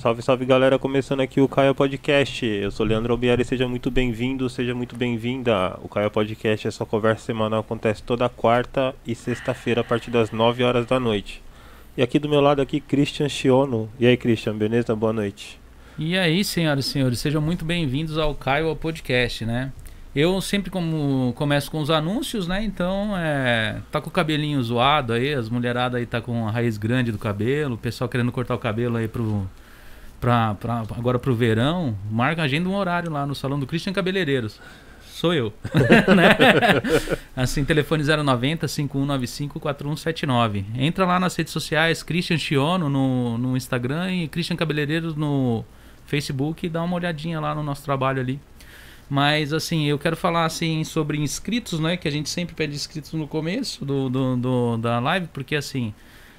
Salve, salve galera, começando aqui o Caio Podcast. Eu sou Leandro Albieri, seja muito bem-vindo, seja muito bem-vinda. O Caio Podcast sua conversa semanal, acontece toda quarta e sexta-feira a partir das 9 horas da noite. E aqui do meu lado aqui, Christian Chiono. E aí, Christian, beleza? Boa noite. E aí, senhoras e senhores, sejam muito bem-vindos ao Caio Podcast, né? Eu sempre como começo com os anúncios, né? Então, é, tá com o cabelinho zoado aí, as mulheradas aí tá com a raiz grande do cabelo, o pessoal querendo cortar o cabelo aí pro pra, pra, agora pro verão, marca agenda um horário lá no salão do Christian Cabeleireiros. Sou eu. né? Assim, telefone 090 5195 4179. Entra lá nas redes sociais, Christian Chiono no, no Instagram e Christian Cabeleireiros no Facebook e dá uma olhadinha lá no nosso trabalho ali. Mas assim, eu quero falar assim sobre inscritos, né? Que a gente sempre pede inscritos no começo do, do, do da live, porque assim,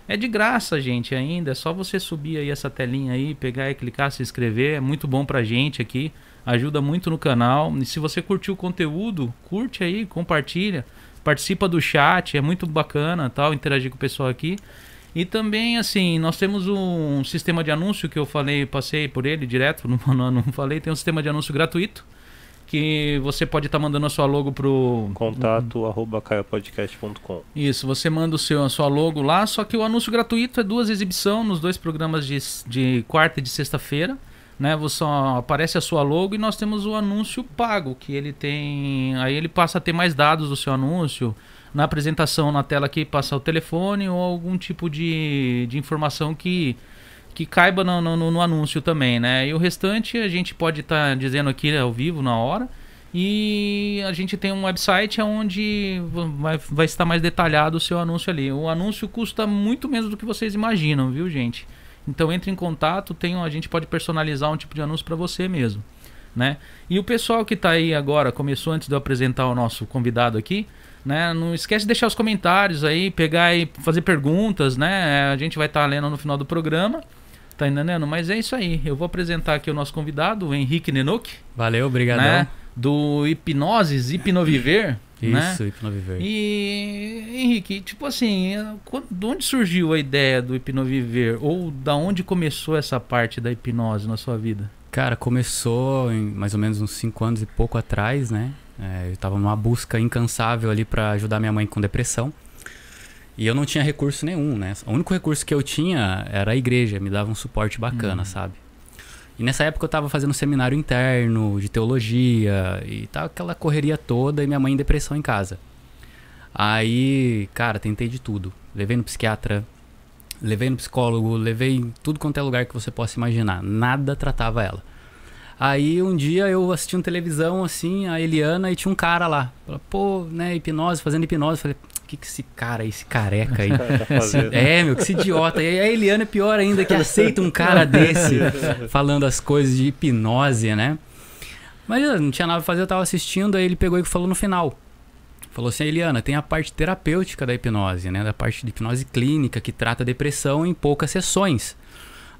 é de graça, gente, ainda. É só você subir aí essa telinha aí, pegar e clicar, se inscrever. É muito bom pra gente aqui. Ajuda muito no canal. E se você curtiu o conteúdo, curte aí, compartilha. Participa do chat, é muito bacana tal, interagir com o pessoal aqui. E também, assim, nós temos um sistema de anúncio que eu falei, passei por ele direto, não, não, não falei, tem um sistema de anúncio gratuito que você pode estar tá mandando a sua logo pro contato arroba caiapodcast.com. Isso, você manda o seu a sua logo lá, só que o anúncio gratuito é duas exibições nos dois programas de, de quarta e de sexta-feira, né? Você aparece a sua logo e nós temos o anúncio pago, que ele tem, aí ele passa a ter mais dados do seu anúncio. Na apresentação na tela aqui passa o telefone ou algum tipo de, de informação que que caiba no, no, no, anúncio também, né? E o restante a gente pode estar tá dizendo aqui ao vivo na hora. E a gente tem um website onde vai, vai estar mais detalhado o seu anúncio ali. O anúncio custa muito menos do que vocês imaginam, viu, gente? Então entre em contato, tem, a gente pode personalizar um tipo de anúncio para você mesmo, né? E o pessoal que está aí agora, começou antes de eu apresentar o nosso convidado aqui, né? Não esquece de deixar os comentários aí, pegar e fazer perguntas, né? A gente vai estar tá lendo no final do programa. Tá entendendo? Mas é isso aí. Eu vou apresentar aqui o nosso convidado, o Henrique Nenuk. Valeu, obrigado. Né? Do Hipnoses, Hipnoviver. Isso, né? Hipnoviver. E, Henrique, tipo assim, de onde surgiu a ideia do Hipnoviver? Ou da onde começou essa parte da hipnose na sua vida? Cara, começou em mais ou menos uns 5 anos e pouco atrás, né? É, eu tava numa busca incansável ali para ajudar minha mãe com depressão. E eu não tinha recurso nenhum, né? O único recurso que eu tinha era a igreja, me dava um suporte bacana, hum. sabe? E nessa época eu tava fazendo um seminário interno de teologia e tal, aquela correria toda e minha mãe em depressão em casa. Aí, cara, tentei de tudo. Levei no psiquiatra, levei no psicólogo, levei em tudo quanto é lugar que você possa imaginar. Nada tratava ela. Aí um dia eu assisti uma televisão assim, a Eliana, e tinha um cara lá. Pô, né, hipnose, fazendo hipnose. Falei, que, que esse cara, esse careca aí. Tá é, meu, que esse idiota. E a Eliana é pior ainda, que aceita um cara desse falando as coisas de hipnose, né? Mas eu não tinha nada pra fazer, eu tava assistindo, aí ele pegou e falou no final. Falou assim, Eliana, tem a parte terapêutica da hipnose, né? Da parte de hipnose clínica, que trata depressão em poucas sessões.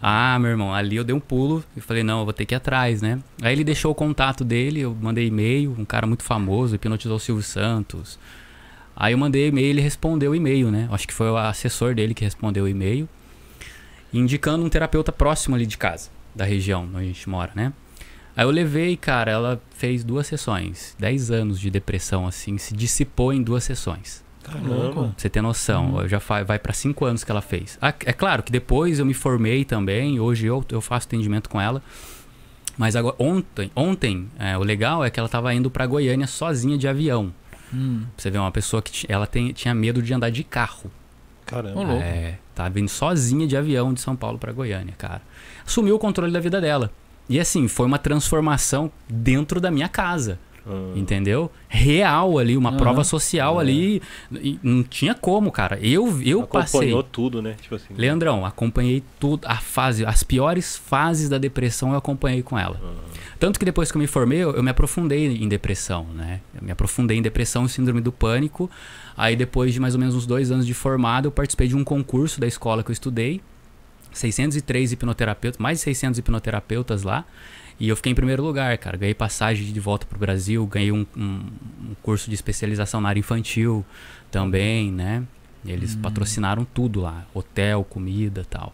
Ah, meu irmão, ali eu dei um pulo e falei, não, eu vou ter que ir atrás, né? Aí ele deixou o contato dele, eu mandei e-mail, um cara muito famoso, hipnotizou o Silvio Santos, Aí eu mandei e-mail, ele respondeu o e-mail, né? Acho que foi o assessor dele que respondeu o e-mail, indicando um terapeuta próximo ali de casa, da região onde a gente mora, né? Aí eu levei, cara, ela fez duas sessões. Dez anos de depressão, assim, se dissipou em duas sessões. Caramba. Pra você ter noção, uhum. já vai, vai para cinco anos que ela fez. Ah, é claro que depois eu me formei também, hoje eu, eu faço atendimento com ela. Mas agora, ontem, ontem é, o legal é que ela tava indo para Goiânia sozinha de avião. Hum. Você vê uma pessoa que ela tem, tinha medo de andar de carro. Caramba. É, tá vindo sozinha de avião de São Paulo para Goiânia, cara. Assumiu o controle da vida dela. E assim, foi uma transformação dentro da minha casa. Uhum. Entendeu? Real ali, uma uhum. prova social uhum. ali. não tinha como, cara. Eu, eu passei. Acompanhou tudo, né? Tipo assim. Leandrão, acompanhei tudo. A fase, as piores fases da depressão eu acompanhei com ela. Tanto que depois que eu me formei, eu, eu me aprofundei em depressão, né? Eu me aprofundei em depressão e síndrome do pânico. Aí depois de mais ou menos uns dois anos de formado, eu participei de um concurso da escola que eu estudei. 603 hipnoterapeutas, mais de 600 hipnoterapeutas lá. E eu fiquei em primeiro lugar, cara. Ganhei passagem de volta pro Brasil, ganhei um, um, um curso de especialização na área infantil também, né? Eles hum. patrocinaram tudo lá, hotel, comida tal.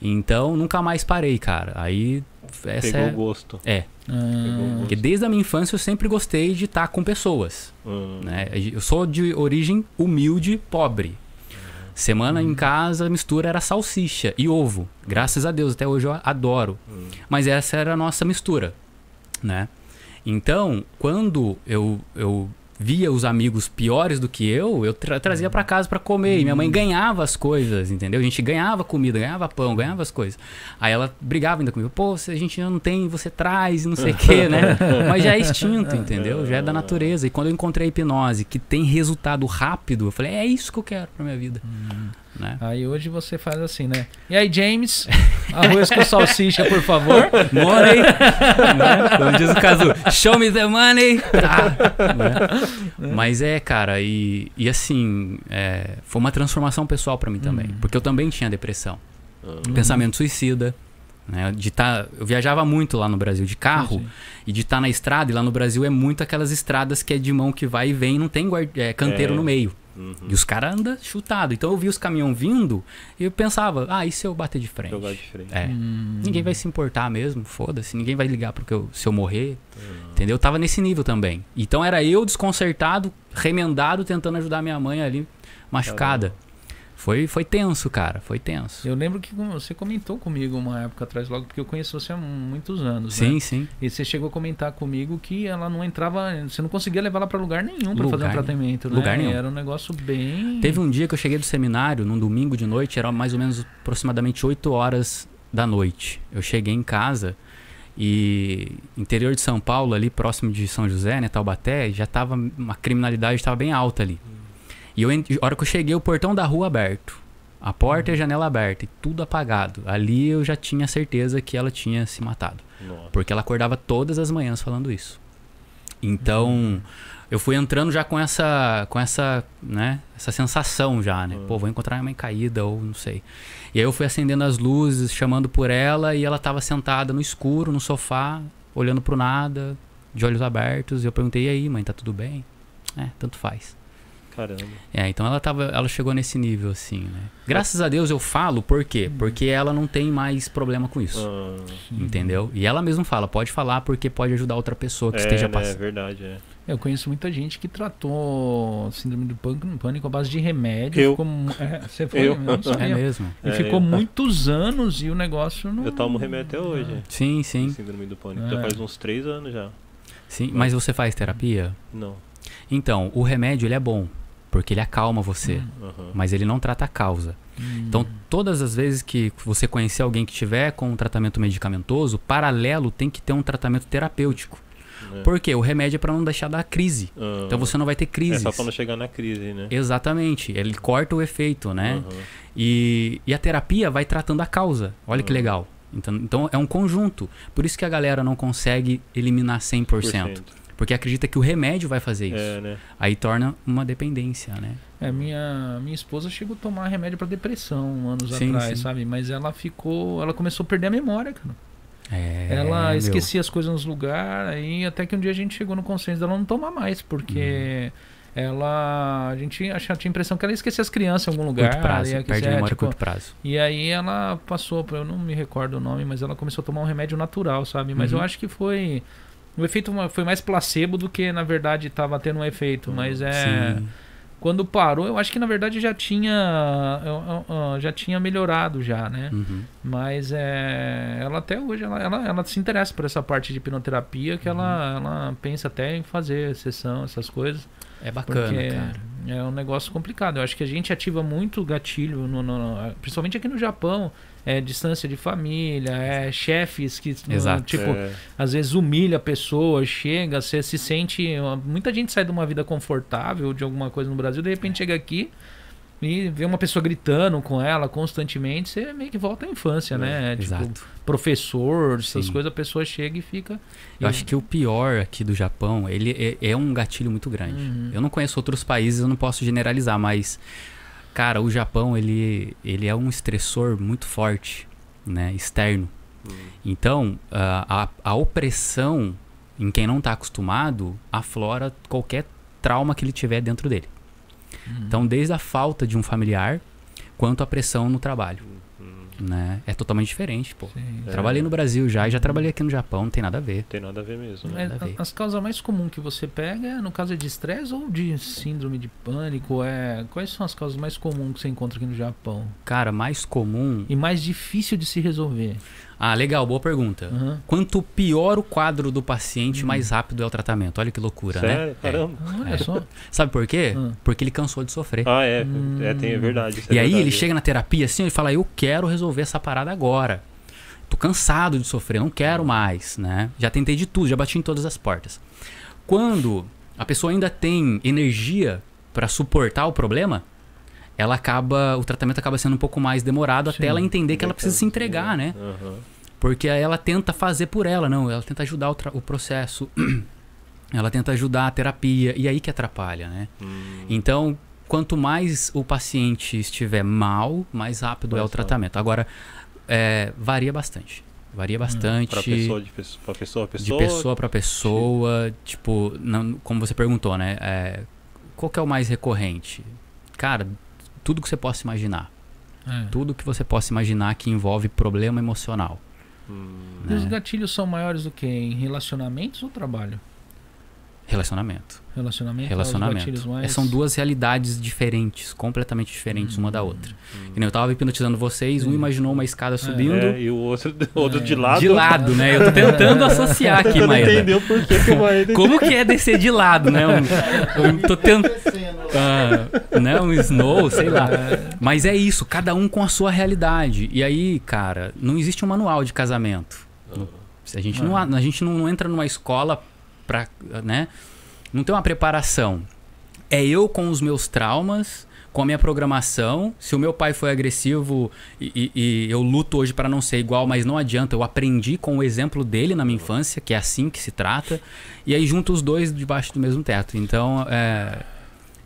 Então, nunca mais parei, cara. Aí, essa Pegou é... o gosto. É, Ah, porque desde a minha infância eu sempre gostei de estar com pessoas. Hum. Né? Eu sou de origem humilde, pobre. Semana em casa, a mistura era salsicha e ovo. Graças a Deus, até hoje eu adoro. Mas essa era a nossa mistura, né? Então, quando eu, eu via os amigos piores do que eu, eu tra- trazia pra casa pra comer. E minha mãe ganhava as coisas, entendeu? A gente ganhava comida, ganhava pão, ganhava as coisas. Aí ela brigava ainda comigo. Pô, se a gente não tem, você traz e não sei o quê, né? Mas já é instinto, entendeu? Já é da natureza. E quando eu encontrei a hipnose, que tem resultado rápido, eu falei, é isso que eu quero pra minha vida. Né? Aí hoje você faz assim, né? E aí, James? Arroz com salsicha, por favor. Money! né? Como diz o caso, show me the money! Tá, né? Mas é, cara, e, e assim, é, foi uma transformação pessoal pra mim também. Porque eu também tinha depressão. Hum. Pensamento suicida. Né? De tá, eu viajava muito lá no Brasil de carro Sim, sim. e de estar na estrada. E lá no Brasil é muito aquelas estradas que é de mão que vai e vem, não tem guarda- é, canteiro É. no meio. Uhum. E os caras andam chutado. Então eu vi os caminhão vindo e eu pensava, ah, e se eu bater de frente? Jogar de frente. É. Hum, Ninguém vai se importar mesmo, foda-se. Ninguém vai ligar porque eu, se eu morrer. Entendeu? Eu tava nesse nível também. Então era eu desconcertado, remendado, tentando ajudar minha mãe ali, machucada. Foi, foi tenso, cara. Foi tenso. Eu lembro que você comentou comigo uma época atrás, logo porque eu conheço você há muitos anos, Sim, né? sim. E você chegou a comentar comigo que ela não entrava, você não conseguia levar ela pra lugar nenhum pra Lugar fazer um tratamento, né? Lugar nenhum. Era um negócio bem Teve um dia que eu cheguei do seminário, num domingo de noite, era mais ou menos aproximadamente 8 horas da noite. Eu cheguei em casa e interior de São Paulo, ali próximo de São José, né, Taubaté, já tava uma criminalidade estava bem alta ali. E eu, a hora que eu cheguei, o portão da rua aberto, a porta e a janela aberta e tudo apagado. Ali eu já tinha certeza que ela tinha se matado. Nossa. Porque ela acordava todas as manhãs falando isso. Então, eu fui entrando já com essa, com essa, né, essa sensação já, né? Pô, vou encontrar minha mãe caída ou não sei. E aí eu fui acendendo as luzes, chamando por ela e ela tava sentada no escuro, no sofá, olhando pro nada, de olhos abertos. E eu perguntei: "E aí, mãe, tá tudo bem?" É, tanto faz. Caramba. É, então ela tava, ela chegou nesse nível assim, né? Graças a Deus eu falo, por quê? Porque ela não tem mais problema com isso. Ah, Entendeu? E ela mesma fala, pode falar porque pode ajudar outra pessoa que é, esteja né, é passando. verdade, é. Eu conheço muita gente que tratou síndrome do pânico, à base de remédio. Eu. Ficou é, você foi, Eu. É mesmo? E É, ficou eu. muitos anos e o negócio não. Eu tomo remédio até hoje. Sim, sim, Síndrome do pânico. É. Já faz uns três anos já. sim. Mas você faz terapia? Não. Então, o remédio ele é bom, porque ele acalma você, Aham. mas ele não trata a causa. Hum. Então, todas as vezes que você conhecer alguém que tiver com um tratamento medicamentoso, paralelo tem que ter um tratamento terapêutico. É. Por quê? O remédio é para não deixar dar crise. Ah, Então você não vai ter É crise. só pra não chegar na crise, né? Exatamente. Ele corta o efeito, né? E, e a terapia vai tratando a causa. Olha que Uhum. legal. Então, então é um conjunto. Por isso que a galera não consegue eliminar 100%. Porque acredita que o remédio vai fazer isso. É, né? Aí torna uma dependência, né? É, minha, minha esposa chegou a tomar remédio pra depressão anos Sim, atrás, sim. sabe? Mas ela ficou. Ela começou a perder a memória, cara. É, ela meu. esquecia as coisas nos lugares, aí até que um dia a gente chegou no consenso dela não tomar mais, porque Uhum. ela. A gente achava, tinha a impressão que ela esquecia as crianças em algum lugar. Curto prazo. e Perde a é, memória a tipo, curto prazo. E aí ela passou, eu não me recordo o nome, mas ela começou a tomar um remédio natural, sabe? Mas Uhum. eu acho que foi. O efeito foi mais placebo do que na verdade estava tendo um efeito. Mas é. Sim. Quando parou, eu acho que na verdade já tinha. eu- eu- eu- Já tinha melhorado já, né? Uhum. Mas é, ela até hoje ela, ela, ela se interessa por essa parte de hipnoterapia que ela, ela pensa até em fazer sessão, essas coisas. É bacana, porque cara. é um negócio complicado. Eu acho que a gente ativa muito gatilho, no, no- principalmente aqui no Japão. É distância de família, é chefes que Exato. tipo, É, às vezes humilha a pessoa, chega, você se sente. Muita gente sai de uma vida confortável de alguma coisa no Brasil, de repente chega aqui e vê uma pessoa gritando com ela constantemente, você meio que volta à infância, né? Tipo, Exato. professor, essas Sim. coisas, a pessoa chega e fica. Eu acho que o pior aqui do Japão, ele é, é um gatilho muito grande. Uhum. Eu não conheço outros países, eu não posso generalizar, mas cara, o Japão ele, ele é um estressor muito forte, né, externo. hum, Então, a, a, a opressão em quem não está acostumado aflora qualquer trauma que ele tiver dentro dele. Uhum. Então, desde a falta de um familiar, quanto a pressão no trabalho. Né? É totalmente diferente, pô. Sim. É. Trabalhei no Brasil já e já trabalhei aqui no Japão, não tem nada a ver. Tem nada a ver mesmo. Mas nada a ver. as causas mais comuns que você pega, é, no caso é de estresse ou de síndrome de pânico? É, quais são as causas mais comuns que você encontra aqui no Japão? Cara, mais comum. E mais difícil de se resolver? Ah, legal, boa pergunta. Aham. Quanto pior o quadro do paciente, Hum. mais rápido é o tratamento. Olha que loucura, né? Sério? Caramba. Olha É. só. Sabe por quê? Ah. Porque ele cansou de sofrer. Ah, é. Hum. É, tem, é verdade. isso e é aí verdade. ele chega na terapia assim e fala: Eu quero resolver essa parada agora. Tô cansado de sofrer, não quero mais, né? Já tentei de tudo, já bati em todas as portas. Quando a pessoa ainda tem energia pra suportar o problema, ela acaba, o tratamento acaba sendo um pouco mais demorado Sim. até ela entender que ela precisa se entregar, né? Aham. Porque aí ela tenta fazer por ela, não, ela tenta ajudar o, o processo. ela tenta ajudar a terapia e aí que atrapalha, né? Hum. Então, quanto mais o paciente estiver mal, mais rápido é o rápido. tratamento. Agora, é, varia bastante. Varia bastante. Pra pessoa, de pessoa, pra pessoa, a de pessoa. pessoa para pessoa, tipo, não- como você perguntou, né? É, qual que é o mais recorrente? Cara, tudo que você possa imaginar. É. Tudo que você possa imaginar que envolve problema emocional. Hum. E os né? gatilhos são maiores do que em relacionamentos ou trabalho? Relacionamento. Relacionamento. é Relacionamento. mais... É, São duas realidades diferentes, completamente diferentes uma da outra. Que nem eu tava hipnotizando vocês, um Sim. imaginou uma escada subindo. É, e o outro, outro É. de lado. De lado, né? Eu tô tentando associar aqui, entender o porquê que o Maeda Como que é descer de lado, né? Um, eu tô tentando. Ah, né? Um snow, sei lá. Mas é isso, cada um com a sua realidade. E aí, cara, não existe um manual de casamento. A gente, não, a gente não entra numa escola pra. né? Não tem uma preparação. É eu com os meus traumas, com a minha programação. Se o meu pai foi agressivo e, e- e eu luto hoje para não ser igual, mas não adianta. Eu aprendi com o exemplo dele na minha infância, que é assim que se trata. E aí junto os dois debaixo do mesmo teto. Então, é,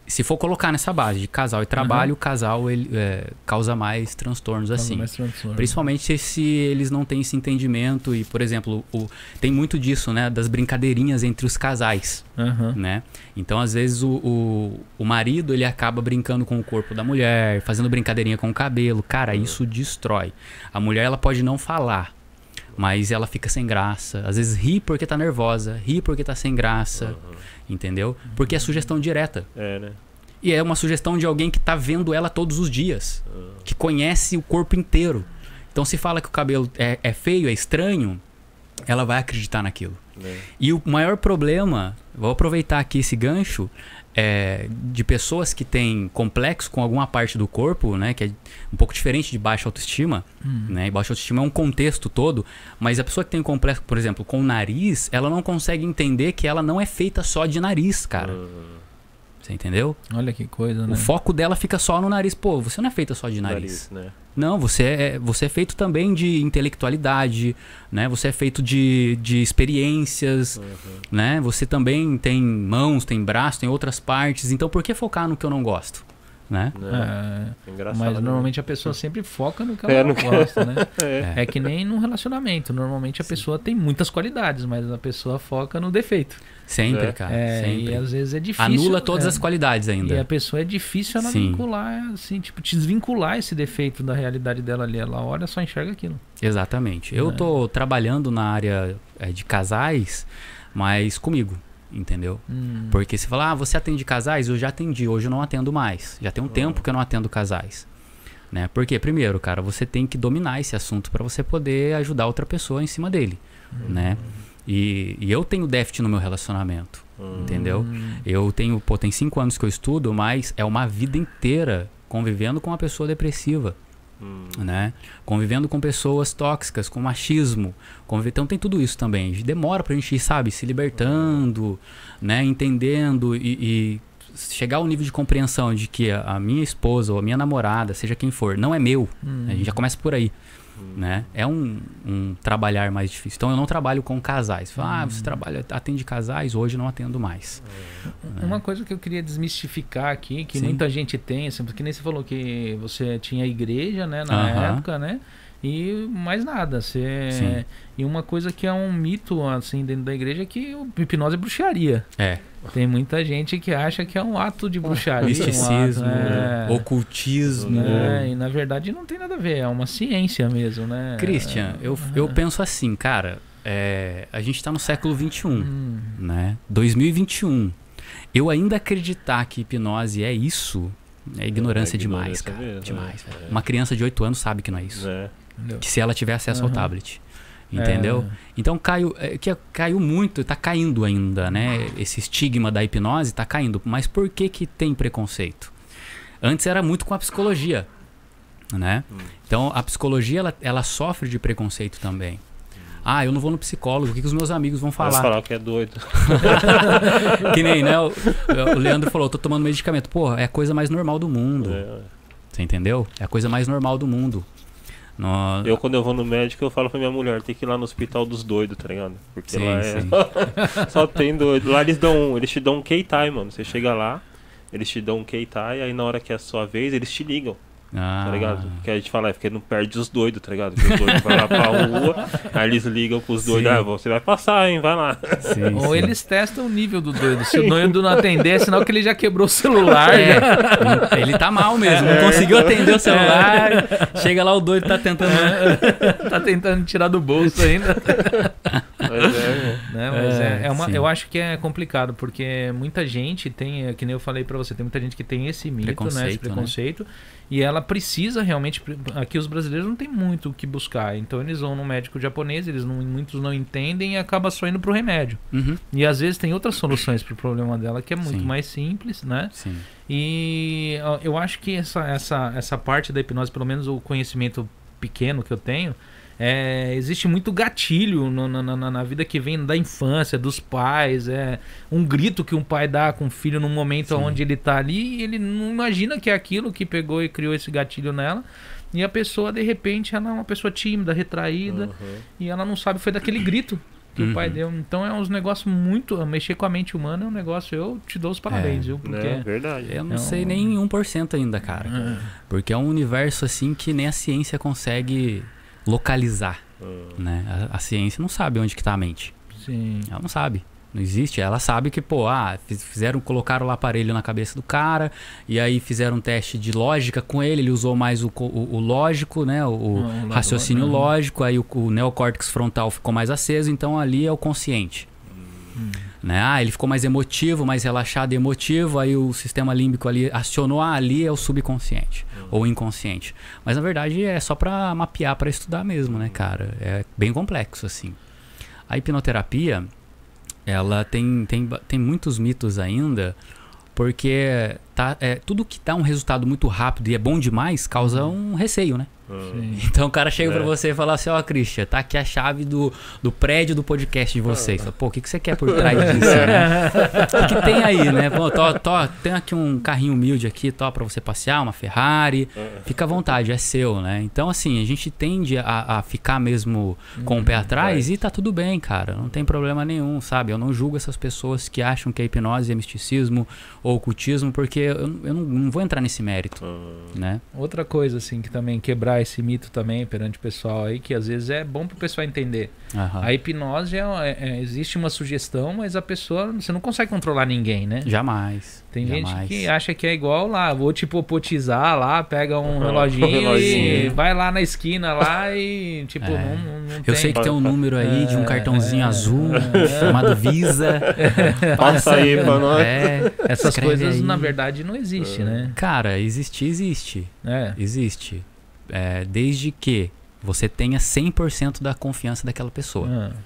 se for colocar nessa base de casal e trabalho, o casal ele, é, causa mais transtornos Causa assim. mais transtorno. Principalmente se eles não têm esse entendimento e, por exemplo, o, tem muito disso, né? Das brincadeirinhas entre os casais, Aham. né? Então, às vezes, o, o, o marido, ele acaba brincando com o corpo da mulher, fazendo brincadeirinha com o cabelo. Cara, isso destrói. A mulher, ela pode não falar, mas ela fica sem graça. Às vezes, ri porque tá nervosa, ri porque tá sem graça, entendeu? Porque é sugestão direta. É, né? E é uma sugestão de alguém que tá vendo ela todos os dias, que conhece o corpo inteiro. Então, se fala que o cabelo é, é feio, é estranho, ela vai acreditar naquilo. Né? E o maior problema, vou aproveitar aqui esse gancho, é, de pessoas que têm complexo com alguma parte do corpo, né, que é um pouco diferente de baixa autoestima, Hum. né, e baixa autoestima é um contexto todo, mas a pessoa que tem um complexo, por exemplo, com o nariz, ela não consegue entender que ela não é feita só de nariz, cara. Você entendeu? Olha que coisa, né? O foco dela fica só no nariz. Pô, você não é feita só de nariz. né? Não, você é, você é feito também de intelectualidade, né? Você é feito de, de experiências, Uhum. né? Você também tem mãos, tem braço, tem outras partes. Então por que focar no que eu não gosto, né? É, Engraçado. mas né? normalmente a pessoa sempre foca no que ela É, não no que- gosta, né? É. É que nem num relacionamento. Normalmente a pessoa tem muitas qualidades, mas a pessoa foca no defeito. Sempre, É. cara, É, sempre. e às vezes é difícil. Anula todas é, as qualidades E a ainda. pessoa é difícil ela Sim. vincular, assim, tipo, desvincular esse defeito da realidade dela ali. Ela olha, só enxerga aquilo. Exatamente. Eu É. tô trabalhando na área é, de casais, mas comigo, entendeu? Hum, Porque se falar, ah, você atende casais? Eu já atendi, hoje eu não atendo mais. Já tem um Ah. tempo que eu não atendo casais. Né? Porque, primeiro, cara, você tem que dominar esse assunto para você poder ajudar outra pessoa em cima dele, né? E, e eu tenho déficit no meu relacionamento, Hum. entendeu? hum, Eu tenho, pô, tem cinco anos que eu estudo, mas é uma vida inteira convivendo com uma pessoa depressiva, Hum. né? Convivendo com pessoas tóxicas, com machismo. Convive... Então tem tudo isso também. Demora pra gente ir, sabe, se libertando, né? Entendendo e, e chegar ao nível de compreensão de que a, a minha esposa ou a minha namorada, seja quem for, não é meu. hum. A gente já começa por aí. Né? É um, um trabalhar mais difícil. Então eu não trabalho com casais. Fala, ah, você trabalha, atende casais, hoje não atendo mais. Uma coisa que eu queria desmistificar aqui, que Sim. muita gente tem, assim, porque nem você falou que você tinha igreja, né, na época, né? E mais nada. Você... E uma coisa que é um mito, assim, dentro da igreja é que o hipnose é bruxaria. É. Tem muita gente que acha que é um ato de bruxaria. Misticismo, um ato, é, ocultismo. é, e na verdade não tem nada a ver, é uma ciência mesmo, né? Christian, eu, eu penso assim, cara, é, a gente tá no século XXI, Hum, né? 2021. Eu ainda acreditar que hipnose é isso é ignorância É demais, ignorância cara. mesmo, demais, é. velho. Uma criança de 8 anos sabe que não é isso. É. entendeu? Que se ela tiver acesso ao Aham. tablet. Entendeu? Então caiu, é, que caiu muito, tá caindo ainda, né? Esse estigma da hipnose tá caindo. Mas por que que tem preconceito? Antes era muito com a psicologia, né? Hum. Então a psicologia ela, ela sofre de preconceito também. Ah, eu não vou no psicólogo, o que, que os meus amigos vão Vai falar? falar que é doido. que nem, né? O, o Leandro falou, tô tomando medicamento. Pô, é a coisa mais normal do mundo. É. Você entendeu? É a coisa mais normal do mundo. No- Eu, quando eu vou no médico, eu falo pra minha mulher, tem que ir lá no hospital dos doidos, tá ligado? Porque Sim, lá é. Só tem doido. Lá eles dão. Eles te dão um Keitai, mano. Você chega lá, eles te dão um Keitai, aí na hora que é a sua vez, eles te ligam, Ah, tá ligado? Que a gente fala, é porque não perde os doidos, tá ligado? Que os doidos vão lá pra rua, aí eles ligam pros doidos, ah, você vai passar, hein? Vai lá. sim, Ou sim. eles testam o nível do doido. Se o doido não atender, é sinal que ele já quebrou o celular. É, já- ele tá mal mesmo, não conseguiu atender o celular. Chega lá, o doido tá tentando. tá tentando tirar do bolso ainda. É, né? Mas É, é, é uma, sim. eu acho que é complicado, porque muita gente tem, é, que nem eu falei pra você, tem muita gente que tem esse mito, né? Esse Preconceito, né? preconceito. E ela precisa realmente. Aqui os brasileiros não tem muito o que buscar. Então eles vão no médico japonês, eles não, muitos não entendem e acaba só indo pro remédio. Uhum, E às vezes tem outras soluções pro problema dela que é muito Sim. mais simples, né? sim. E eu acho que essa, essa, essa parte da hipnose, pelo menos o conhecimento pequeno que eu tenho, é, existe muito gatilho no- na, na, na vida que vem da infância, dos pais. É um grito que um pai dá com o filho num momento Sim. onde ele tá ali e ele não imagina que é aquilo que pegou e criou esse gatilho nela. E a pessoa, de repente, ela é uma pessoa tímida, retraída, Uhum. e ela não sabe, foi daquele grito que o pai Uhum. deu. Então é uns negócios muito. Mexer com a mente humana é um negócio. Eu te dou os parabéns, É. viu? Porque. É verdade. Eu não É sei um- nem 1% ainda, cara. Ah, Porque é um universo assim que nem a ciência consegue localizar, Hum. né? A, a ciência não sabe onde que tá a mente. sim. Ela não sabe. Não existe. Ela sabe que, pô, ah, fiz- fizeram, colocaram o aparelho na cabeça do cara, e aí fizeram um teste de lógica com ele, ele usou mais o, o, o lógico, né? O, Ah, raciocínio ah. lógico, aí o, o neocórtex frontal ficou mais aceso, então ali é o consciente. Né? Ah, ele ficou mais emotivo, mais relaxado e emotivo, aí o sistema límbico ali acionou, ah, ali é o subconsciente ou inconsciente. Mas na verdade é só pra mapear, pra estudar mesmo, né, cara? É bem complexo assim. A hipnoterapia, ela tem, tem, tem muitos mitos ainda, porque tá, é, tudo que dá um resultado muito rápido e é bom demais causa um receio, né? Hum. Sim. Então o cara chega É. pra você e fala assim, ó, Christian, tá aqui a chave do, do prédio do podcast de vocês. Fala, Pô, o que, que você quer por trás disso, né? O que tem aí, né? Pô, tó, tó, tem aqui um carrinho humilde aqui, tó, pra você passear, uma Ferrari. Fica à vontade, é seu, né? Então, assim, a gente tende a, a ficar mesmo com o pé atrás e tá tudo bem, cara. Não tem problema nenhum, sabe? Eu não julgo essas pessoas que acham que a hipnose é misticismo ou ocultismo, porque eu, eu não, não vou entrar nesse mérito, Hum. né? Outra coisa, assim, que também quebrar esse mito também perante o pessoal aí, que às vezes é bom pro pessoal entender. Aham. A hipnose é, é- é- existe uma sugestão, mas a pessoa. Você não consegue controlar ninguém, né? Jamais. Tem jamais. gente que acha que é igual lá, vou te popotizar lá, pega um Uhum. reloginho, e Reloginho. vai lá na esquina lá e, tipo, É. não, não, não Eu tem. sei que tem um número aí de um É, cartãozinho é, azul chamado Visa. Passa aí pra nós. É, Essas escreve coisas, aí. na verdade, não existe, né? Cara, existe, existe. É. Existe. É, desde que você tenha 100% da confiança daquela pessoa. Ah,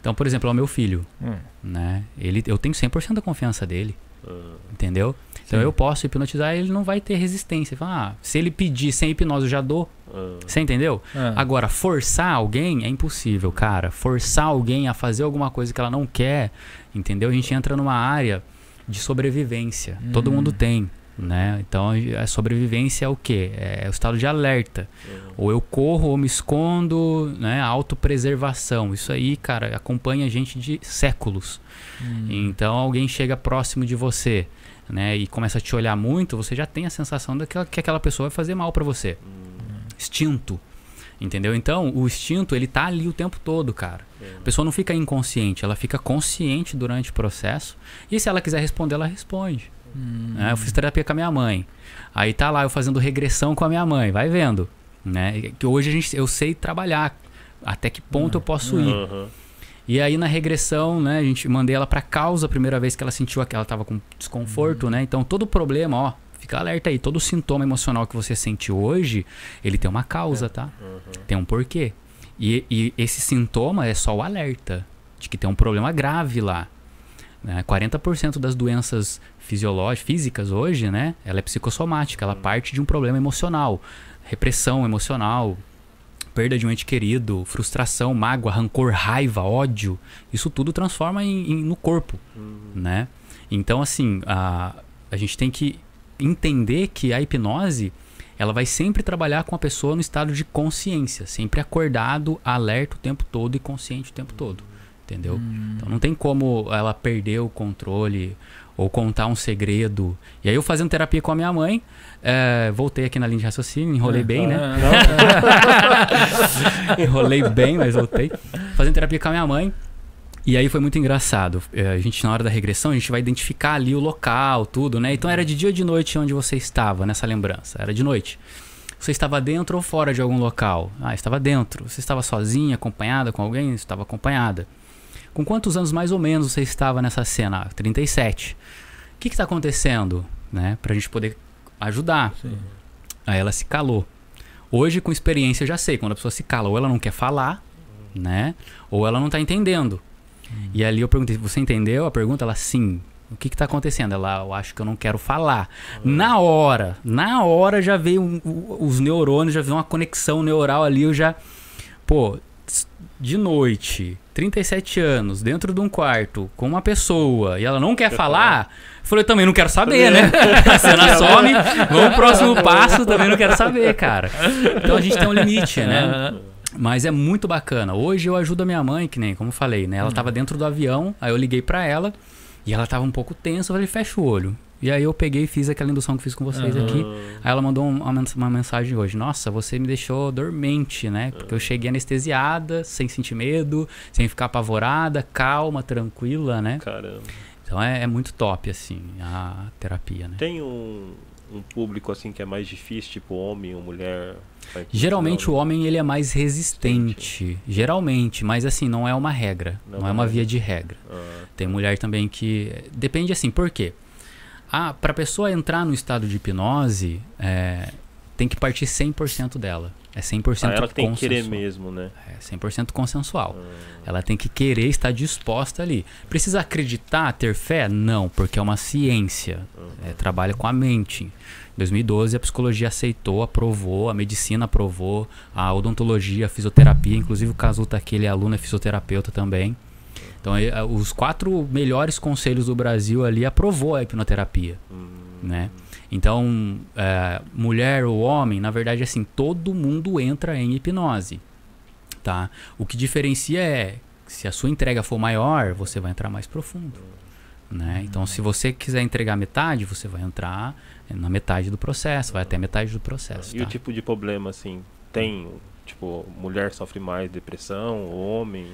Então, por exemplo, é o meu filho, hum. né? Ele, eu tenho 100% da confiança dele, Hum. entendeu? Então Sim. eu posso hipnotizar ele não vai ter resistência. Fala, ah, se ele pedir sem hipnose eu já dou. Hum. Você entendeu? Ah. Agora, forçar alguém é impossível, cara. Forçar alguém a fazer alguma coisa que ela não quer, entendeu? A gente entra numa área de sobrevivência. Todo Hum. mundo tem, né? Então, a sobrevivência é o quê? É o estado de alerta. Ou eu corro ou me escondo, né? Autopreservação. Isso aí, cara, acompanha a gente de séculos. Hum. Então, alguém chega próximo de você, né? E começa a te olhar muito, você já tem a sensação de que que aquela pessoa vai fazer mal pra você instinto. Entendeu? Então, o instinto, ele tá ali o tempo todo, cara. A pessoa não fica inconsciente, ela fica consciente durante o processo. E se ela quiser responder, ela responde. Hum. né? Eu fiz terapia com a minha mãe. Aí tá lá eu fazendo regressão com a minha mãe, vai vendo. Né? Que hoje a gente, eu sei trabalhar. Até que ponto eu posso ir. Aham. E aí na regressão, né, a gente mandei ela pra causa a primeira vez que ela sentiu que ela tava com desconforto, né? Então todo problema, ó, fica alerta aí, todo sintoma emocional que você sente hoje, ele tem uma causa, tá? Tem um porquê. E, e esse sintoma é só o alerta de que tem um problema grave lá. Né? 40% das doenças fisiológicas, físicas hoje, né? Ela é psicossomática, ela parte de um problema emocional. Repressão emocional, perda de um ente querido, frustração, mágoa, rancor, raiva, ódio, isso tudo transforma em, em- no corpo, né? Então, assim, a, a gente tem que entender que a hipnose, ela vai sempre trabalhar com a pessoa no estado de consciência, sempre acordado, alerta o tempo todo e consciente o tempo todo, entendeu? Então, não tem como ela perder o controle ou contar um segredo. E aí, eu fazendo terapia com a minha mãe, eh, voltei aqui na linha de raciocínio, enrolei bem, né? Enrolei bem, mas voltei. Fazendo terapia com a minha mãe. E aí foi muito engraçado. É, A gente, na hora da regressão, a gente vai identificar ali o local, tudo, né? Então era de dia ou de noite onde você estava nessa lembrança. Era de noite. Você estava dentro ou fora de algum local? Ah, estava dentro. Você estava sozinha, acompanhada com alguém? Estava acompanhada. Com quantos anos mais ou menos você estava nessa cena? Ah, 37. O que está acontecendo? Né? Pra gente poder ajudar. Sim. Aí ela se calou. Hoje, com experiência, eu já sei. Quando a pessoa se cala, ou ela não quer falar, né? Ou ela não tá entendendo. E ali eu perguntei, você entendeu a pergunta? Ela, sim. O que que tá acontecendo? Ela, eu acho que eu não quero falar. Na hora, na hora já veio um- o- os neurônios, já veio uma conexão neural ali, eu já... Pô, de noite, 37 anos, dentro de um quarto, com uma pessoa, e ela não quer falar... Eu falei, também não quero saber, né? A cena some, vamos pro próximo passo, também não quero saber, cara. Então a gente tem um limite, né? Mas é muito bacana. Hoje eu ajudo a minha mãe, que nem como eu falei, né? Ela tava dentro do avião, aí eu liguei pra ela e ela tava um pouco tensa, eu falei, fecha o olho. E aí eu peguei e fiz aquela indução que fiz com vocês Aham. aqui. Aí ela mandou um- uma, uma mensagem hoje. Nossa, você me deixou dormente, né? Porque eu cheguei anestesiada, sem sentir medo, sem ficar apavorada, calma, tranquila, né? Caramba. Então é, é muito top, assim, a terapia, né? Tem um, um público assim que é mais difícil, tipo homem ou mulher? Geralmente o homem ele é mais resistente, geralmente, mas assim, não é uma regra, Não não, é é uma via de regra. Ah, Tem mulher também que depende assim, por quê? Ah, para pessoa entrar no estado de hipnose, é, tem que partir 100% dela. É 100% ah, ela tem que querer mesmo, né? É 100% consensual. Ah, Ela tem que querer estar disposta ali. Precisa acreditar, ter fé? Não, porque é uma ciência. É, trabalha com a mente. Em 2012 a psicologia aceitou, aprovou, a medicina aprovou, a odontologia, a fisioterapia, inclusive o Cazu tá aqui, ele é aluno, é fisioterapeuta também. Então os quatro melhores conselhos do Brasil ali aprovou a hipnoterapia, hum, né? Então, eh, mulher ou homem, na verdade, assim, todo mundo entra em hipnose, tá? O que diferencia é, se a sua entrega for maior, você vai entrar mais profundo, né? Então, se você quiser entregar metade, você vai entrar na metade do processo, vai até a metade do processo, E tá? o tipo de problema, assim, tem, tipo, mulher sofre mais depressão, homem.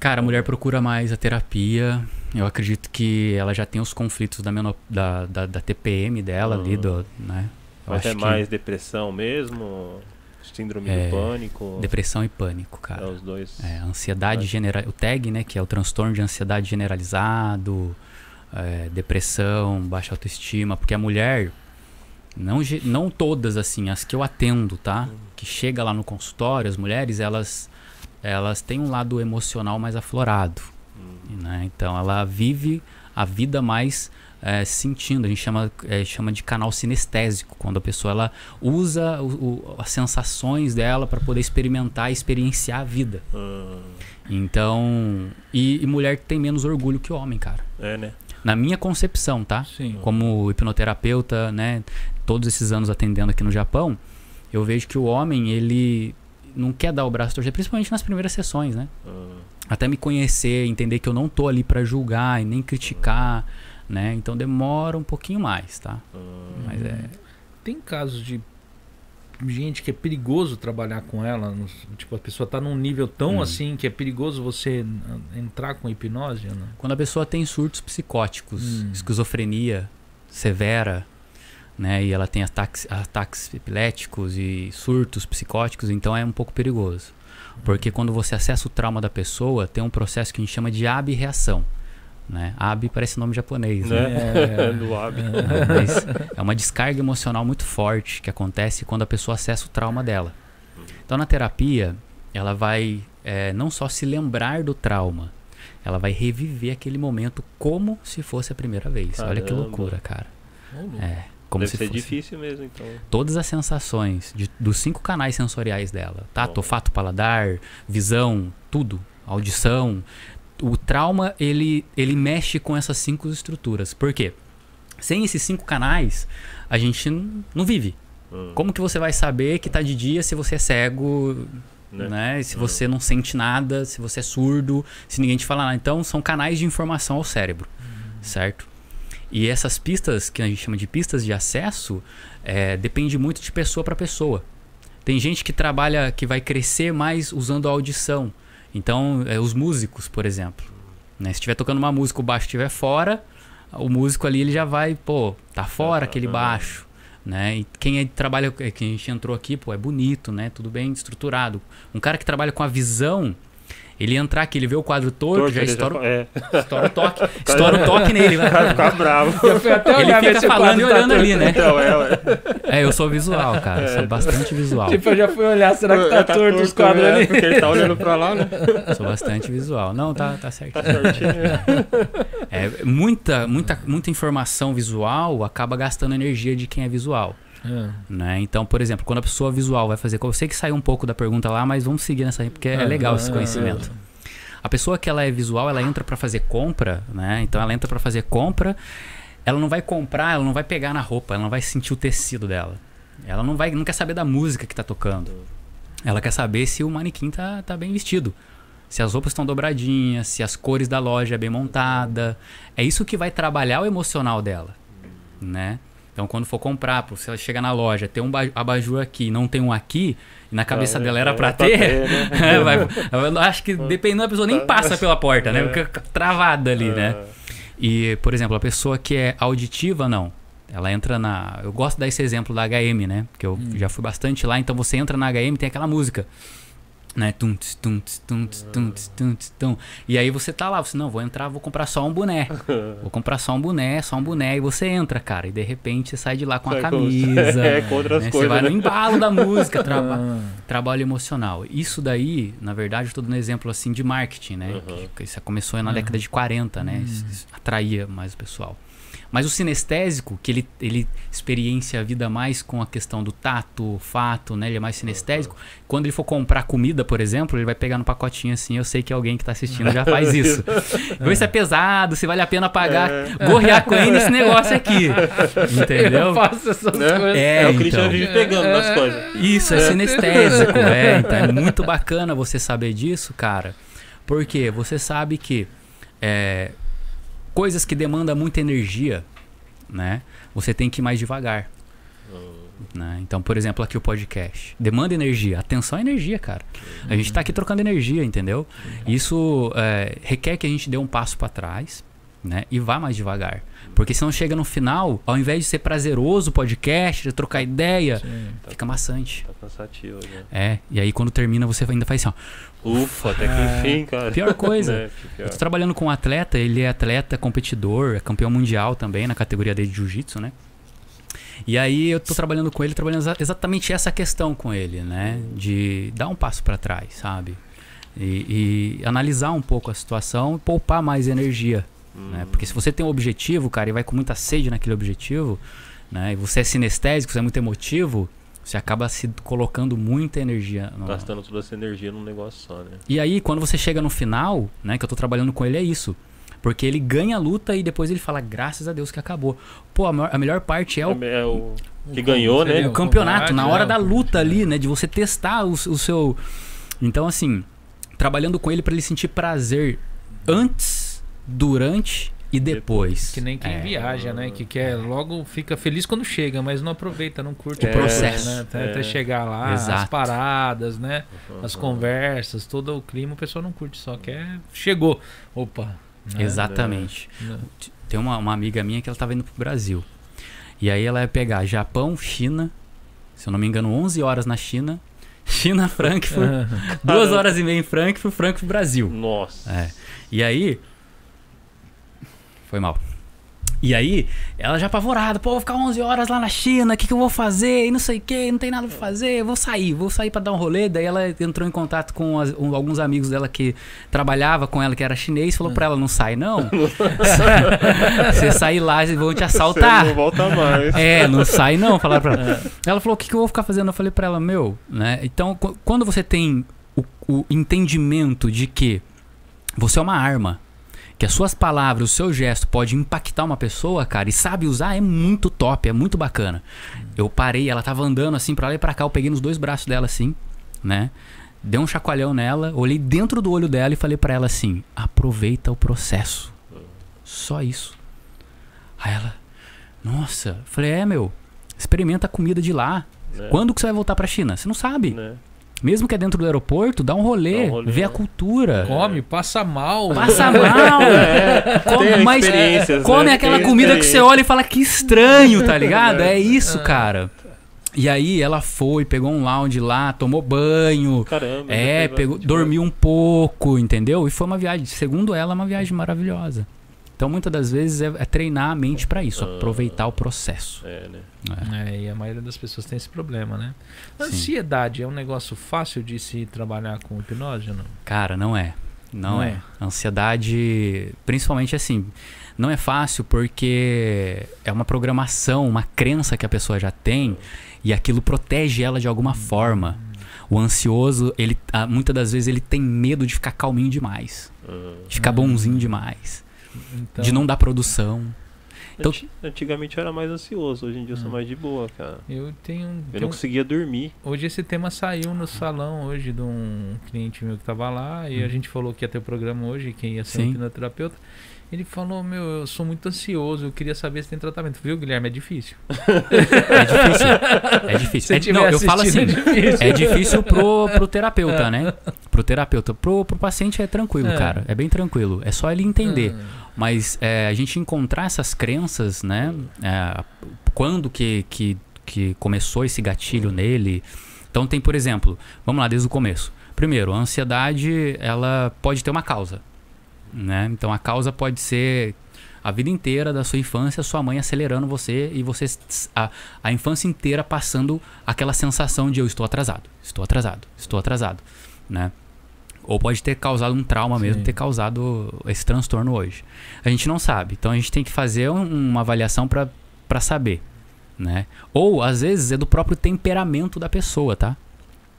Cara, a mulher procura mais a terapia. Eu acredito que ela já tem os conflitos da, meno- da, da, da TPM dela ali, Uhum. do, né? Eu Mas acho é que mais depressão mesmo? Síndrome É, do pânico? depressão e pânico, É cara. os dois. É, ansiedade Vai. general, o TAG, né, que é o transtorno de ansiedade generalizado, é, depressão, baixa autoestima, porque a mulher não não todas assim, as que eu atendo, tá? Que chega lá no consultório, as mulheres, elas elas têm um lado emocional mais aflorado, né? Então ela vive a vida mais é, sentindo, a gente chama, é, chama de canal sinestésico, quando a pessoa ela usa o- o- as sensações dela para poder experimentar e experienciar a vida. ah, Então, e, e mulher que tem menos orgulho que homem, cara. é, né? Na minha concepção, tá? Sim. Como hipnoterapeuta, né? Todos esses anos atendendo aqui no Japão, eu vejo que o homem, ele não quer dar o braço a torcer, principalmente nas primeiras sessões, né? Ah, Até me conhecer, entender que eu não tô ali pra julgar e nem criticar, né? Então demora um pouquinho mais, tá? ah, Mas é. Tem casos de gente que é perigoso trabalhar com ela? No- tipo, a pessoa tá num nível tão Hum. assim que é perigoso você entrar com hipnose? Não? Quando a pessoa tem surtos psicóticos, Hum. esquizofrenia severa, né, e ela tem ataques, ataques epiléticos e surtos psicóticos, então é um pouco perigoso. Porque quando você acessa o trauma da pessoa, tem um processo que a gente chama de ab-reação. Né? Ab parece nome japonês, né? Né? É. Do hábito. Mas é uma descarga emocional muito forte que acontece quando a pessoa acessa o trauma dela. Então, na terapia, ela vai é, não só se lembrar do trauma, ela vai reviver aquele momento como se fosse a primeira vez. Olha que Caramba. loucura, cara. É, como Deve se ser fosse difícil mesmo, então. todas as sensações de- dos cinco canais sensoriais dela, tá? Bom. Olfato, paladar, visão, tudo, audição. O trauma, ele, ele mexe com essas cinco estruturas. Por quê? Sem esses cinco canais, a gente não vive. Hum, Como que você vai saber que tá de dia se você é cego, né? né? Se Hum. você não sente nada, se você é surdo, se ninguém te fala nada. Então, são canais de informação ao cérebro, certo? E essas pistas, que a gente chama de pistas de acesso, é, depende muito de pessoa para pessoa. Tem gente que trabalha, que vai crescer mais usando a audição. Então, é, os músicos, por exemplo. Né? Se estiver tocando uma música, o baixo estiver fora, o músico ali ele já vai, pô, tá fora aquele Aham. baixo. Né? E quem é- trabalha, é, quem a gente entrou aqui, pô, é bonito, né? Tudo bem estruturado. Um cara que trabalha com a visão, ele entrar aqui, ele vê o quadro torto, Torto, já estoura, o- É, estoura o toque. estoura o toque nele. o cara Vai. fica bravo. Já Ele fica falando quadro e tá olhando torto. ali, né? Então, é. É, eu sou visual, cara. Sou bastante visual. Tipo, eu já fui olhar, será que tá, É, torto os quadros é, ali? Porque ele tá olhando pra lá, né? Sou bastante visual. Não, tá, tá certo. Tá certinho. É, muita, muita, muita informação visual acaba gastando energia de quem é visual. É. Né? Então, por exemplo, quando a pessoa visual vai fazer. Eu sei que saiu um pouco da pergunta lá, mas vamos seguir nessa aí, porque é legal esse Ah, conhecimento. A pessoa que ela é visual, ela entra pra fazer compra, né? Então ela entra pra fazer compra, ela não vai comprar, ela não vai pegar na roupa, ela não vai sentir o tecido dela. Ela não vai, não quer saber da música que tá tocando. Ela quer saber se o manequim tá, tá bem vestido. Se as roupas estão dobradinhas, se as cores da loja é bem montada. É isso que vai trabalhar o emocional dela, né? Então, quando for comprar, se ela chegar na loja, ter um ba- abajur aqui, não tem um aqui, e na cabeça É, dela era é, pra é ter, ter, né? é, vai- eu acho que dependendo da pessoa nem passa pela porta, né? Fica travada ali, né? E, por exemplo, a pessoa que é auditiva, não. Ela entra na. Eu gosto de dar esse exemplo da HM, né? Porque eu já fui bastante lá. Então você entra na HM tem aquela música. Né? Tum, tum, tum, tum, tum, tum. E aí você tá lá, você, não, vou entrar, vou comprar só um boné. Vou comprar só um boné, só um boné. E você entra, cara. E de repente você sai de lá com a camisa. É, com outras né? Você coisas, vai no né? embalo da música, traba Ah, trabalho emocional. Isso daí, na verdade, eu tô dando exemplo assim de marketing, né? Uhum. Que, que isso começou na Uhum. década de 40, né? Isso- isso atraía mais o pessoal. Mas o sinestésico, que ele, ele experiencia a vida mais com a questão do tato, olfato, né? Ele é mais sinestésico. Quando ele for comprar comida, por exemplo, ele vai pegar no pacotinho assim. Eu sei que alguém que tá assistindo já faz isso. Vê se é pesado, se vale a pena pagar. Gorrear com ele nesse negócio aqui. Entendeu? Eu faço essas Né? coisas. É, É, o então. Cristiano vive pegando nas coisas. Isso, é sinestésico, é. Então é muito bacana você saber disso, cara. Porque você sabe que é, coisas que demandam muita energia, né? Você tem que ir mais devagar. Né? Então, por exemplo, aqui o podcast. Demanda energia. Atenção é energia, cara. A gente tá aqui trocando energia, entendeu? Isso é, requer que a gente dê um passo para trás, né? E vá mais devagar. Porque senão chega no final, ao invés de ser prazeroso o podcast, de trocar ideia, Sim. fica maçante. Tá cansativo, né? É, e aí quando termina você ainda faz assim, ó. Ufa, até que enfim, cara. Pior coisa. Que pior. Eu tô trabalhando com um atleta, ele é atleta competidor, é campeão mundial também na categoria dele de jiu-jitsu, né? E aí eu tô trabalhando com ele, trabalhando exa- exatamente essa questão com ele, né? De dar um passo para trás, sabe? E, e analisar um pouco a situação e poupar mais energia, né? Porque se você tem um objetivo, cara, e vai com muita sede naquele objetivo, né? E você é sinestésico, você é muito emotivo, você acaba se colocando muita energia no, Gastando toda essa energia num negócio só, né? e aí, quando você chega no final, né, que eu tô trabalhando com ele, é isso. Porque ele ganha a luta e depois ele fala, graças a Deus que acabou. Pô, a maior, a melhor parte é o, É o que O- ganhou, né? o campeonato, na hora né? da luta ali, né, de você testar o, o seu. Então, assim, trabalhando com ele para ele sentir prazer antes, durante e depois. Que nem quem É. viaja, né? Que quer logo fica feliz quando chega, mas não aproveita, não curte O processo. Né? Até, É. até chegar lá, as Exato. paradas, né? As conversas, todo o clima, o pessoal não curte, só quer. Chegou. Opa. né? Exatamente. Né? Tem uma, uma amiga minha que ela tava indo pro Brasil. E aí ela ia pegar Japão, China, se eu não me engano, 11 horas na China, China, Frankfurt, duas horas e meia em Frankfurt, Frankfurt, Brasil. Nossa. É. E aí. Foi mal. E aí, ela já apavorada, pô, vou ficar 11 horas lá na China, o que, que eu vou fazer? E não sei o que, não tem nada pra fazer, eu vou sair, vou sair pra dar um rolê. Daí ela entrou em contato com as- um- alguns amigos dela que trabalhava com ela, que era chinês, falou pra ela: não sai não. Você sair lá, eles vão te assaltar. Você não volta mais. É, não sai não, falaram pra ela. Ela falou, o que, que eu vou ficar fazendo? Eu falei pra ela, meu, né? Então, qu- quando você tem o, o entendimento de que você é uma arma, que as suas palavras, o seu gesto pode impactar uma pessoa, cara, e sabe usar, é muito top, é muito bacana. Eu parei, ela tava andando assim pra lá e pra cá, eu peguei nos dois braços dela assim, né? Dei um chacoalhão nela, olhei dentro do olho dela e falei pra ela assim: aproveita o processo. Só isso. Aí ela, nossa, falei, é meu, experimenta a comida de lá. Né? Quando que você vai voltar pra China? Você não sabe. Né? Mesmo que é dentro do aeroporto, dá um rolê, Dá um rolê, vê a né? cultura. Come, passa mal. Passa mal. Come, Tem mas experiências, come né? aquela Tem comida que você olha e fala que estranho, tá ligado? É. É isso, cara. E aí ela foi, pegou um lounge lá, tomou banho. Caramba. É, pegou, dormiu um pouco, entendeu? E foi uma viagem, segundo ela, uma viagem maravilhosa. Então, muitas das vezes é, é treinar a mente pra isso, Ah. aproveitar o processo. É, né? É, e a maioria das pessoas tem esse problema, né? Sim. Ansiedade é um negócio fácil de se trabalhar com hipnose ou não? Cara, não é. Não, Não é. é? Ansiedade, principalmente assim, não é fácil porque é uma programação, uma crença que a pessoa já tem e aquilo protege ela de alguma forma. O ansioso, ele ah, muitas das vezes ele tem medo de ficar calminho demais, de ficar Hum. bonzinho demais, Então, de não dar produção. Então- Anti- Antigamente eu era mais ansioso, hoje em dia eu sou Hum. mais de boa, cara. Eu tenho. Eu tenho- não conseguia dormir. Hoje esse tema saiu no salão hoje de um cliente meu que tava lá e a gente falou que ia ter o programa hoje, quem ia ser um Sim. hipnoterapeuta. Ele falou, meu, eu sou muito ansioso, eu queria saber se tem tratamento. Viu, Guilherme? É difícil. É difícil. É difícil. É- não, eu falo assim, é difícil. É difícil pro, pro terapeuta, né? Pro terapeuta. Pro, pro paciente é tranquilo, É. cara. É bem tranquilo. É só ele entender. Ah, Mas é, a gente encontrar essas crenças, né? É, quando que, que, que começou esse gatilho nele. Então tem, por exemplo, vamos lá desde o começo. Primeiro, a ansiedade, ela pode ter uma causa, né? Então a causa pode ser a vida inteira da sua infância, sua mãe acelerando você e você a, a infância inteira passando aquela sensação de eu estou atrasado, estou atrasado, estou atrasado, né? Ou pode ter causado um trauma mesmo, Sim. ter causado esse transtorno hoje. A gente não sabe. Então a gente tem que fazer um- uma avaliação para saber, né? Ou às vezes é do próprio temperamento da pessoa, tá?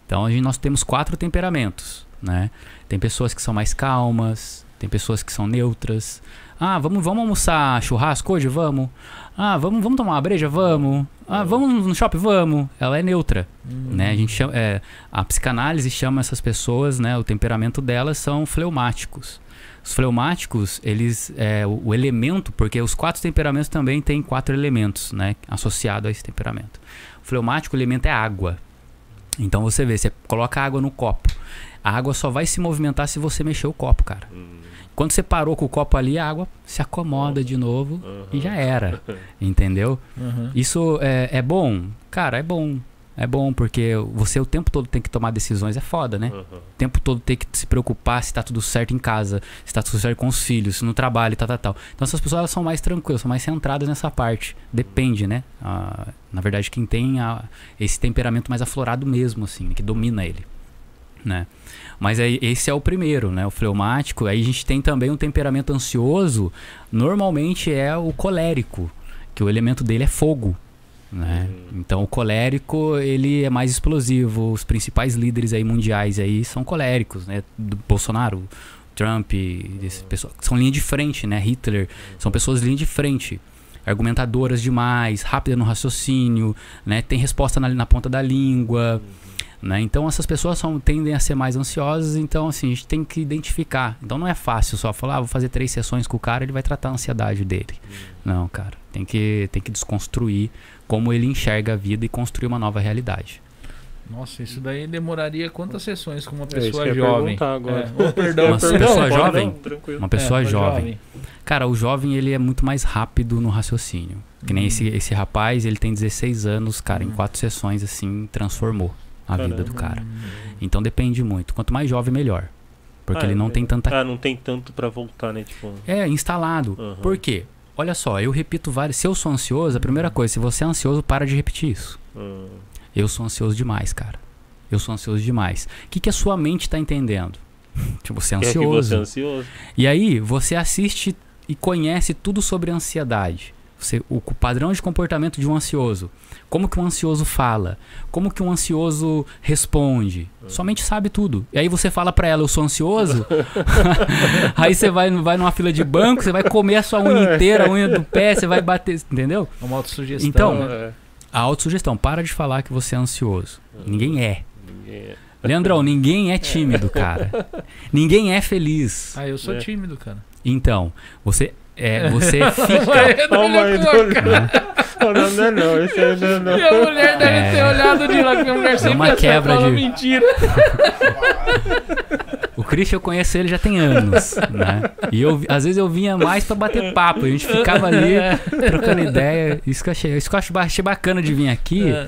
Então a gente, nós temos quatro temperamentos, né? Tem pessoas que são mais calmas, tem pessoas que são neutras. Ah, vamos, vamos almoçar churrasco hoje? Vamos. Ah, vamos, vamos tomar uma breja? Vamos. Ah, vamos no shopping? Vamos. Ela é neutra, hum, né? A gente chama, é, a psicanálise chama essas pessoas, né? O temperamento delas são fleumáticos. Os fleumáticos, eles, é, o, o elemento, porque os quatro temperamentos também têm quatro elementos, né? Associado a esse temperamento. O fleumático, o elemento é água. Então você vê, você coloca água no copo. A água só vai se movimentar se você mexer o copo, cara. Hum, Quando você parou com o copo ali, a água se acomoda de novo e já era. Entendeu? uhum. Isso é, é bom? Cara, é bom. É bom porque você o tempo todo tem que tomar decisões, é foda, né? aham. O tempo todo tem que se preocupar se tá tudo certo em casa, se tá tudo certo com os filhos, no trabalho e tal, tal, tal. Então essas pessoas são mais tranquilas, são mais centradas nessa parte. Depende, né? Ah, na verdade, quem tem a- esse temperamento mais aflorado mesmo, assim, que domina ele, né? Mas aí, esse é o primeiro, né? O fleumático. Aí a gente tem também um temperamento ansioso. Normalmente é o colérico, que o elemento dele é fogo. Né? Hum. Então o colérico ele é mais explosivo. Os principais líderes aí mundiais aí são coléricos, né? Do Bolsonaro, Trump, esse pessoal, são linha de frente, né? Hitler, são pessoas linha de frente, argumentadoras demais, rápida no raciocínio, né? Tem resposta na, na ponta da língua, Né? Então essas pessoas são, tendem a ser mais ansiosas, então assim, a gente tem que identificar. Então não é fácil só falar, ah, vou fazer três sessões com o cara, ele vai tratar a ansiedade dele. Não, cara, tem que, tem que desconstruir como ele enxerga a vida e construir uma nova realidade. Nossa, isso daí demoraria quantas sessões com uma É isso que pessoa jovem? agora. É, oh, perdão, Uma perdão, pessoa jovem? Uma pessoa É, jovem. Cara, o jovem ele é muito mais rápido no raciocínio. Que nem Hum. esse, esse rapaz, ele tem 16 anos, cara, em Hum. quatro sessões assim, transformou a vida do Caramba. cara. Então depende muito. Quanto mais jovem, melhor. Porque Ah, ele não é. tem tanta. Ah, não tem tanto pra voltar, né? Tipo. É, instalado. Aham. Por quê? Olha só, eu repito vários. Se eu sou ansioso, a primeira coisa, se você é ansioso, para de repetir isso. ah, Eu sou ansioso demais, cara. Eu sou ansioso demais. O que, que a sua mente tá entendendo? Tipo, você é é ansioso. você é ansioso. E aí, você assiste e conhece tudo sobre ansiedade. Você, o, o padrão de comportamento de um ansioso. Como que um ansioso fala? Como que um ansioso responde? Sua mente sabe tudo. E aí você fala pra ela, eu sou ansioso. aí você vai, vai numa fila de banco, você vai comer a sua unha inteira, a unha do pé, você vai bater, entendeu? É uma autossugestão. Então? É, A autossugestão, para de falar que você é ansioso. Ninguém é. ninguém é. Leandrão, ninguém é tímido, cara. Ninguém é feliz. Ah, eu sou É. tímido, cara. Então, você é, você fica. Olha mãe a? Não, não é não, esse aí não é não. Minha mulher deve É. ter olhado de lá, que minha mulher sempre uma acerta, quebra de- mentira. O Christian eu conheço ele já tem anos, né? E eu, às vezes eu vinha mais pra bater papo. A gente ficava ali trocando ideia. Isso que eu achei, isso que eu achei bacana de vir aqui, É.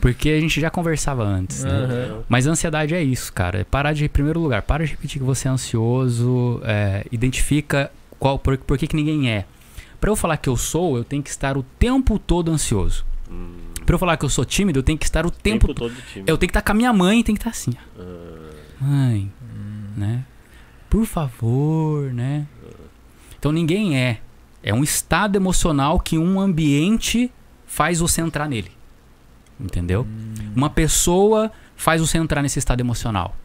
porque a gente já conversava antes, né? Aham. Mas a ansiedade é isso, cara. É parar de, em primeiro lugar, para de repetir que você é ansioso, é, identifica qual, por, por que, que ninguém é. Pra eu falar que eu sou, eu tenho que estar o tempo todo ansioso. Hum, Pra eu falar que eu sou tímido, eu tenho que estar o tempo, tempo todo time. Eu tenho que estar com a minha mãe, tem que estar assim. ó. Ah, Mãe, Hum. né? Por favor, né? Então ninguém é. É um estado emocional que um ambiente faz você entrar nele. Entendeu? Hum. Uma pessoa faz você entrar nesse estado emocional.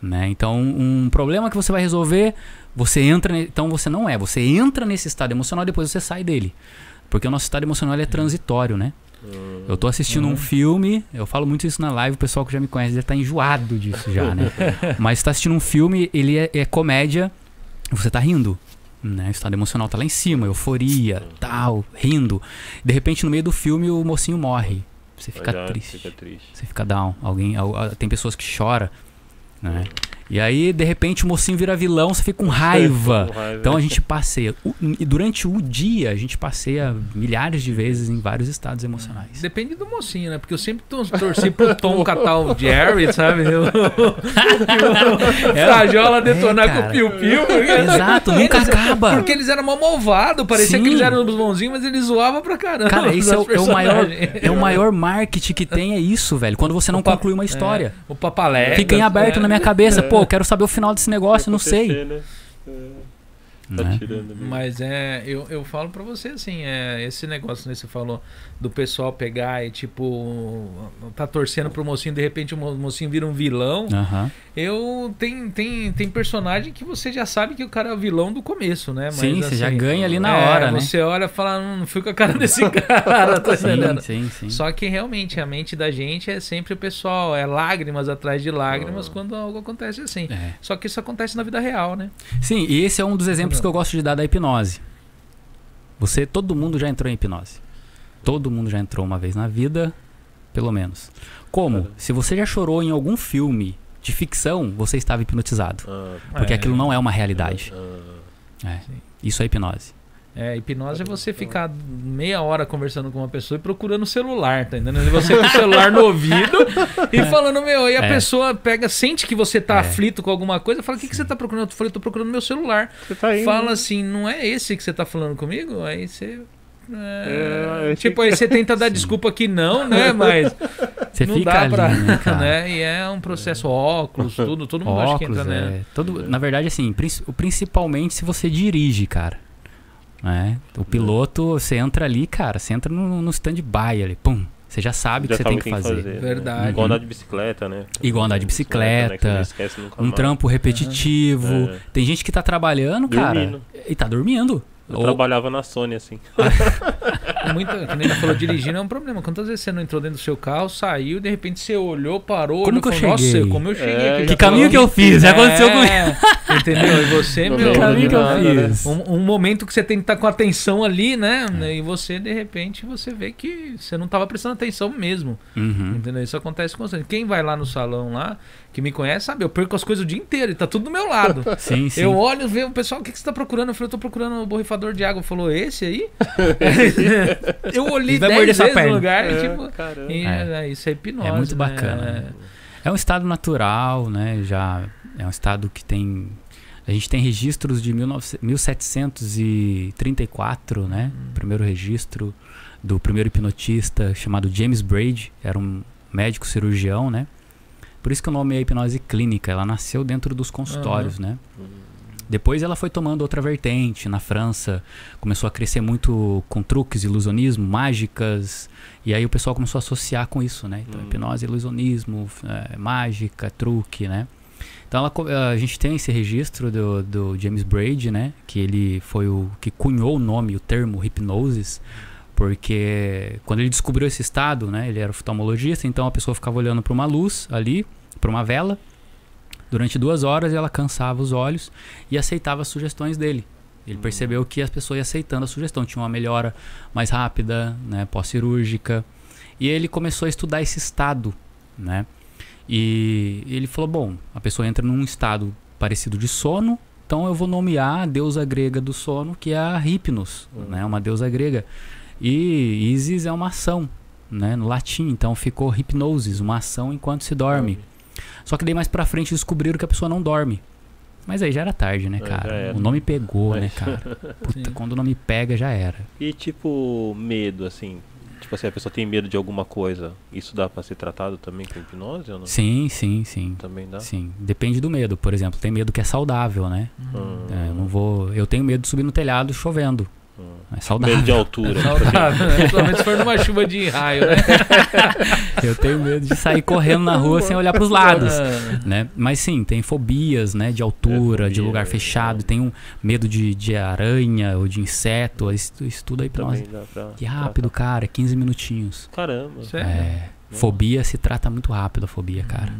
Né? Então, um problema que você vai resolver, você entra. Então, você não é. Você entra nesse estado emocional e depois você sai dele. Porque o nosso estado emocional é transitório, né? Eu tô assistindo Uhum. um filme, eu falo muito isso na live, o pessoal que já me conhece já tá enjoado disso já, né? Mas tá assistindo um filme, ele é, é comédia, você tá rindo. Né? O estado emocional tá lá em cima, euforia, tal, rindo. De repente, no meio do filme, o mocinho morre. Você fica triste. Fica triste. Você fica down. Alguém, al- al- tem pessoas que choram, né? E aí, de repente, o mocinho vira vilão, você fica com raiva. Com raiva. Então a gente passeia. E durante o dia, a gente passeia milhares de vezes em vários estados emocionais. Depende do mocinho, né? Porque eu sempre tor- torci pro Tom catar o Jerry, sabe? Eu... Frajola detonar É, com o piu-piu. porque- Exato, nunca Eles- acaba. Porque eles eram mó malvados, parecia Sim. que eles eram os bonzinhos, mas eles zoavam pra caramba. Cara, esse é o, é o maior, é o maior marketing que tem, é isso, velho. Quando você não O conclui uma história. O papalé. Fica em aberto é. na minha cabeça. É. Pô, eu quero saber o final desse negócio, não sei. Né? É, Tá Né? tirando mesmo. Mas é, eu, eu falo pra você assim, é, esse negócio né, você falou do pessoal pegar e tipo, tá torcendo pro mocinho, de repente o mo- mocinho vira um vilão. Aham. Eu tem, tem, tem personagem que você já sabe que o cara é o vilão do começo, né? Mas, Sim, você já assim, ganha ali na é, hora, né? Você olha e fala, "Hum, não fui com a cara desse cara, tá entendendo? Sim, sim, sim. Só que realmente a mente da gente é sempre o pessoal, é lágrimas atrás de lágrimas Ah. quando algo acontece assim. É. Só que isso acontece na vida real, né? Sim, e esse é um dos exemplos que eu gosto de dar da hipnose. Você, todo mundo já entrou em hipnose. Todo mundo já entrou uma vez na vida, pelo menos. Como? Se você já chorou em algum filme de ficção, você estava hipnotizado. Ah, Porque É. aquilo não é uma realidade. ah, É. Isso é hipnose. É, hipnose é você ficar meia hora conversando com uma pessoa e procurando o celular, tá entendendo? Você com o celular no ouvido e falando, meu, e a É. pessoa pega, sente que você tá É. aflito com alguma coisa, fala, o que, que você tá procurando? Eu falei, tô procurando meu celular. Você tá indo. Fala assim, não é esse que você tá falando comigo? Aí você. É, É, tipo, aí você tenta dar desculpa que não, né? Mas Você não fica dá ali, pra. né, cara? né? E é um processo óculos, tudo, todo mundo acha que Óculos, entra, né? é. Todo, na verdade, assim, princi- principalmente se você dirige, cara. né? O piloto, você entra ali, cara, você entra no, no stand-by ali, pum. Você já sabe o que você tem que fazer. Verdade. Igual andar de bicicleta, né? Igual andar de né, bicicleta, esquece nunca Um mais. trampo repetitivo. É. Tem gente que tá trabalhando, cara, Dormindo. e tá dormindo. Eu Ou- trabalhava na Sony, assim. é muito, que nem ele falou, dirigindo é um problema. Quantas vezes você não entrou dentro do seu carro, saiu, de repente você olhou, parou, Como olhou, que eu falou, cheguei? Nossa, como eu cheguei É, aqui. Que Já caminho falou- que eu fiz? Já aconteceu comigo. É, Entendeu? E você, No meu. meio caminho que eu nada, né? fiz. Um, um momento que você tem que estar com atenção ali, né? É. E você, de repente, você vê que você não estava prestando atenção mesmo. Uhum. Entendeu? Isso acontece constante. Quem vai lá no salão lá, que me conhece, sabe? Eu perco as coisas o dia inteiro e tá tudo do meu lado. Sim, sim. Eu olho, vejo o pessoal, o que, que você tá procurando? Eu falei, eu tô procurando um borrifador de água. Falou, esse aí? eu olhei Ele vai 10 morder sua vezes no perna. lugar e É, tipo... caramba. e, É. é, Isso é hipnose. É muito né? bacana, né? É um estado natural, né? Já é um estado que tem. A gente tem registros de 19 1734, né? Primeiro registro do primeiro hipnotista chamado James Braid, era um médico cirurgião, né? Por isso que o nome é hipnose clínica, ela nasceu dentro dos consultórios, né? Depois ela foi tomando outra vertente. Na França começou a crescer muito com truques, ilusionismo, mágicas. E aí o pessoal começou a associar com isso, né? Então, Hum. hipnose, ilusionismo, é, mágica, truque, né? Então ela a gente tem esse registro do, do James Braid, né? Que ele foi o que cunhou o nome, o termo hipnosis. Porque quando ele descobriu esse estado, né? Ele era oftalmologista, então a pessoa ficava olhando para uma luz ali, para uma vela, durante duas horas e ela cansava os olhos e aceitava as sugestões dele. Ele Hum. percebeu que as pessoas iam aceitando a sugestão, tinha uma melhora mais rápida, né, pós-cirúrgica. E ele começou a estudar esse estado, né? E ele falou: bom, a pessoa entra num estado parecido de sono, então eu vou nomear a deusa grega do sono, que é a Hipnos, Hum. né? Uma deusa grega. E Isis é uma ação, né? No latim, então ficou hipnosis, uma ação enquanto se dorme. Só que daí mais pra frente descobriram que a pessoa não dorme. Mas aí já era tarde, né, É, cara? O nome pegou, É. né, cara? Puta, quando o nome pega, já era. E tipo, medo, assim. Tipo assim, a pessoa tem medo de alguma coisa. Isso dá pra ser tratado também com hipnose ou não? Sim, sim, sim. Também dá? Sim, depende do medo. Por exemplo, tem medo que é saudável, né? Hum, É, eu não vou. Eu tenho medo de subir no telhado chovendo. Hum. É saudável. Medo de altura. assim. Saudável, né? Principalmente se for numa chuva de raio, né? Eu tenho medo de sair correndo na rua sem olhar pros lados. Ah, Né? Mas sim, tem fobias, né? De altura, É, de fobia, lugar é. fechado, tem um medo de, de aranha ou de inseto. Isso, isso tudo aí pra nós. Pra. Que rápido, cara, 15 minutinhos. Caramba. Sério? É, fobia se trata muito rápido, a fobia, cara.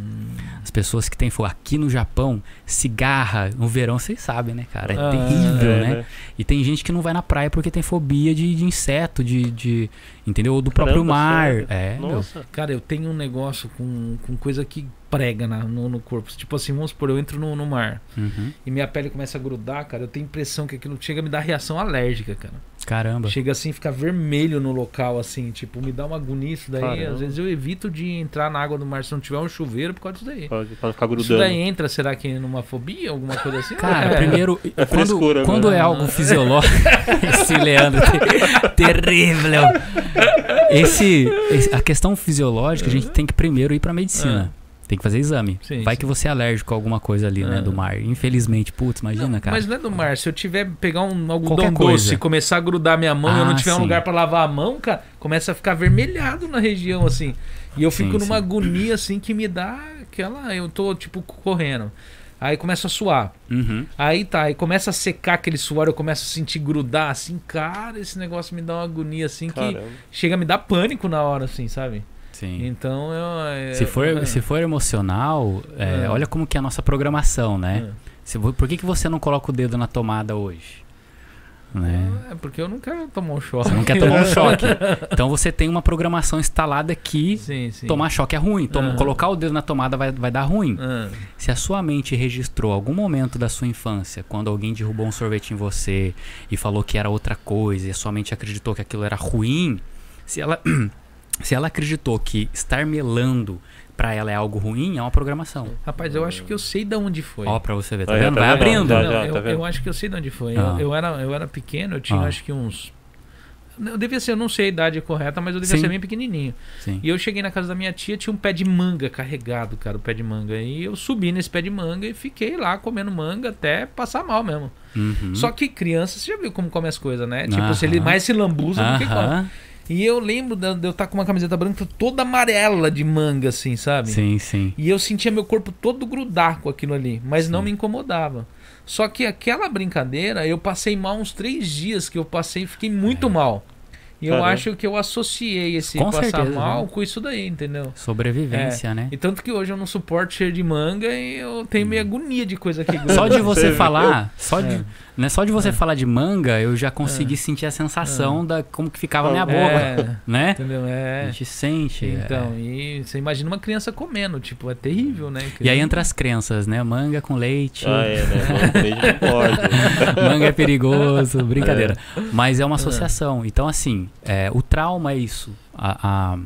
As pessoas que têm fobia. Aqui no Japão, cigarra no verão, vocês sabem, né, cara? É Ah, terrível, É, né? E tem gente que não vai na praia porque tem fobia de, de inseto, de, de. Entendeu? Ou do próprio Caramba, mar. sério? É, meu. Nossa. Cara, eu tenho um negócio com, com coisa que prega na- no, no corpo. Tipo assim, vamos supor, eu entro no, no mar Uhum. e minha pele começa a grudar, cara. Eu tenho a impressão que aquilo chega a me dar reação alérgica, cara. Caramba. Chega assim, fica vermelho no local, assim, tipo, me dá uma agonia isso daí. Caramba. Às vezes eu evito de entrar na água do mar se não tiver um chuveiro por causa disso daí. Pode, pode ficar Isso grudando. daí entra, será que numa fobia, alguma coisa assim? Cara, É. primeiro, quando, frescura, quando né? é algo fisiológico. esse Leandro, ter- terrível. Esse, esse- a questão fisiológica, a gente tem que primeiro ir pra medicina. Tem que fazer exame. Sim, Vai sim. que você é alérgico a alguma coisa ali, né, Ah. do mar. Infelizmente, putz, imagina, Não, cara. Mas não é do mar. Se eu tiver pegar um algodão doce e começar a grudar minha mão e eu não Ah, tiver um sim. lugar pra lavar a mão, cara, começa a ficar vermelhado na região, assim. E eu fico numa agonia, assim, que me dá aquela. Eu tô, tipo, correndo. Aí começa a suar. Uhum. Aí tá, aí começa a secar aquele suor, eu começo a sentir grudar, assim, cara, esse negócio me dá uma agonia, assim, que Caramba. chega a me dar pânico na hora, assim, sabe? Sim. Então eu. Se for, eu- se for emocional, é, Ah. olha como que é a nossa programação, né? Ah. Se por que, que você não coloca o dedo na tomada hoje? Né? É porque eu não quero tomar um choque. Você não quer tomar um choque. Então você tem uma programação instalada que Sim, sim. tomar choque é ruim. Tom- Aham. Colocar o dedo na tomada vai, vai dar ruim. Ah, Se a sua mente registrou algum momento da sua infância, quando alguém derrubou um sorvete em você e falou que era outra coisa, e a sua mente acreditou que aquilo era ruim, se ela, se ela acreditou que estar melando pra ela é algo ruim, é uma programação. Rapaz, eu acho que eu sei de onde foi. Ó, pra você ver, tá Aí, vendo? tá Vai vendo? abrindo. Já, Não, já, eu, tá vendo? eu acho que eu sei de onde foi. Ah. Eu, eu era, eu era pequeno, eu tinha Ah. acho que uns. Eu devia ser, eu não sei a idade correta, mas eu devia Sim. ser bem pequenininho. Sim. E eu cheguei na casa da minha tia, tinha um pé de manga carregado, cara, o pé de manga. E eu subi nesse pé de manga e fiquei lá comendo manga até passar mal mesmo. Uhum. Só que criança, você já viu como come as coisas, né? Tipo, Aham. se ele mais se lambuza do que come. E eu lembro de de eu estar com uma camiseta branca toda amarela de manga, assim, sabe? Sim, sim. E eu sentia meu corpo todo grudar com aquilo ali, mas não Sim. me incomodava. Só que aquela brincadeira, eu passei mal uns três dias que eu passei e fiquei muito É. mal. E eu Caramba. acho que eu associei esse Com passar certeza, mal né? com isso daí, entendeu? Sobrevivência, né? E tanto que hoje eu não suporto cheiro de manga e eu tenho meio agonia de coisa que gruda. Só de você falar, só de, É. né, só de você falar de manga, eu já consegui sentir a sensação da como que ficava a minha boca, É, né? entendeu? A É. gente sente. é. Então, e você imagina uma criança comendo, tipo, é terrível, né? E aí entra as crenças, né? Manga com leite, Ah, é, né? Leite não pode. manga é perigoso, brincadeira. Mas é uma associação. Então, assim, é, o trauma é isso. A, a,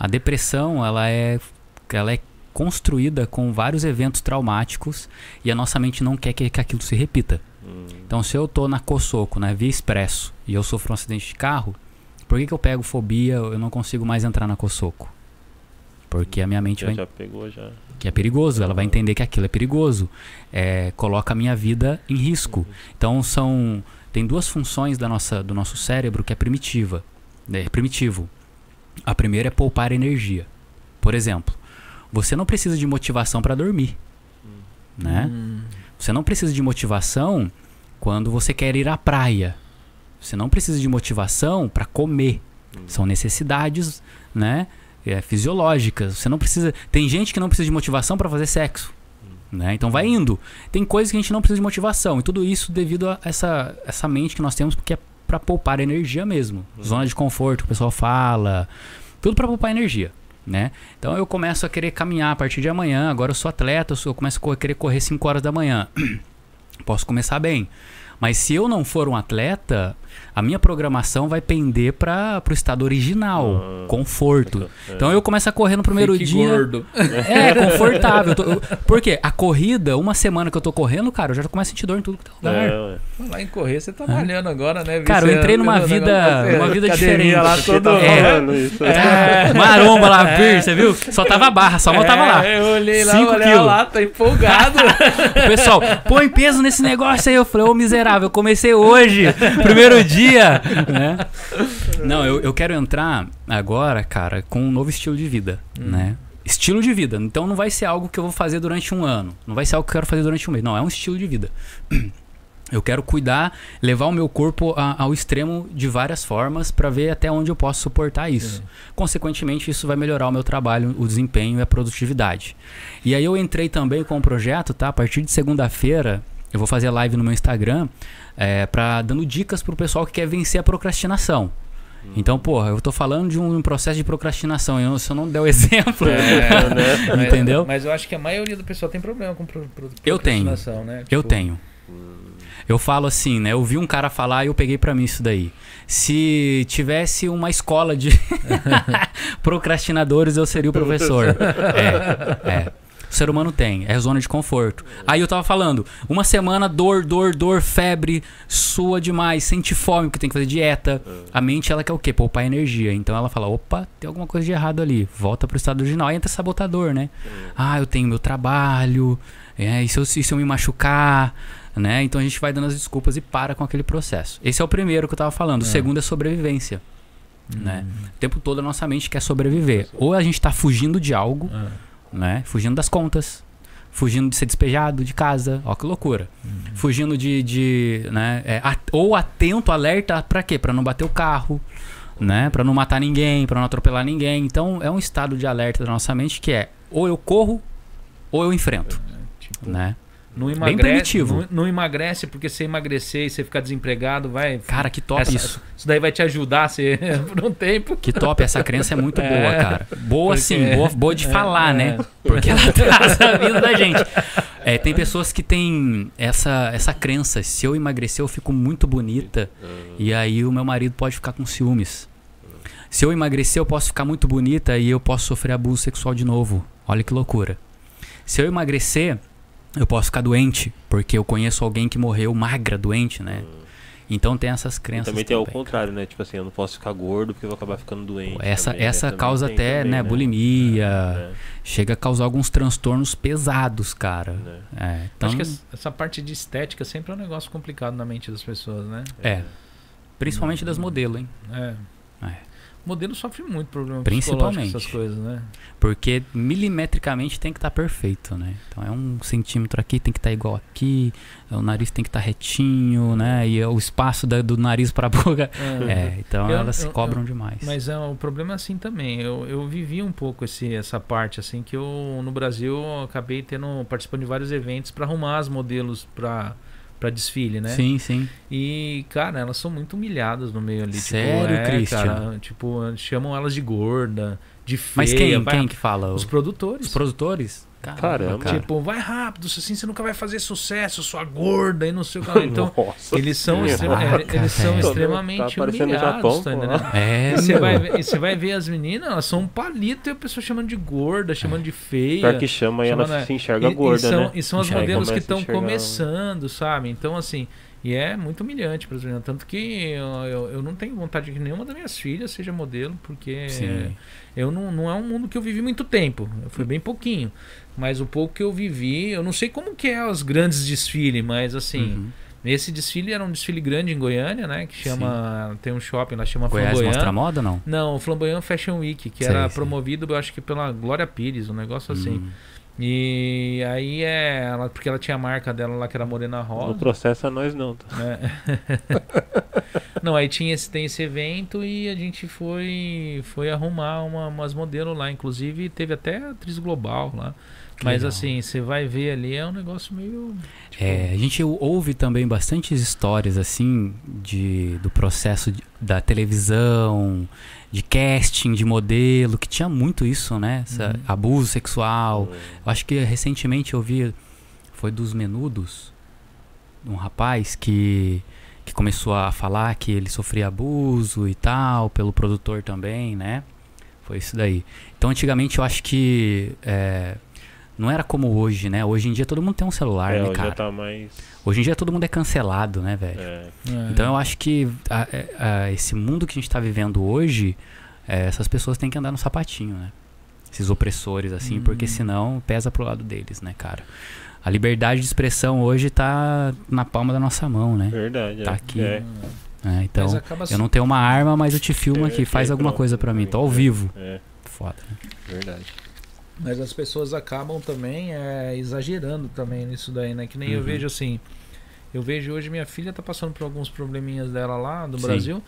a depressão, ela é, ela é construída com vários eventos traumáticos e a nossa mente não quer que, que aquilo se repita. Hum, Então, se eu tô na Cosoco, na Via Expresso, e eu sofro um acidente de carro, por que, que eu pego fobia, eu não consigo mais entrar na Cosoco? Porque a minha mente já, vai já pegou, já. que é perigoso, ela vai entender que aquilo é perigoso, é, coloca a minha vida em risco. Então são tem duas funções da nossa, do nosso cérebro que é primitiva, é primitivo. A primeira é poupar energia. Por exemplo, você não precisa de motivação para dormir, né? Hum, Você não precisa de motivação quando você quer ir à praia. Você não precisa de motivação para comer. São necessidades, né, é, fisiológicas. Você não precisa. Tem gente que não precisa de motivação para fazer sexo, né? Então vai indo. Tem coisas que a gente não precisa de motivação e tudo isso devido a essa essa mente que nós temos porque é para poupar energia mesmo. Zona de conforto que o pessoal fala, tudo para poupar energia. Né? Então eu começo a querer caminhar a partir de amanhã. Agora eu sou atleta, eu, sou- eu começo a querer correr 5 horas da manhã. Posso começar bem. Mas se eu não for um atleta, a minha programação vai pender para o estado original, Ah. conforto. É. Então eu começo a correr no primeiro fique dia. gordo. É, confortável. Eu tô- eu- por quê? A corrida, uma semana que eu tô correndo, cara, eu já começo a sentir dor em tudo que é lugar. É. Falar em correr, você tá malhando agora, né? Cara, eu entrei numa vida- numa vida diferente. lá todo... tá É. isso. É, maromba lá, bir, você viu? Só tava barra, só tava lá. É, eu olhei lá, Cinco olhei quilos. lá, tá empolgado. Pessoal, põe peso nesse negócio aí. Eu falei, ô miserável, eu comecei hoje, primeiro dia, né? Não, eu, eu quero entrar agora, cara, com um novo estilo de vida, né? Estilo de vida. Então não vai ser algo que eu vou fazer durante um ano. Não vai ser algo que eu quero fazer durante um mês. Não, é um estilo de vida. Eu quero cuidar, levar o meu corpo a- ao extremo de várias formas para ver até onde eu posso suportar isso. Consequentemente, isso vai melhorar o meu trabalho, o desempenho e a produtividade. E aí eu entrei também com um projeto, tá? A partir de segunda-feira, eu vou fazer live no meu Instagram é, para dando dicas pro pessoal que quer vencer a procrastinação. Então, porra, eu tô falando de um processo de procrastinação. Eu, se eu não der o exemplo, É, né? Mas- Entendeu? Mas eu acho que a maioria do pessoal tem problema com pro, pro, Eu tenho. procrastinação, Né? Eu Tipo, tenho. Eu falo assim, né? Eu vi um cara falar e eu peguei pra mim isso daí. Se tivesse uma escola de procrastinadores, eu seria o professor. É, é. O ser humano tem, é zona de conforto. Aí eu tava falando, uma semana, dor, dor, dor, febre, sua demais, sente fome, porque tem que fazer dieta. A mente, ela quer o quê? Poupar energia. Então ela fala, opa, tem alguma coisa de errado ali. Volta pro estado original. Aí entra sabotador, né? Ah, eu tenho meu trabalho, é, e se eu, e se eu me machucar, né? Então a gente vai dando as desculpas e para com aquele processo. Esse é o primeiro que eu tava falando. O É. segundo é sobrevivência. Né? O tempo todo a nossa mente quer sobreviver. Ou a gente tá fugindo de algo, Ah, né? Fugindo das contas. Fugindo de ser despejado de casa. Ó, que loucura. Fugindo de. de né? é, at- ou atento, alerta, pra quê? Pra não bater o carro. Né? Pra não matar ninguém, pra não atropelar ninguém. Então é um estado de alerta da nossa mente que é ou eu corro ou eu enfrento. tipo, Né? Não Bem emagrece, primitivo. Não, não emagrece, porque se emagrecer e você ficar desempregado, vai. Cara, que top essa- isso. Isso daí vai te ajudar você, por um tempo. Que top, essa crença é muito boa, É. cara. Boa Porque- sim, boa, boa de é, falar, é. né? Porque ela traz a vida da gente. É, tem pessoas que têm essa, essa crença. Se eu emagrecer, eu fico muito bonita. E aí o meu marido pode ficar com ciúmes. Se eu emagrecer, eu posso ficar muito bonita e eu posso sofrer abuso sexual de novo. Olha que loucura. Se eu emagrecer, eu posso ficar doente, porque eu conheço alguém que morreu magra, doente, né? Então tem essas E crenças. também tem ao também. contrário, né? Tipo assim, eu não posso ficar gordo porque eu vou acabar ficando doente. Essa, também, né? essa Também causa até, também, né, bulimia, É, chega a causar alguns transtornos pesados, cara. né? É, então, Acho que essa- essa parte de estética sempre é um negócio complicado na mente das pessoas, né? é. Principalmente das modelos, hein? É. É. modelo sofre muito problema Principalmente. essas coisas, né? Porque milimetricamente tem que estar perfeito, né? Então é um centímetro aqui tem que estar igual aqui, o nariz tem que estar retinho, né? E o espaço da- do nariz para a boca. É, então Eu- elas se eu- cobram demais. Mas é, o problema é assim também. Eu, eu vivi um pouco esse, essa parte, assim, que eu no Brasil eu acabei tendo, participando de vários eventos para arrumar as modelos para para desfile, né? Sim, sim. E, cara, elas são muito humilhadas no meio ali. Sério, tipo, é, Christian? Cara, tipo, chamam elas de gorda, de feia. Mas quem, quem que fala? Os Os, produtores. Produtores? Caramba. cara. Tipo, vai rápido, assim você nunca vai fazer sucesso, sua gorda e não sei o que. lá. Então, Nossa eles são, extrema- é, eles são Caraca, extremamente Tá humilhados, Japão, tá entendendo? É, E você vai, ver- e você vai ver as meninas, elas são um palito e a pessoa chamando de gorda, chamando de feia. Pior que chama e ela né? se enxerga E- gorda, e são, né? E são os Enxerga, modelos que estão começando, sabe? Então, assim, e é muito humilhante para as meninas. Tanto que eu, eu, eu não tenho vontade que nenhuma das minhas filhas seja modelo, porque Sim. eu não, não é um mundo que eu vivi muito tempo. Foi bem pouquinho. Mas o pouco que eu vivi, eu não sei como que é os grandes desfiles, mas assim. Uhum. Esse desfile era um desfile grande em Goiânia, né? Que chama. Tem um shopping lá, chama Goiás Flamboyant. mostra moda não? Não, o Flamboyant Fashion Week, que Sei, era sei. promovido, eu acho que pela Glória Pires, um negócio assim. Hum. E aí é. Ela, porque ela tinha a marca dela lá que era Morena No Rosa. processo é nós não. Tá? né? Não, aí tinha esse, tem esse evento e a gente foi foi arrumar uma, umas modelos lá. Inclusive teve até atriz global lá. Mas legal. assim, você vai ver ali, é um negócio meio. tipo, É, a gente ouve também bastantes histórias assim de, do processo de- da televisão, de casting de modelo, que tinha muito isso, né? Essa- Uhum. Abuso sexual. Eu acho que recentemente eu vi, foi dos Menudos, um rapaz que, que começou a falar que ele sofria abuso e tal, pelo produtor também, né? Foi isso daí. Então antigamente eu acho que é, não era como hoje, né? Hoje em dia todo mundo tem um celular, É, né, cara? tá mais. Hoje em dia todo mundo é cancelado, né, velho? é, é. Então eu acho que a- é, a- esse mundo que a gente tá vivendo hoje, é, essas pessoas têm que andar no sapatinho, né? Esses opressores, assim, Hum. porque senão pesa pro lado deles, né, cara? A liberdade de expressão hoje tá na palma da nossa mão, né? verdade. Tá é. aqui. É, É, então, eu não tenho uma arma, mas eu te filmo É, aqui, faz é, alguma pronto, coisa pra mim, tô ao é. vivo. é, Foda, né? verdade. Mas as pessoas acabam também é, exagerando também nisso daí, né? Que nem eu Uhum. vejo assim. Eu vejo hoje minha filha tá passando por alguns probleminhas dela lá do Sim. Brasil.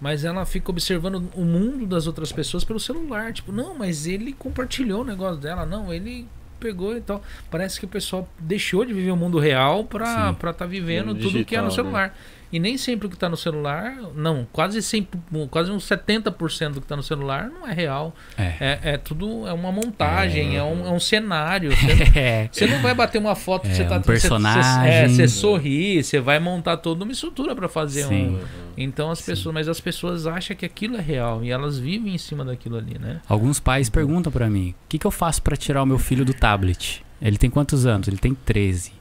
Mas ela fica observando o mundo das outras pessoas pelo celular. Tipo, não, mas ele compartilhou o negócio dela. Não, ele pegou e tal. Parece que o pessoal deixou de viver o mundo real pra estar tá vivendo tudo que é no digital, né? E nem sempre o que tá no celular, não, quase sempre, quase uns 70% do que tá no celular não é real. É. É, é tudo, é uma montagem, É. é, um, é um cenário. Você, É. você não vai bater uma foto, É, você tá um você- você- personagem. é, você sorri, você vai montar toda uma estrutura pra fazer Sim. um. Então as Sim. pessoas, mas as pessoas acham que aquilo é real e elas vivem em cima daquilo ali, né? Alguns pais perguntam pra mim: o que, que eu faço pra tirar o meu filho do tablet? Ele tem quantos anos? Ele tem 13.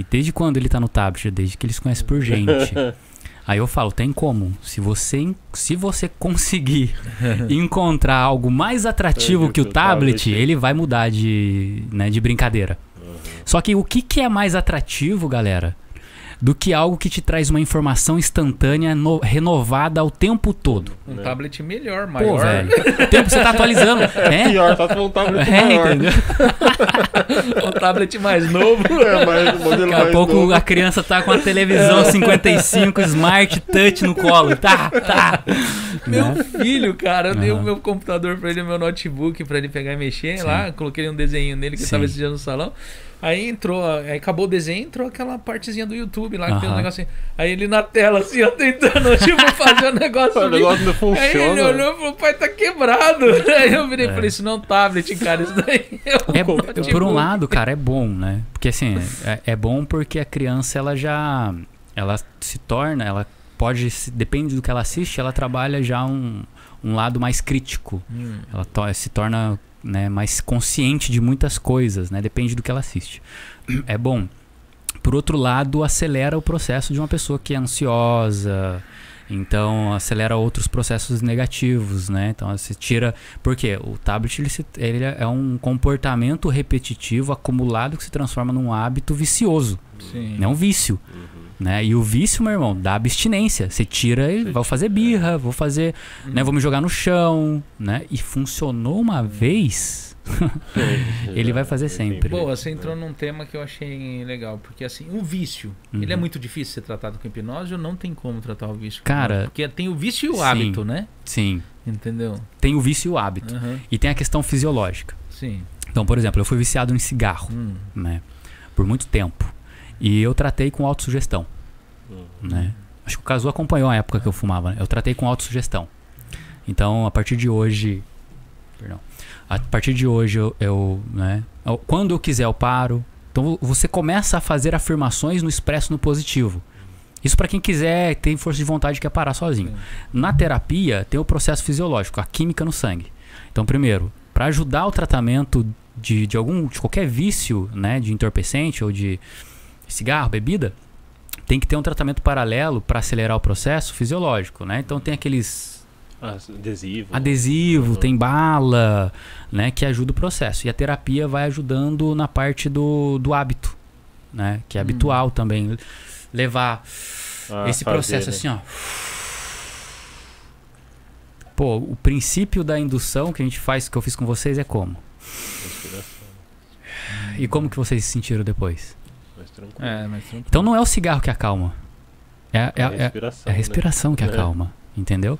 E desde quando ele tá no tablet? Desde que ele se conhece por gente. Aí eu falo, tem como? Se você, se você conseguir encontrar algo mais atrativo que o tablet, tablet. ele vai mudar de, né, de brincadeira. Só que o que, que é mais atrativo, galera, do que algo que te traz uma informação instantânea, no- renovada ao tempo todo? Um Né? tablet melhor, Pô, maior. velho, o tempo você tá atualizando. É, Pior, só se for um tablet é maior. entendeu? um tablet mais novo. É, mas o modelo Daqui a mais pouco novo. a criança tá com a televisão 55 Smart Touch no colo. Tá, tá. Meu Né? filho, cara, eu dei o meu computador pra ele, meu notebook pra ele pegar e mexer Sim. lá, coloquei um desenho nele que Sim. tava esse dia no salão. Aí entrou, aí acabou o desenho, entrou aquela partezinha do YouTube lá, que tem um Aham. negocinho. Aí ele na tela, assim, ó, tentando, tipo, fazer o negócio. O negócio não Aí ele funciona. olhou e falou, pai, tá quebrado. Aí eu virei e É. falei, isso não é um tablet, cara, isso daí é um É, por um lado, cara, é bom, né? Porque assim, é, é bom porque a criança, ela já. Ela se torna, ela pode. Depende do que ela assiste, ela trabalha já um, um lado mais crítico. Hum, Ela to- se torna né, mais consciente de muitas coisas, né? Depende do que ela assiste. É bom. Por outro lado, acelera o processo de uma pessoa que é ansiosa. Então, acelera outros processos negativos, né? Então, você tira... Por quê? O tablet, ele, se- ele é um comportamento repetitivo, acumulado, que se transforma num hábito vicioso. sim. É um vício. Uhum. Né? E o vício, meu irmão, dá abstinência. Você tira e vou fazer birra, vou fazer, né, vou me jogar no chão, né? E funcionou uma vez, ele vai fazer sempre. Boa, você entrou num tema que eu achei legal, porque assim, o vício, ele é Uhum. muito difícil ser tratado com hipnose ou não tem como tratar o vício? Cara, porque tem o vício e o sim. hábito, né? Sim, Entendeu? tem o vício e o hábito. Aham, E tem a questão fisiológica. Sim. Então, por exemplo, eu fui viciado em cigarro, Hum. né? Por muito tempo. E eu tratei com autossugestão, Hum. né? Acho que o Cazu acompanhou a época que eu fumava, né? Eu tratei com autossugestão. Então, a partir de hoje... Perdão. A partir de hoje, eu, eu, né? Quando eu quiser, eu paro. Então, você começa a fazer afirmações no expresso no positivo. Isso para quem quiser, tem força de vontade e quer parar sozinho. Sim. Na terapia, tem o processo fisiológico, a química no sangue. Então, primeiro, para ajudar o tratamento de, de algum de qualquer vício, né, de entorpecente ou de cigarro, bebida, tem que ter um tratamento paralelo para acelerar o processo fisiológico, né? Então tem aqueles adesivo. adesivo, Uhum. tem bala, né, que ajuda o processo. E a terapia vai ajudando na parte do, do hábito, né, que é Hum. habitual também levar Ah, esse fazer, processo né? assim, ó. Pô, o princípio da indução que a gente faz, que eu fiz com vocês é como? Respiração, E como que vocês se sentiram depois? Mais tranquilo. É, mas tranquilo. Então não é o cigarro que acalma. É, é, É a é- respiração. é a respiração que É. acalma, entendeu?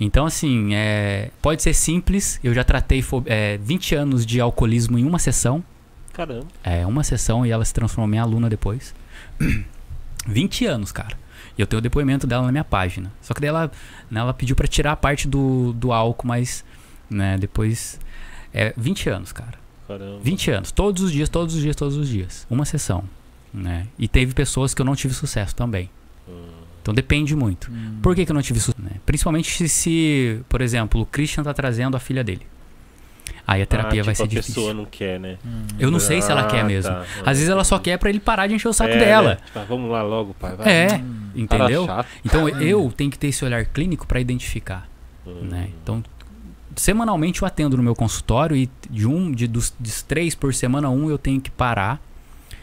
Então, assim, é, pode ser simples. Eu já tratei é, 20 anos de alcoolismo em uma sessão. Né? Caramba. É, uma sessão e ela se transformou em minha aluna depois. 20 anos, cara. E eu tenho o depoimento dela na minha página. Só que daí ela, né, ela pediu pra tirar a parte do, do álcool, mas né, depois. É 20 anos, cara. Caramba. 20 anos. Todos os dias, todos os dias, todos os dias. Uma sessão. Né? E teve pessoas que eu não tive sucesso também. Então depende muito. Hum. Por que, que eu não tive sucesso? né? Principalmente se, se, por exemplo, o Christian tá trazendo a filha dele. Aí a terapia ah, vai tipo, ser a difícil. pessoa não quer, né? Hum. Eu não sei se ela quer Ah, mesmo. tá. Às vezes ela só quer pra ele parar de encher o saco É, dela. né? Tipo, ah, vamos lá logo, pai. Vai. É, Hum. entendeu? Então eu tenho que ter esse olhar clínico pra identificar, Hum. né? Então semanalmente eu atendo no meu consultório e de um de dos, dos três por semana um eu tenho que parar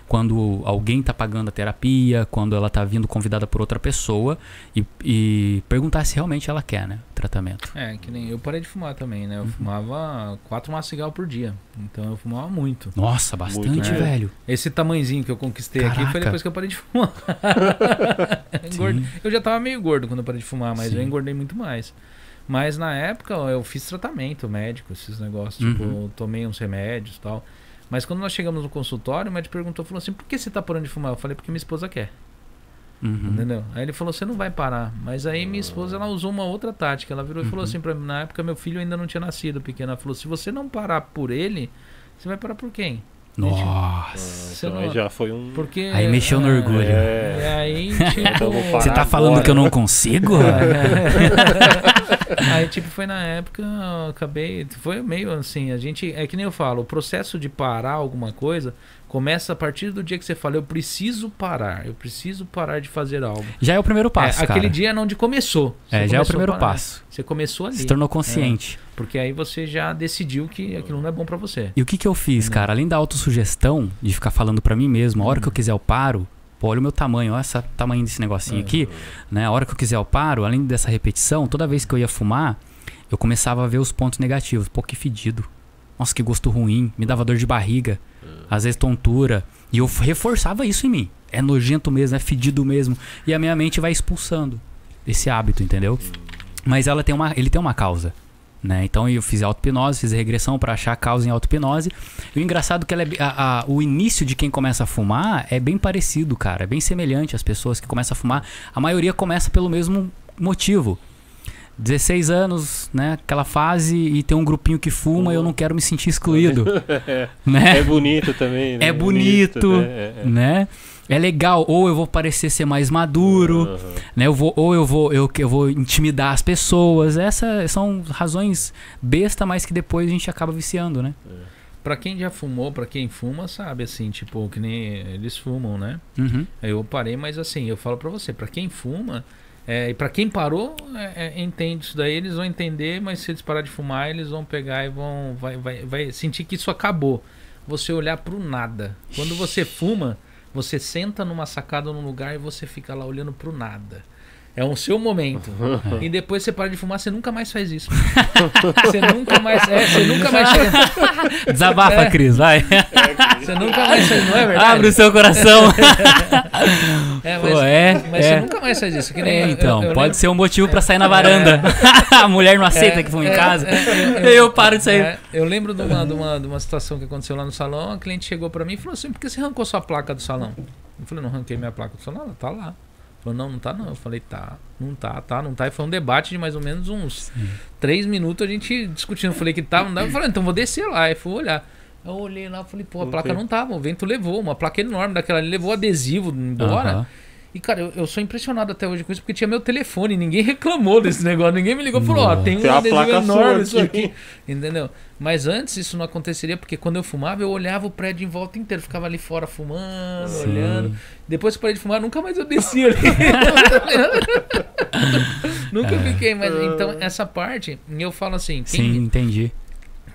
quando alguém tá pagando a terapia, quando ela tá vindo convidada por outra pessoa e, e perguntar se realmente ela quer, né, o tratamento. É, que nem eu parei de fumar também, né? Eu Uhum. fumava quatro maços de cigarro por dia. Então eu fumava muito. Nossa, bastante, Muito, né? velho. Esse tamanzinho que eu conquistei aqui Caraca. foi depois que eu parei de fumar. Eu já tava meio gordo quando eu parei de fumar, mas Sim. eu engordei muito mais. Mas na época eu fiz tratamento médico, esses negócios, tipo, Uhum. eu tomei uns remédios e tal. Mas quando nós chegamos no consultório, o médico perguntou, falou assim, por que você tá parando de fumar? Eu falei, porque minha esposa quer, Uhum. entendeu? Aí ele falou, você não vai parar. Mas aí minha esposa, ela usou uma outra tática. Ela virou e falou Uhum. assim pra mim, na época meu filho ainda não tinha nascido, pequeno. Ela falou, se você não parar por ele, você vai parar por quem? Nossa. Então não- aí já foi um. Porque... Aí mexeu no orgulho. É. E aí, Então tipo... Você tá agora. falando que eu não consigo? Aí, tipo, foi na época, acabei. Foi meio assim, a gente. É que nem eu falo, o processo de parar alguma coisa começa a partir do dia que você fala, eu preciso parar, eu preciso parar de fazer algo. Já é o primeiro passo, é, aquele dia é onde começou. Você É, já é o começou primeiro passo. Você começou ali. Se tornou consciente. Porque aí você já decidiu que aquilo não é bom pra você. E o que que eu fiz, Hum. cara? Além da autossugestão, de ficar falando pra mim mesmo, a hora Hum. que eu quiser eu paro, pô, olha o meu tamanho, olha esse tamanho desse negocinho É. aqui, né? A hora que eu quiser eu paro, além dessa repetição, toda vez que eu ia fumar, eu começava a ver os pontos negativos. Pô, que fedido. Nossa, que gosto ruim. Me dava dor de barriga. Às vezes tontura. E eu reforçava isso em mim. É nojento mesmo, é fedido mesmo. E a minha mente vai expulsando esse hábito, entendeu? Mas ela tem uma, ele tem uma causa. Né? Então eu fiz auto-hipnose, fiz regressão pra achar a causa em auto-hipnose. E o engraçado é que é, a- a- o início de quem começa a fumar é bem parecido, cara. É bem semelhante às pessoas que começam a fumar. A maioria começa pelo mesmo motivo. 16 anos, né? Aquela fase e tem um grupinho que fuma e eu não quero me sentir excluído. né? É bonito também. né? É bonito. né? É, é. né? É legal, ou eu vou parecer ser mais maduro, Aham. né? Eu vou, ou eu vou, eu, eu vou intimidar as pessoas. Essas são razões besta, mas que depois a gente acaba viciando, né? Pra quem já fumou, pra quem fuma, sabe assim, tipo, que nem eles fumam, né? Uhum. Eu parei, mas assim, eu falo pra você, pra quem fuma, é, e pra quem parou, é, é, entende isso daí, eles vão entender, mas se eles parar de fumar, eles vão pegar e vão vai, vai, vai sentir que isso acabou. Você olhar pro nada. Quando você fuma, você senta numa sacada num lugar e você fica lá olhando pro nada. É o seu momento. e depois você para de fumar, você nunca mais faz isso. você nunca mais. É, você nunca mais. Desabafa, É. Cris, vai. Você nunca mais faz, não é verdade? Abre o seu coração. É, mas, Pô, é, mas é. você nunca mais faz isso. Que nem É, então, eu- eu pode lembro- ser um motivo pra sair na varanda. A mulher não aceita que fuma em é, casa. é, eu, eu paro de sair. é, eu lembro de uma, de, uma, de uma situação que aconteceu lá no salão. A cliente chegou pra mim e falou assim: por que você arrancou sua placa do salão? Eu falei: não arranquei minha placa do salão. Ela tá lá. Falou: não, não tá não. Eu falei: tá, não tá, tá, não tá. E foi um debate de mais ou menos uns três minutos a gente discutindo. Eu falei que tava, não dava. Eu falei: então vou descer lá. E fui olhar. Eu olhei lá e falei: pô, a placa não tava. O vento levou. Uma placa enorme daquela ali levou adesivo embora. E, cara, eu, eu sou impressionado até hoje com isso, porque tinha meu telefone, ninguém reclamou desse negócio, ninguém me ligou e falou, ó, tem um Tem adesivo enorme isso aqui. Entendeu? Mas antes isso não aconteceria, porque quando eu fumava, eu olhava o prédio em volta inteiro, ficava ali fora fumando, Sim. olhando. Depois que parei de fumar, nunca mais eu descia ali. nunca fiquei, mas então essa parte, eu falo assim, quem, Sim, entendi.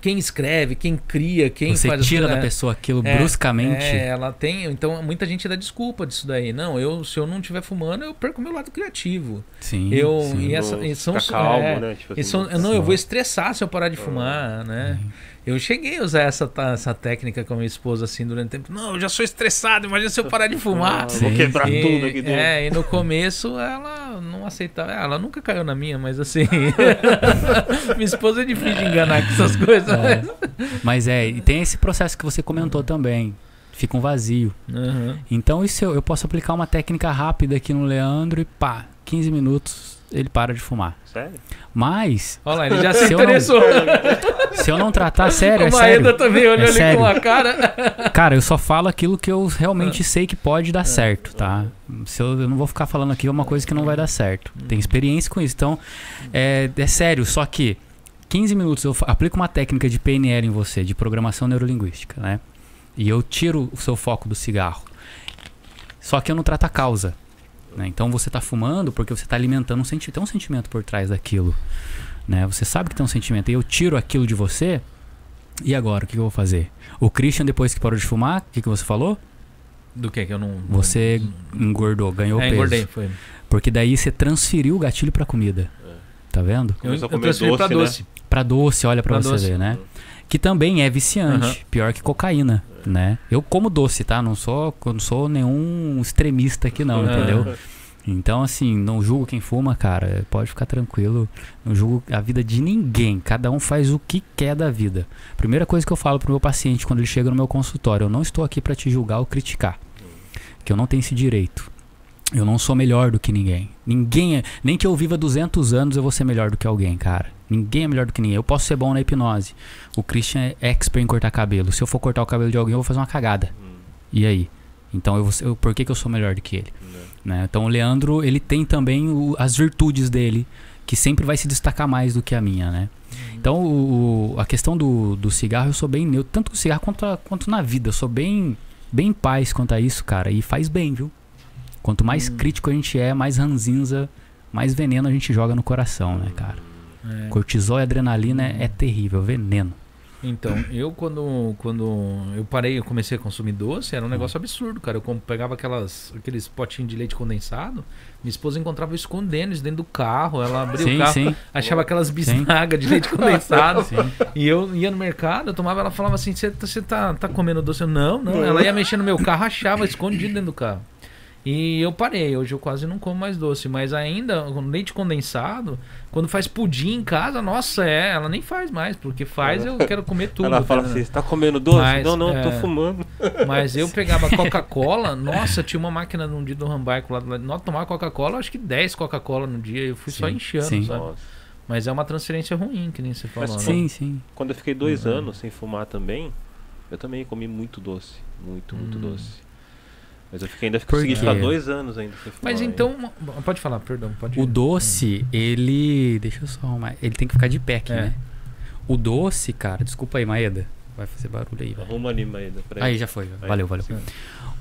Quem escreve, quem cria, quem Você faz as tira coisas, da é, pessoa aquilo é, bruscamente. É, ela tem. Então, muita gente dá desculpa disso daí. Não, eu, se eu não estiver fumando, eu perco meu lado criativo. Sim. eu. sim. E essa, Não e são, fica calmo, é, né? Tipo e assim, são- não, eu Sim. vou estressar se eu parar de fumar, né? Eu cheguei a usar essa, essa técnica com a minha esposa assim durante o tempo. Não, eu já sou estressado, imagina se eu parar de fumar. Ah, Sim, vou quebrar E- tudo aqui dentro. É, e no começo ela não aceitava. Ela nunca caiu na minha, mas assim. minha esposa é difícil de enganar com essas coisas. É. Mas é, e tem esse processo que você comentou também. Fica um vazio. Uhum. Então, isso eu, eu posso aplicar uma técnica rápida aqui no Leandro e pá, 15 minutos ele para de fumar. Sério? É. Mas, Olha lá, ele já se Se eu não- interessou. se eu não tratar, sério, é o Maeda sério. também olhou É ali sério. com a cara. Cara, eu só falo aquilo que eu É. realmente sei que pode dar certo, tá? Se eu, eu não vou ficar falando aqui uma coisa que não vai dar certo. Tenho experiência com isso. Então, é, é sério, só que 15 minutos eu aplico uma técnica de PNL em você, de programação neurolinguística, né? E eu tiro o seu foco do cigarro. Só que eu não trato a causa. Né? Então você tá fumando porque você tá alimentando um sentimento. Tem um sentimento por trás daquilo. Né? Você sabe que tem um sentimento. E eu tiro aquilo de você. E agora, o que, que eu vou fazer? O Christian, depois que parou de fumar, o que, que você falou? Do que que eu não. Você engordou, ganhou é, peso. engordei, foi. Porque daí você transferiu o gatilho pra comida. Tá vendo? Eu, Começou a eu comer transferi pra doce, né? doce. Pra doce, olha pra, Pra você doce. ver, né? Que também é viciante, Aham. pior que cocaína, né? Eu como doce, tá? Não sou, não sou nenhum extremista aqui não, Aham. entendeu? Então, assim, não julgo quem fuma, cara. Pode ficar tranquilo. Não julgo a vida de ninguém. Cada um faz o que quer da vida. Primeira coisa que eu falo pro meu paciente quando ele chega no meu consultório: eu não estou aqui pra te julgar ou criticar. Que eu não tenho esse direito. Eu não sou melhor do que ninguém. Ninguém é. Nem que eu viva 200 anos eu vou ser melhor do que alguém, cara. Ninguém é melhor do que ninguém. Eu posso ser bom na hipnose. O Christian é expert em cortar cabelo. Se eu for cortar o cabelo de alguém, eu vou fazer uma cagada. Hum, E aí? Então, eu, vou eu- por que, que eu sou melhor do que ele? né? Então o Leandro, ele tem também o- as virtudes dele, que sempre vai se destacar mais do que a minha, né? Então o, a questão do, do cigarro, eu sou bem neutro, tanto com cigarro quanto, a- quanto na vida, eu sou bem, bem em paz quanto a isso, cara, e faz bem, viu? Quanto mais Hum. crítico a gente é, mais ranzinza, mais veneno a gente joga no coração, né, cara? É. Cortisol e adrenalina é, é terrível, veneno. Então, eu quando, quando eu parei, eu comecei a consumir doce, era um negócio absurdo, cara. Eu pegava aquelas, aqueles potinhos de leite condensado, minha esposa encontrava escondendo isso dentro do carro, ela abria Sim, o carro, sim. achava aquelas bisnagas de leite condensado. Sim. E eu ia no mercado, eu tomava, ela falava assim, você tá, você tá, tá comendo doce? Eu, não, não. Ela ia mexer no meu carro, achava escondido dentro do carro. E eu parei, hoje eu quase não como mais doce, mas ainda com leite condensado, quando faz pudim em casa, nossa, é, ela nem faz mais, porque faz eu quero comer tudo. Ela fala assim, você tá comendo doce? Mas, não, não, tô é. fumando. Mas eu pegava Coca-Cola, nossa, tinha uma máquina num dia do Rambaico lá do lado. Nós tomava Coca-Cola, acho que 10 Coca-Cola no dia, eu fui só Sim, enchendo, sim. sabe? Nossa. Mas é uma transferência ruim, que nem você falou, Mas né? Sim, sim. Quando eu fiquei dois Uhum. anos sem fumar também, eu também comi muito doce. Muito, muito Hum. doce. Mas eu fiquei, ainda consegui ficar dois anos ainda. Mas então, pode falar, perdão, pode O doce, ele. Deixa eu só arrumar. Ele tem que ficar de pé aqui, É. né? O doce, cara, desculpa aí, Maeda. Vai fazer barulho aí, velho. Arruma ali, Maeda. pra Aí já foi. Aí. Valeu, valeu. Sim.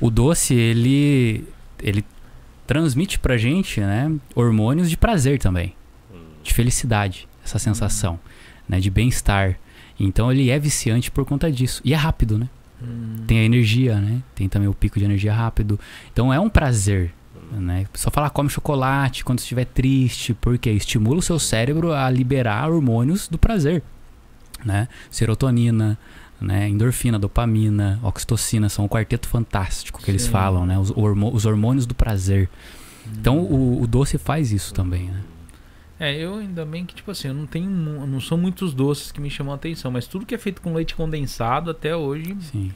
O doce, ele. Ele transmite pra gente, né? Hormônios de prazer também. Hum. De felicidade. Essa sensação, né? De bem-estar. Então ele é viciante por conta disso. E é rápido, né? Hum. Tem a energia, né? Tem também o pico de energia rápido. Então é um prazer, né? Só falar come chocolate quando estiver triste, porque estimula o seu cérebro a liberar hormônios do prazer, né? Serotonina, né? Endorfina, dopamina, oxitocina são o quarteto fantástico que eles Sim. falam, né? Os hormônios do prazer. Então o, o doce faz isso também, né? É, eu ainda bem que, tipo assim, eu não tenho. Não são muitos doces que me chamam a atenção, mas tudo que é feito com leite condensado até hoje. Sim.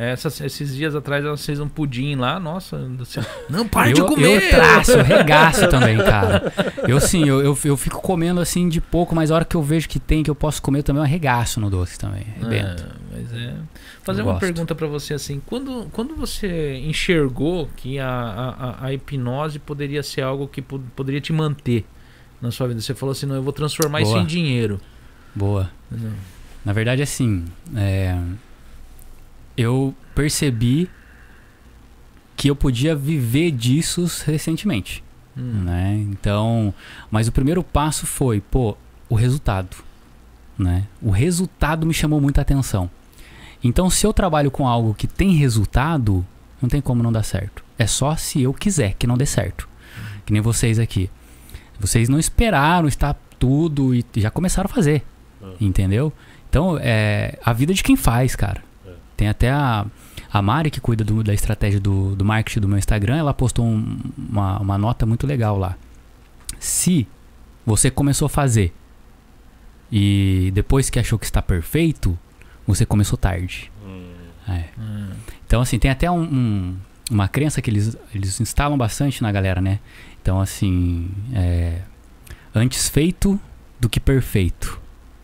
é, essas- esses dias atrás ela fez um pudim lá, nossa. assim, não para de comer! eu traço, eu regaço também, cara. Eu sim, eu, eu, eu fico comendo assim de pouco, mas a hora que eu vejo que tem, que eu posso comer, também eu arregaço no doce também. É, mas é. Fazer Eu uma gosto. pergunta pra você assim, quando, quando você enxergou que a, a, a- hipnose poderia ser algo que po- poderia te manter na sua vida? Você falou assim, não, eu vou transformar isso Boa. em dinheiro. Boa. Na verdade, assim, é, eu percebi que eu podia viver disso recentemente, Hum. né? Então, mas o primeiro passo foi, pô, o resultado, né? O resultado me chamou muita atenção. Então, se eu trabalho com algo que tem resultado, não tem como não dar certo. É só se eu quiser que não dê certo. Que nem vocês aqui. Vocês não esperaram estar tudo e já começaram a fazer. Entendeu? Então, é a vida de quem faz, cara. É. Tem até a, a Mari, que cuida do- da estratégia do, do marketing do meu Instagram, ela postou um- uma, uma nota muito legal lá. Se você começou a fazer e depois que achou que está perfeito, você começou tarde. Hum, É. Hum. Então, assim, tem até um, um- uma crença que eles, eles instalam bastante na galera, né? Então, assim, é, antes feito do que perfeito,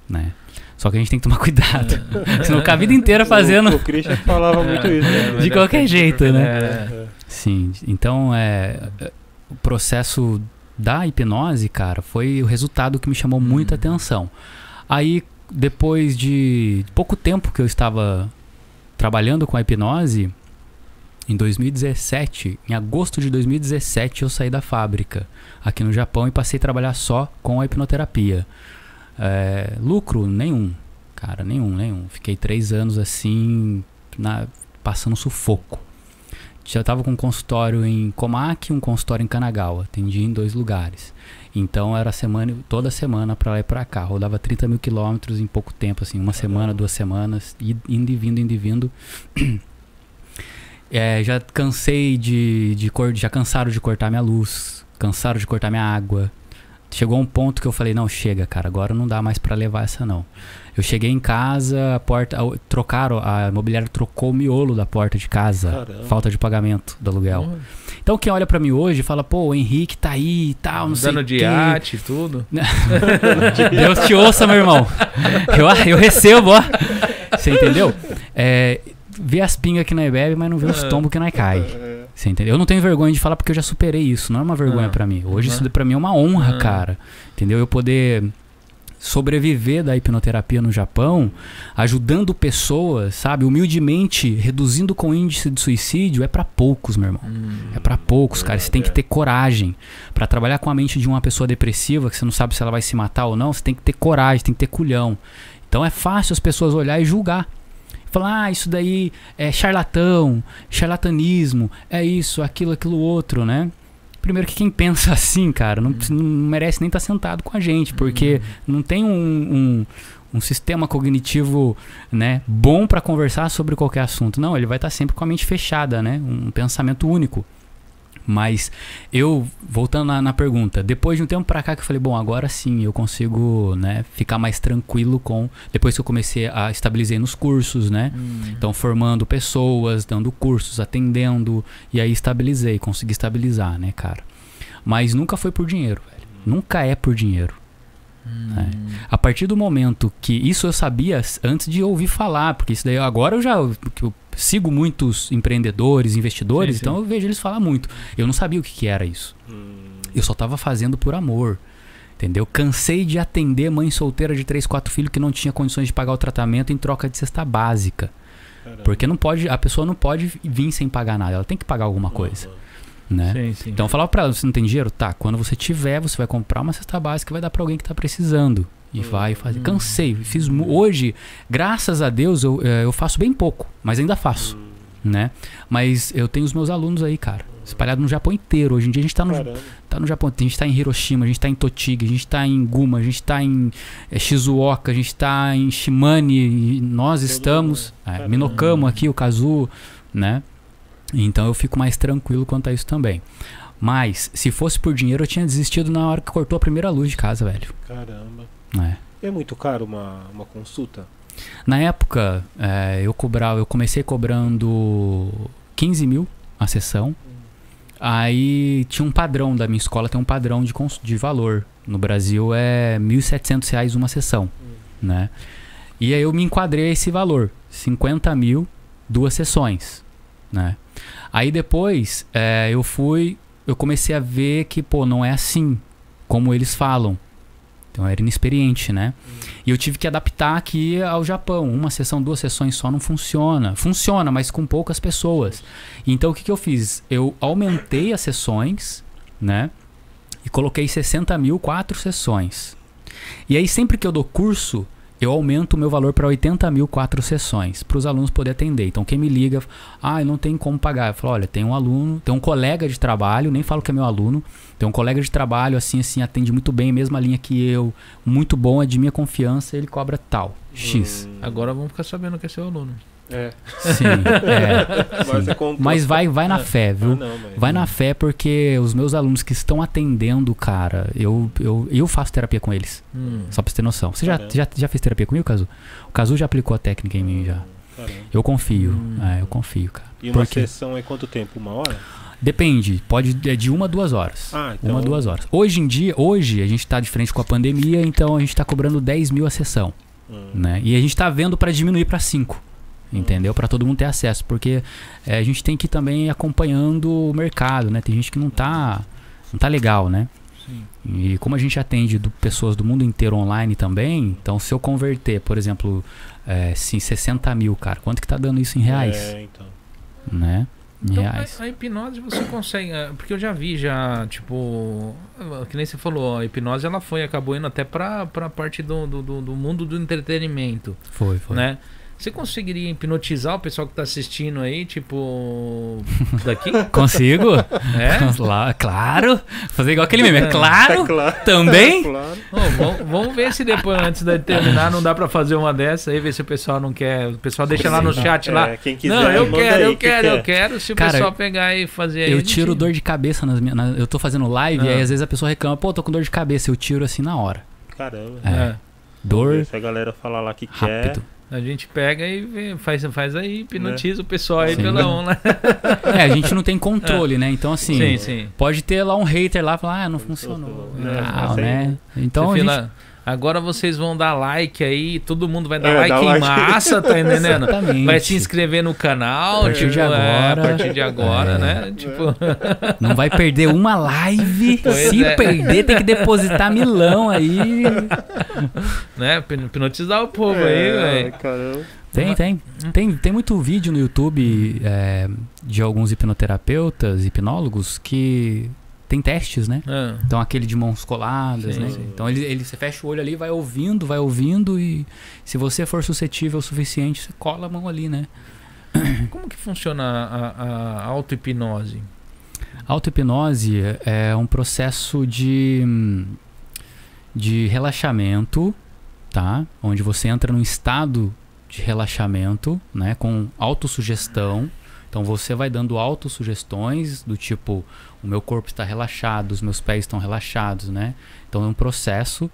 né? Só que a gente tem que tomar cuidado. Senão fica a vida inteira fazendo O, o Christian falava muito isso. É, né? de é qualquer jeito, né? É. Sim, então é, é, o processo da hipnose, cara, foi o resultado que me chamou muita Hum. atenção. Aí, depois de pouco tempo que eu estava trabalhando com a hipnose, em 2017, em agosto de 2017, eu saí da fábrica aqui no Japão e passei a trabalhar só com a hipnoterapia. É, lucro nenhum, cara, nenhum, nenhum. Fiquei três anos assim, na- passando sufoco. Já tava com um consultório em Komaki e um consultório em Kanagawa. Atendia em dois lugares. Então era semana, toda semana pra lá e pra cá. Rodava 30 mil quilômetros em pouco tempo, assim, uma semana, duas semanas, indo e vindo, indo e vindo. É, já cansei de, de cor, já cansaram de cortar minha luz, cansaram de cortar minha água. Chegou um ponto que eu falei, não, chega, cara, agora não dá mais pra levar essa não. Eu cheguei em casa, a porta, a- trocaram, a imobiliária trocou o miolo da porta de casa. Caramba. Falta de pagamento do aluguel. Então quem olha pra mim hoje fala, pô, o Henrique tá aí e tal, não sei Dando de quê. arte e tudo. Deus te ouça, meu irmão. Eu, eu recebo, ó. Você entendeu? É, vê as pingas que nós bebe, mas não vê os É. tombos que nós cai. É, Você entendeu? Eu não tenho vergonha de falar porque eu já superei isso. Não é uma vergonha Ah. pra mim. Hoje Uhum. isso pra mim é uma honra, Ah. cara. Entendeu? Eu poder sobreviver da hipnoterapia no Japão, ajudando pessoas, sabe? Humildemente, reduzindo com o índice de suicídio, é pra poucos, meu irmão. Hum. É pra poucos, cara. Você tem que ter coragem Pra trabalhar com a mente de uma pessoa depressiva, que você não sabe se ela vai se matar ou não. Você tem que ter coragem, tem que ter culhão. Então é fácil as pessoas olhar e julgar. Falar, ah, isso daí é charlatão, charlatanismo, é isso, aquilo, aquilo outro, né? Primeiro que quem pensa assim, cara, não, não merece nem estar sentado com a gente, porque não tem um, um, um sistema cognitivo né, bom pra conversar sobre qualquer assunto. Não, ele vai estar sempre com a mente fechada, né? Um pensamento único. Mas eu, voltando na, na pergunta, depois de um tempo pra cá que eu falei, bom, agora sim eu consigo, né, ficar mais tranquilo com. Depois que eu comecei a estabilizei nos cursos, né? Hum. Então, formando pessoas, dando cursos, atendendo, e aí estabilizei, consegui estabilizar, né, cara? Mas nunca foi por dinheiro, velho. Nunca é por dinheiro. Hum. A partir do momento que isso eu sabia antes de ouvir falar, porque isso daí agora eu já eu sigo muitos empreendedores, investidores, Sim, sim. então eu vejo eles falar muito. Eu não sabia o que, que era isso. hum, Eu só tava fazendo por amor. Entendeu? Cansei de atender mãe solteira de 3, 4 filhos que não tinha condições de pagar o tratamento em troca de cesta básica. caramba. Porque não pode, a pessoa não pode vir sem pagar nada, ela tem que pagar alguma coisa, né? Sim, sim. Então eu falava pra ela, você não tem dinheiro? Tá, quando você tiver, você vai comprar uma cesta básica e vai dar pra alguém que tá precisando. E vai e faz. Cansei. Fiz hoje, graças a Deus, eu, eh, eu faço bem pouco, mas ainda faço, né? Mas eu tenho os meus alunos aí, cara, espalhados no Japão inteiro. Hoje em dia a gente tá no, Caramba. tá no Japão, a gente tá em Hiroshima, a gente tá em Totiga, a gente tá em Guma, a gente tá em eh, Shizuoka, a gente tá em Shimane, nós estamos, é. Minokamo aqui, o Kazu, né? Então eu fico mais tranquilo quanto a isso também. Mas, se fosse por dinheiro, eu tinha desistido na hora que cortou a primeira luz de casa, velho. Caramba. É. É muito caro uma, uma consulta? Na época, eh, eu cobrava, eu comecei cobrando 15 mil a sessão. Aí tinha um padrão da minha escola, tem um padrão de, de valor. No Brasil é 1.700 reais uma sessão, né? E aí eu me enquadrei a esse valor, 50 mil, duas sessões, né? Aí depois eh, eu fui, eu comecei a ver que, pô, não é assim como eles falam. Então eu era inexperiente, né? E eu tive que adaptar aqui ao Japão. Uma sessão, duas sessões só não funciona. Funciona, mas com poucas pessoas. Então o que, que eu fiz? Eu aumentei as sessões, né? E coloquei 60 mil, quatro sessões. E aí sempre que eu dou curso, eu aumento o meu valor para 80 mil, quatro sessões, para os alunos poderem atender. Então quem me liga, ah, eu não tenho como pagar. Eu falo, olha, tem um aluno, tem um colega de trabalho, nem falo que é meu aluno, tem um colega de trabalho, assim, assim, atende muito bem, mesma linha que eu, muito bom, é de minha confiança, ele cobra tal, X. Hum, Agora vamos ficar sabendo que é seu aluno. É. Sim, é. Mas, contou- Mas vai, vai na fé, Ah, viu? não, mas... Vai na fé porque os meus alunos que estão atendendo, cara, eu, eu, eu faço terapia com eles. Hum. Só pra você ter noção. Você já, Caramba. já, já fez terapia comigo, Cazu? O Cazu já aplicou a técnica em mim já. Caramba. Eu confio. Hum. É, eu confio, cara. E uma Porque- sessão é quanto tempo? Uma hora? Depende, pode é de uma a duas horas. Ah, então... Uma, duas horas. Hoje em dia, hoje a gente tá de frente com a pandemia, então a gente tá cobrando 10 mil a sessão, Hum. né? E a gente tá vendo pra diminuir pra 5. Entendeu? Pra todo mundo ter acesso, porque é, a gente tem que ir também acompanhando o mercado, né? Tem gente que não tá não tá legal, né? Sim. E como a gente atende do- pessoas do mundo inteiro online também, então se eu converter, por exemplo, é, sim, 60 mil, cara, quanto que tá dando isso em reais? É, então. Né? Em Então, reais. a, a hipnose você consegue. eh, Porque eu já vi, já, tipo. Que nem você falou, a hipnose ela foi, acabou indo até pra, pra parte do, do, do- do mundo do entretenimento, Foi, foi. né? Você conseguiria hipnotizar o pessoal que tá assistindo aí, tipo. Daqui? Consigo? É? Lá, claro. Fazer igual aquele meme. É É. claro. claro. Também? claro. Ô, vamos, vamos ver se depois, antes de terminar, não dá pra fazer uma dessa aí, ver se o pessoal não quer. O pessoal deixa lá no chat lá. É, quem quiser, Não, eu manda quero, aí, eu que quero, eu quer. quero. Se o Cara, pessoal pegar e fazer aí. Eu gente- tiro dor de cabeça nas minhas. na- eu tô fazendo live Ah. e aí às vezes a pessoa reclama, pô, tô com dor de cabeça. Eu tiro assim na hora. Caramba. É. É. Dor Se a galera falar lá que quer. A gente pega e vê, faz, faz aí, hipnotiza o pessoal aí Sim. pela onda. É, a gente não tem controle, né? Então assim. sim, sim. Pode ter lá um hater lá e falar, ah, não funcionou. Não, Tal, mas aí- né? Então a gente, fila- Agora vocês vão dar like aí, todo mundo vai dar É, like dá em like. massa, tá entendendo? Exatamente. Vai se inscrever no canal, A partir tipo, de é, agora. a partir de agora, É. né? Tipo, não vai perder uma live. Pois Se é. perder, tem que depositar milão aí. né? Hipnotizar o povo É, aí, velho. caramba. Tem, tem. Tem, tem muito vídeo no YouTube é, de alguns hipnoterapeutas, hipnólogos, que tem testes, né? Ah, Então aquele de mãos coladas, Sim, né? sim. Então ele, ele, você fecha o olho ali, vai ouvindo, vai ouvindo e se você for suscetível o suficiente, você cola a mão ali, né? Como que funciona a, a, a auto-hipnose? Auto-hipnose é um processo de, de relaxamento, tá? Onde você entra num estado de relaxamento, né? Com autossugestão. Então você vai dando autossugestões do tipo, o meu corpo está relaxado, os meus pés estão relaxados, né? Então é um processo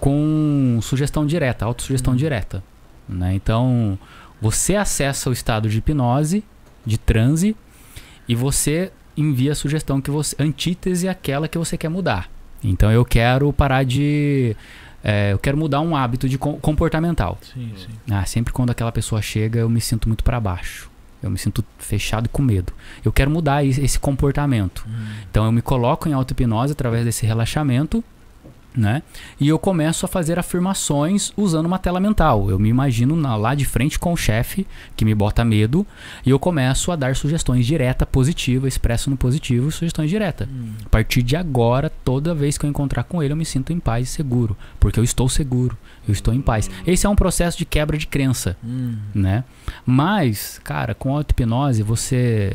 com sugestão direta, autossugestão Uhum. direta, né? Então você acessa o estado de hipnose, de transe, e você envia a sugestão que você antítese aquela que você quer mudar. Então eu quero parar de é, eu quero mudar um hábito de com- comportamental. Sim, sim. Ah, sempre quando aquela pessoa chega, eu me sinto muito para baixo. Eu me sinto fechado e com medo. Eu quero mudar esse comportamento. Hum. Então eu me coloco em auto-hipnose através desse relaxamento, né? E eu começo a fazer afirmações usando uma tela mental. Eu me imagino na- lá de frente com o chefe que me bota medo e eu começo a dar sugestões diretas, positivas, expresso no positivo, sugestões diretas. A partir de agora, toda vez que eu encontrar com ele, eu me sinto em paz e seguro, porque eu estou seguro, eu estou em paz. Esse é um processo de quebra de crença, Hum. né? Mas, cara, com auto-hipnose você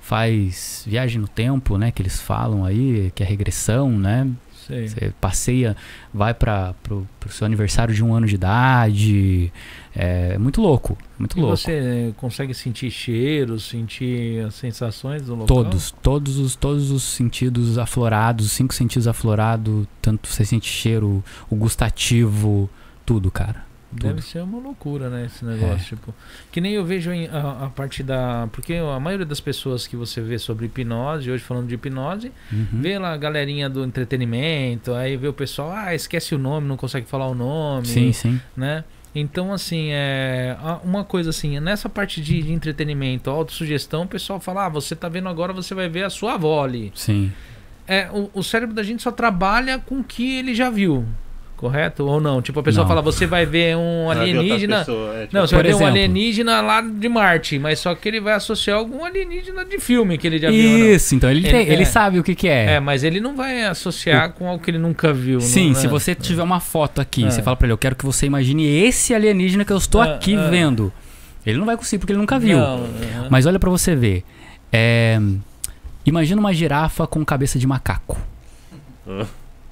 faz viagem no tempo, né, que eles falam aí, que é regressão, né? Sei. Você passeia, vai para pro, pro seu aniversário de um ano de idade. É muito louco, muito E louco. você consegue sentir cheiros, sentir as sensações do local? Todos, todos os, todos os sentidos aflorados, os cinco sentidos aflorados, tanto você sente cheiro, o gustativo, tudo, cara. Deve tudo. ser uma loucura, né, esse negócio, É. tipo... Que nem eu vejo a, a parte da... Porque a maioria das pessoas que você vê sobre hipnose, hoje falando de hipnose, Uhum. vê lá a galerinha do entretenimento, aí vê o pessoal, ah, esquece o nome, não consegue falar o nome, Sim, sim. né? Então, assim, é uma coisa assim, nessa parte de, de entretenimento, autossugestão, o pessoal fala, ah, você tá vendo agora, você vai ver a sua avó ali. Sim. É, o, o cérebro da gente só trabalha com o que ele já viu, correto? Ou não? Tipo, a pessoa Não. fala, você vai ver um Vai ver outra alienígena... pessoa, é, tipo, Não, você vai ver um exemplo. alienígena lá de Marte, mas só que ele vai associar algum alienígena de filme que ele já viu. Isso, então ele, Ele- tem- ele é. sabe o que, que É, é. mas ele não vai associar com algo que ele nunca viu. Sim, não, se né? você tiver uma foto aqui, É. você fala pra ele, eu quero que você imagine esse alienígena que eu estou É, aqui é. vendo. Ele não vai conseguir porque ele nunca viu. Não. Mas olha pra você ver. É, imagina uma girafa com cabeça de macaco.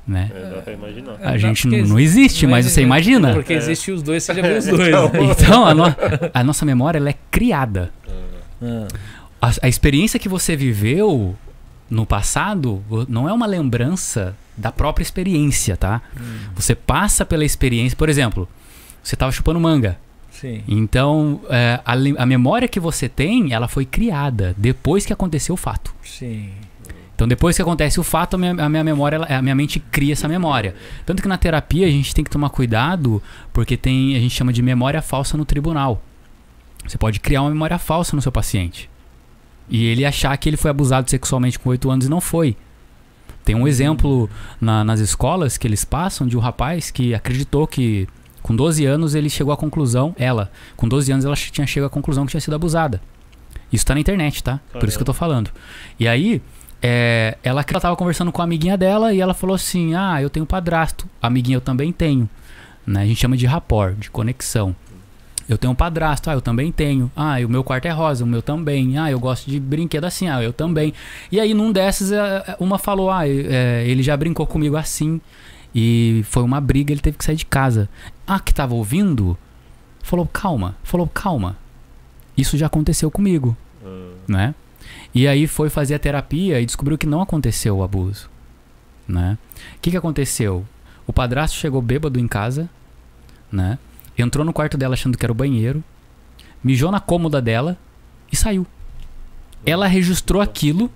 Né? É, dá pra imaginar. É, A dá gente não, não existe, mas você imagina. Porque É. existe os dois, você já viu os dois. Então. Então, a, no- a nossa memória ela é criada. Ah, A, a experiência que você viveu no passado não é uma lembrança da própria experiência, tá? Você passa pela experiência. Por exemplo, você estava chupando manga. sim. Então, é, a, a memória que você tem, ela foi criada depois que aconteceu o fato. Sim. Então, depois que acontece o fato, a minha, a minha memória, a minha mente cria essa memória. Tanto que na terapia a gente tem que tomar cuidado, porque tem, a gente chama de memória falsa no tribunal. Você pode criar uma memória falsa no seu paciente. E ele achar que ele foi abusado sexualmente com 8 anos e não foi. Tem um exemplo na- nas escolas que eles passam de um rapaz que acreditou que com 12 anos ele chegou à conclusão, ela, com 12 anos ela tinha chegado à conclusão que tinha sido abusada. Isso tá na internet, tá? Por isso que eu tô falando. E aí, é, ela ela tava conversando com a amiguinha dela e ela falou assim: Ah, eu tenho padrasto. A amiguinha eu também tenho. Né? A gente chama de rapport, de conexão. Eu tenho um padrasto, ah, eu também tenho. Ah, e o meu quarto é rosa, o meu também. Ah, eu gosto de brinquedo assim, ah, eu também. E aí, num desses, é, uma falou: Ah, é, ele já brincou comigo assim. E foi uma briga, ele teve que sair de casa. Ah, que tava ouvindo, falou: Calma, falou: Calma. Isso já aconteceu comigo Ah, né? E aí foi fazer a terapia e descobriu que não aconteceu o abuso, né? O que que aconteceu? O padrasto chegou bêbado em casa, né? Entrou no quarto dela achando que era o banheiro, mijou na cômoda dela e saiu. Ela registrou aquilo,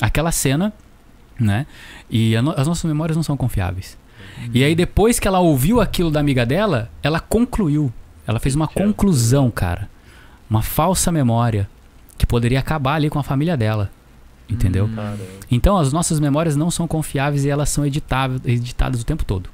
aquela cena, né? E as nossas memórias não são confiáveis. E aí depois que ela ouviu aquilo da amiga dela, ela concluiu. Ela fez uma conclusão, cara. Uma falsa memória que poderia acabar ali com a família dela. Entendeu? Hum. Então as nossas memórias não são confiáveis e elas são editáveis, editadas o tempo todo.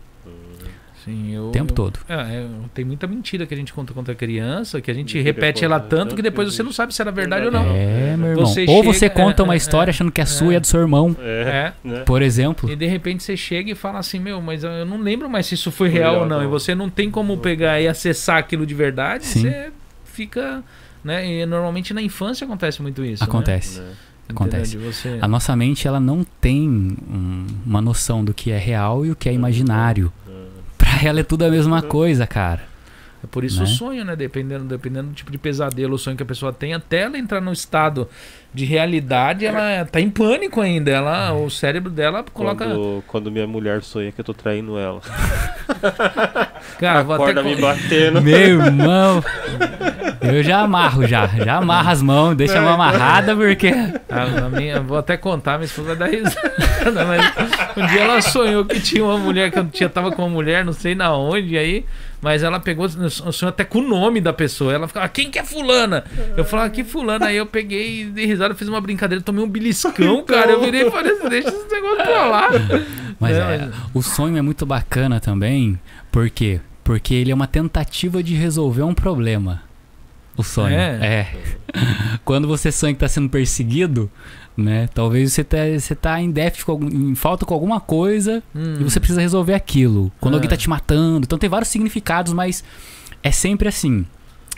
Sim, eu, O tempo eu- todo. É, é, tem muita mentira que a gente conta contra a criança, que a gente E repete depois- ela é, tanto tanto que depois que você não sabe se era verdade ou não. Verdade. É, meu irmão. Você Ou você chega- conta é, uma é, história é. achando que é sua e É. é do seu irmão. É, É. né? Por exemplo. E de repente você chega e fala assim, meu, mas eu não lembro mais se isso foi Foi real real, ou não. não. E você não tem como pegar e acessar aquilo de verdade, Sim. você fica. Né? E normalmente na infância acontece muito isso. Acontece. Né? Né? acontece. Entendeu? De você... A nossa mente ela não tem um- uma noção do que é real e o que é imaginário. Pra ela é tudo a mesma coisa, cara. É por isso né? o sonho, né? Dependendo, dependendo do tipo de pesadelo, o sonho que a pessoa tem, até ela entrar no estado de realidade, ela tá em pânico ainda. Ela, o cérebro dela coloca. Quando, quando minha mulher sonha que eu tô traindo ela. Cara, vou até Acorda co- me batendo. Meu irmão. Eu já amarro já. Já amarro as mãos, deixa a mão amarrada porque. A, a minha, vou até contar, minha esposa vai dar risada. Mas um dia ela sonhou que tinha uma mulher, que eu tinha, tava com uma mulher, não sei na onde, aí. Mas ela pegou, sonhou até com o nome da pessoa. Ela ficava, quem que é fulana? Eu falava, que fulana? Aí eu peguei, dei risada, fiz uma brincadeira, tomei um beliscão, cara. Eu virei e falei assim, deixa esse negócio pra lá. Mas é, mas- o sonho é muito bacana também, por quê? Porque ele é uma tentativa de resolver um problema. O sonho. É? É. Quando você sonha que está sendo perseguido, né? Talvez você tá, você tá em déficit, com em falta com alguma coisa Hum. e você precisa resolver aquilo. Quando Ah. alguém tá te matando. Então tem vários significados, mas é sempre assim.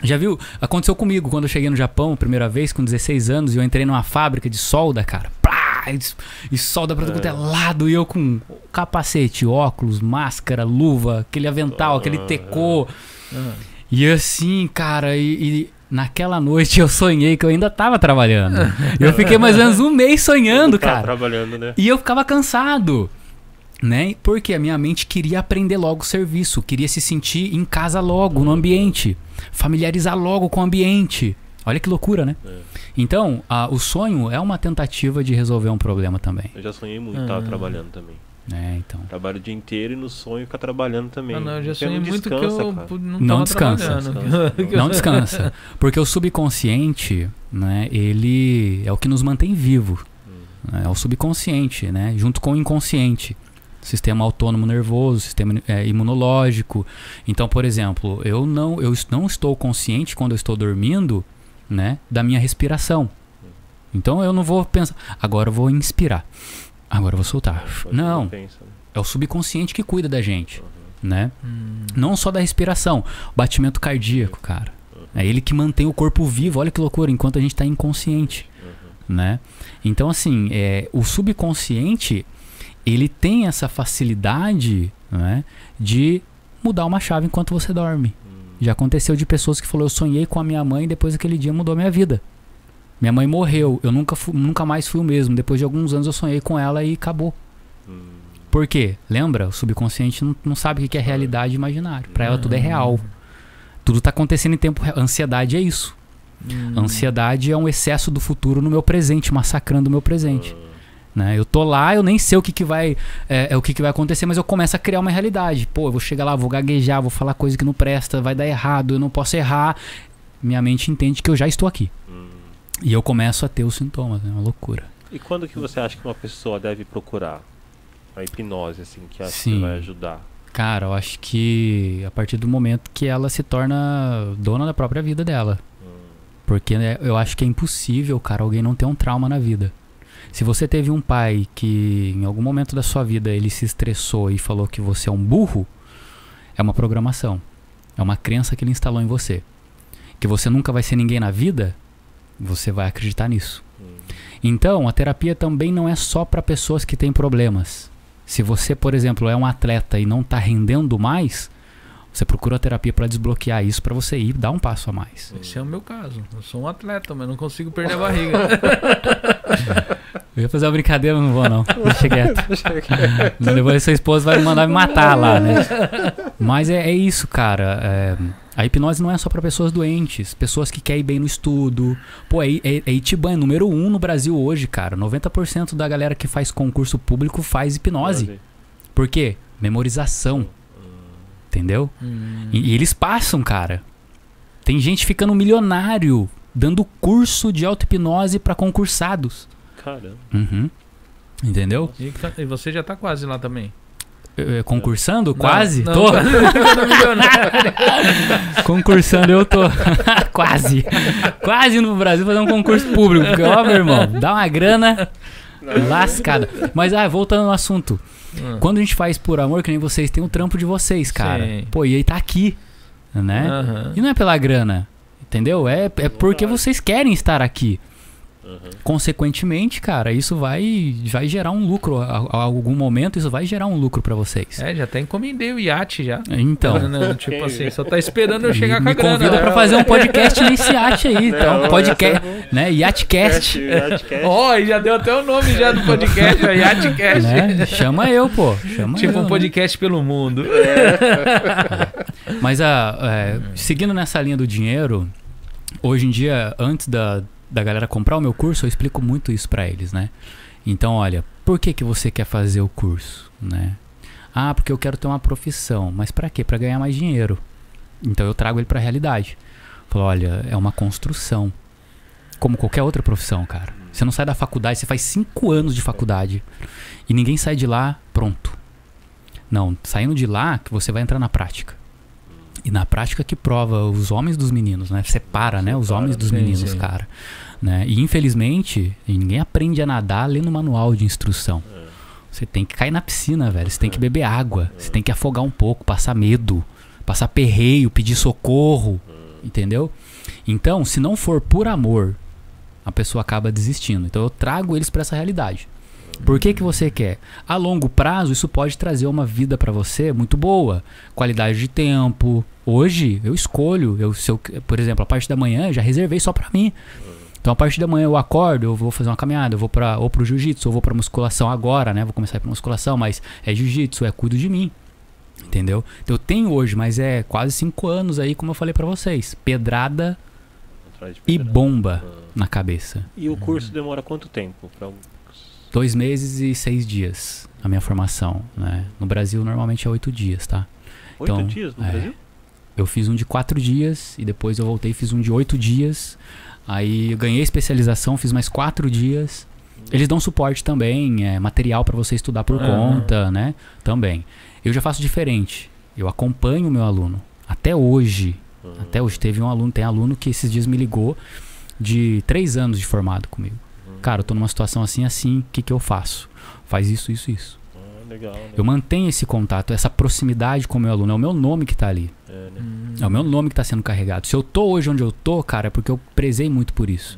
Já viu? Aconteceu comigo quando eu cheguei no Japão, primeira vez, com 16 anos, e eu entrei numa fábrica de solda, cara. Plá, e, solda pra todo quanto é lado, e eu com capacete, óculos, máscara, luva, aquele avental, aquele tecô. Ah. E assim, cara, e, e naquela noite eu sonhei que eu ainda tava trabalhando. eu fiquei mais ou menos um mês sonhando, cara. trabalhando, né? E eu ficava cansado. Né? Porque a minha mente queria aprender logo o serviço, queria se sentir em casa logo, no ambiente, familiarizar logo com o ambiente. Olha que loucura, né? É. Então, a- o sonho é uma tentativa de resolver um problema também. Eu já sonhei muito, tava Ah. trabalhando também. né? então. Trabalho o dia inteiro e no sonho ficar trabalhando também. Ah, não, eu já Porque sonhei não muito que descansa, eu cara. não, Não tava descansa. trabalhando. Descansa. Não descansa. Porque o subconsciente, né, ele é o que nos mantém vivo. né? É o subconsciente, né? Junto com o inconsciente. Sistema autônomo nervoso, sistema é, imunológico. Então, por exemplo, eu não, eu não estou consciente quando eu estou dormindo, né, da minha respiração. Então eu não vou pensar, agora eu vou inspirar. Agora eu vou soltar. Pode Não, né? é o subconsciente que cuida da gente, né? Hum. Não só da respiração, batimento cardíaco, cara. É ele que mantém o corpo vivo, olha que loucura, enquanto a gente está inconsciente, né? Então, assim, é, o subconsciente, ele tem essa facilidade, né, de mudar uma chave enquanto você dorme. Já aconteceu de pessoas que falou, eu sonhei com a minha mãe e depois daquele dia mudou a minha vida. Minha mãe morreu, eu nunca, nunca mais fui o mesmo. Depois de alguns anos eu sonhei com ela e acabou. Hum. Por quê? Lembra? O subconsciente não, não sabe o que é realidade e imaginário. Pra ela tudo é real. Tudo tá acontecendo em tempo real. Ansiedade é isso. Hum. Ansiedade é um excesso do futuro no meu presente, massacrando o meu presente. Né? Eu tô lá, eu nem sei o que, que vai é, é o que, que vai acontecer, mas eu começo a criar uma realidade. Pô, eu vou chegar lá, vou gaguejar, vou falar coisa que não presta, vai dar errado, eu não posso errar. Minha mente entende que eu já estou aqui. Hum. E eu começo a ter os sintomas, é uma loucura. E quando que você acha que uma pessoa deve procurar a hipnose, assim, que acha que Sim. vai ajudar? Cara, eu acho que a partir do momento que ela se torna dona da própria vida dela. Porque né, eu acho que é impossível, cara, alguém não ter um trauma na vida. Se você teve um pai que em algum momento da sua vida ele se estressou e falou que você é um burro, é uma programação. É uma crença que ele instalou em você. Que você nunca vai ser ninguém na vida, você vai acreditar nisso. Então, a terapia também não é só para pessoas que têm problemas. Se você, por exemplo, é um atleta e não está rendendo mais, você procura a terapia para desbloquear isso para você ir dar um passo a mais. Esse é o meu caso. Eu sou um atleta, mas não consigo perder a barriga. Eu ia fazer uma brincadeira, mas não vou não. Deixa quieto. Depois sua esposa vai me mandar me matar lá, né? Mas é, é isso, cara. É, a hipnose não é só para pessoas doentes, pessoas que querem ir bem no estudo. Pô, é, é, é Itiban, é número um no Brasil hoje, cara. 90% da galera que faz concurso público faz hipnose. Por quê? Memorização. Entendeu? Hum. E, e eles passam, cara. Tem gente ficando milionário dando curso de auto-hipnose para concursados. Caramba. Uhum. Entendeu? E, tá- e você já tá quase lá também. Concursando? Não, Quase? não, tô. milionário. Concursando eu tô. Quase. Quase no Brasil fazer um concurso público. Porque, ó, meu irmão, dá uma grana lascada. Mas, ah, voltando ao assunto. Hum. Quando a gente faz por amor, que nem vocês, tem o trampo de vocês, cara. Sim. Pô, e aí tá aqui, né? Aham. E não é pela grana, entendeu? É, é porque vocês querem estar aqui. Uhum. Consequentemente, cara, isso vai, vai gerar um lucro. A, a algum momento, isso vai gerar um lucro pra vocês. É, já até encomendei o iate já. Então, Não, não, tipo assim, só tá esperando eu chegar me, com a me grana. convida né? pra fazer um podcast nesse iate aí. Então, Não, podcast, essa né? Yatcast. Yatcast. Ó, e já deu até o nome já do podcast, ó, Yatcast. Né? Chama eu, pô. Chama Tipo eu, um né? podcast pelo mundo. Mas a, é, seguindo nessa linha do dinheiro, hoje em dia, antes da, da galera comprar o meu curso, eu explico muito isso pra eles, né? Então, olha, por que, que você quer fazer o curso, né? Ah, porque eu quero ter uma profissão. Mas pra quê? Pra ganhar mais dinheiro. Então eu trago ele pra realidade. Falo, olha, é uma construção. Como qualquer outra profissão, cara. Você não sai da faculdade, você faz cinco anos de faculdade. E ninguém sai de lá pronto. Não, saindo de lá que você vai entrar na prática. E na prática que prova os homens dos meninos, né? Separa, né? Os homens dos sim, meninos, sim. cara. Né? E infelizmente, ninguém aprende a nadar lendo manual de instrução. Você tem que cair na piscina, velho. Você tem que beber água. Você tem que afogar um pouco, passar medo, passar perreio, pedir socorro. Entendeu? Então, se não for por amor, a pessoa acaba desistindo. Então eu trago eles para essa realidade. Por que, que você quer? A longo prazo, isso pode trazer uma vida para você muito boa. Qualidade de tempo. Hoje, eu escolho. Eu, se eu, por exemplo, a parte da manhã eu já reservei só para mim. Então, a partir da manhã eu acordo, eu vou fazer uma caminhada, eu vou para ou pro jiu-jitsu, ou vou pra musculação agora, né? Vou começar a ir pra musculação, mas é jiu-jitsu, é cuido de mim. Entendeu? Então, eu tenho hoje, mas é quase cinco anos aí, como eu falei para vocês. Pedrada e bomba Ah. na cabeça. E o curso demora quanto tempo? Pra... Dois meses e seis dias a minha formação, né? No Brasil normalmente é oito dias, tá? Oito Então, dias no é. Brasil? Eu fiz um de quatro dias e depois eu voltei e fiz um de oito dias. Aí eu ganhei especialização, fiz mais quatro dias. Eles dão suporte também, é, material para você estudar por conta, né? Também. Eu já faço diferente. Eu acompanho o meu aluno. Até hoje. Uhum. Até hoje teve um aluno, tem aluno que esses dias me ligou de três anos de formado comigo. Uhum. Cara, eu tô numa situação assim, assim, o que, que eu faço? Faz isso, isso, isso. Legal, né? Eu mantenho esse contato, essa proximidade com o meu aluno. É o meu nome que tá ali. É, né? Hum. É o meu nome que tá sendo carregado. Se eu tô hoje onde eu tô, cara, é porque eu prezei muito por isso.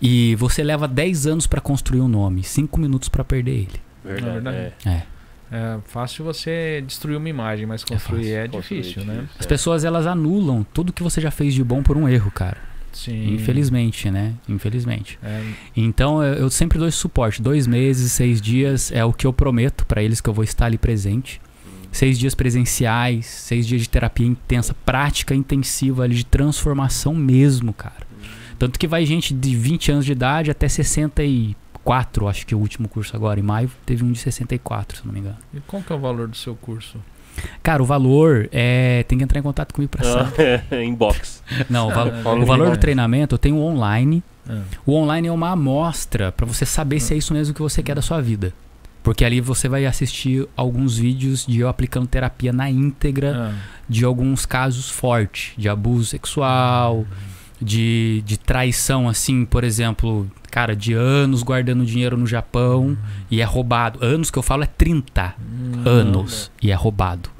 E você leva 10 anos pra construir um nome, 5 minutos pra perder ele. Verdade. verdade. É. É. É fácil você destruir uma imagem, mas construir fácil. é, Construir difícil, né? As pessoas elas anulam tudo que você já fez de bom por um erro, cara. Sim. Infelizmente, né? Infelizmente. É, Então eu, eu sempre dou esse suporte. Dois meses, seis dias é o que eu prometo pra eles que eu vou estar ali presente. Seis dias presenciais, seis dias de terapia intensa, prática intensiva ali de transformação mesmo, cara. Tanto que vai gente de 20 anos de idade até 64, acho que é o último curso agora. Em maio teve um de 64, se não me engano. E qual que é o valor do seu curso? Cara, o valor é. Tem que entrar em contato comigo pra saber. Ah, é, inbox. Não, o, val- Ah, o valor do treinamento eu tenho online. Ah, O online é uma amostra pra você saber se é isso mesmo que você quer da sua vida. Porque ali você vai assistir alguns vídeos de eu aplicando terapia na íntegra ah, de alguns casos fortes, de abuso sexual, de, de traição, assim, por exemplo, cara, de anos guardando dinheiro no Japão e é roubado. Anos que eu falo é 30 hum, anos e é roubado.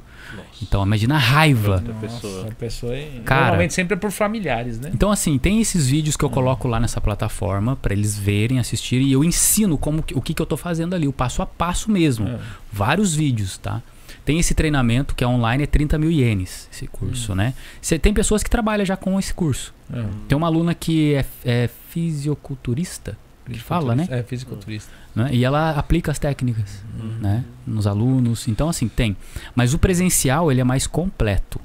Então imagina a raiva. Nossa, pessoa. a pessoa é- Cara- Normalmente sempre é por familiares, né? Então, assim, tem esses vídeos que eu coloco lá nessa plataforma pra eles verem, assistirem e eu ensino como que- o que, que eu tô fazendo ali, o passo a passo mesmo. Ah, Vários vídeos, tá? Tem esse treinamento que é online, é 30 mil ienes, esse curso, né? Cê, tem pessoas que trabalham já com esse curso. ah. Tem uma aluna que é, é fisioculturista, que fala, né? É, fisiculturista. né? E ela aplica as técnicas, Uhum. né? Nos alunos. Então, assim, tem. Mas o presencial, ele é mais completo.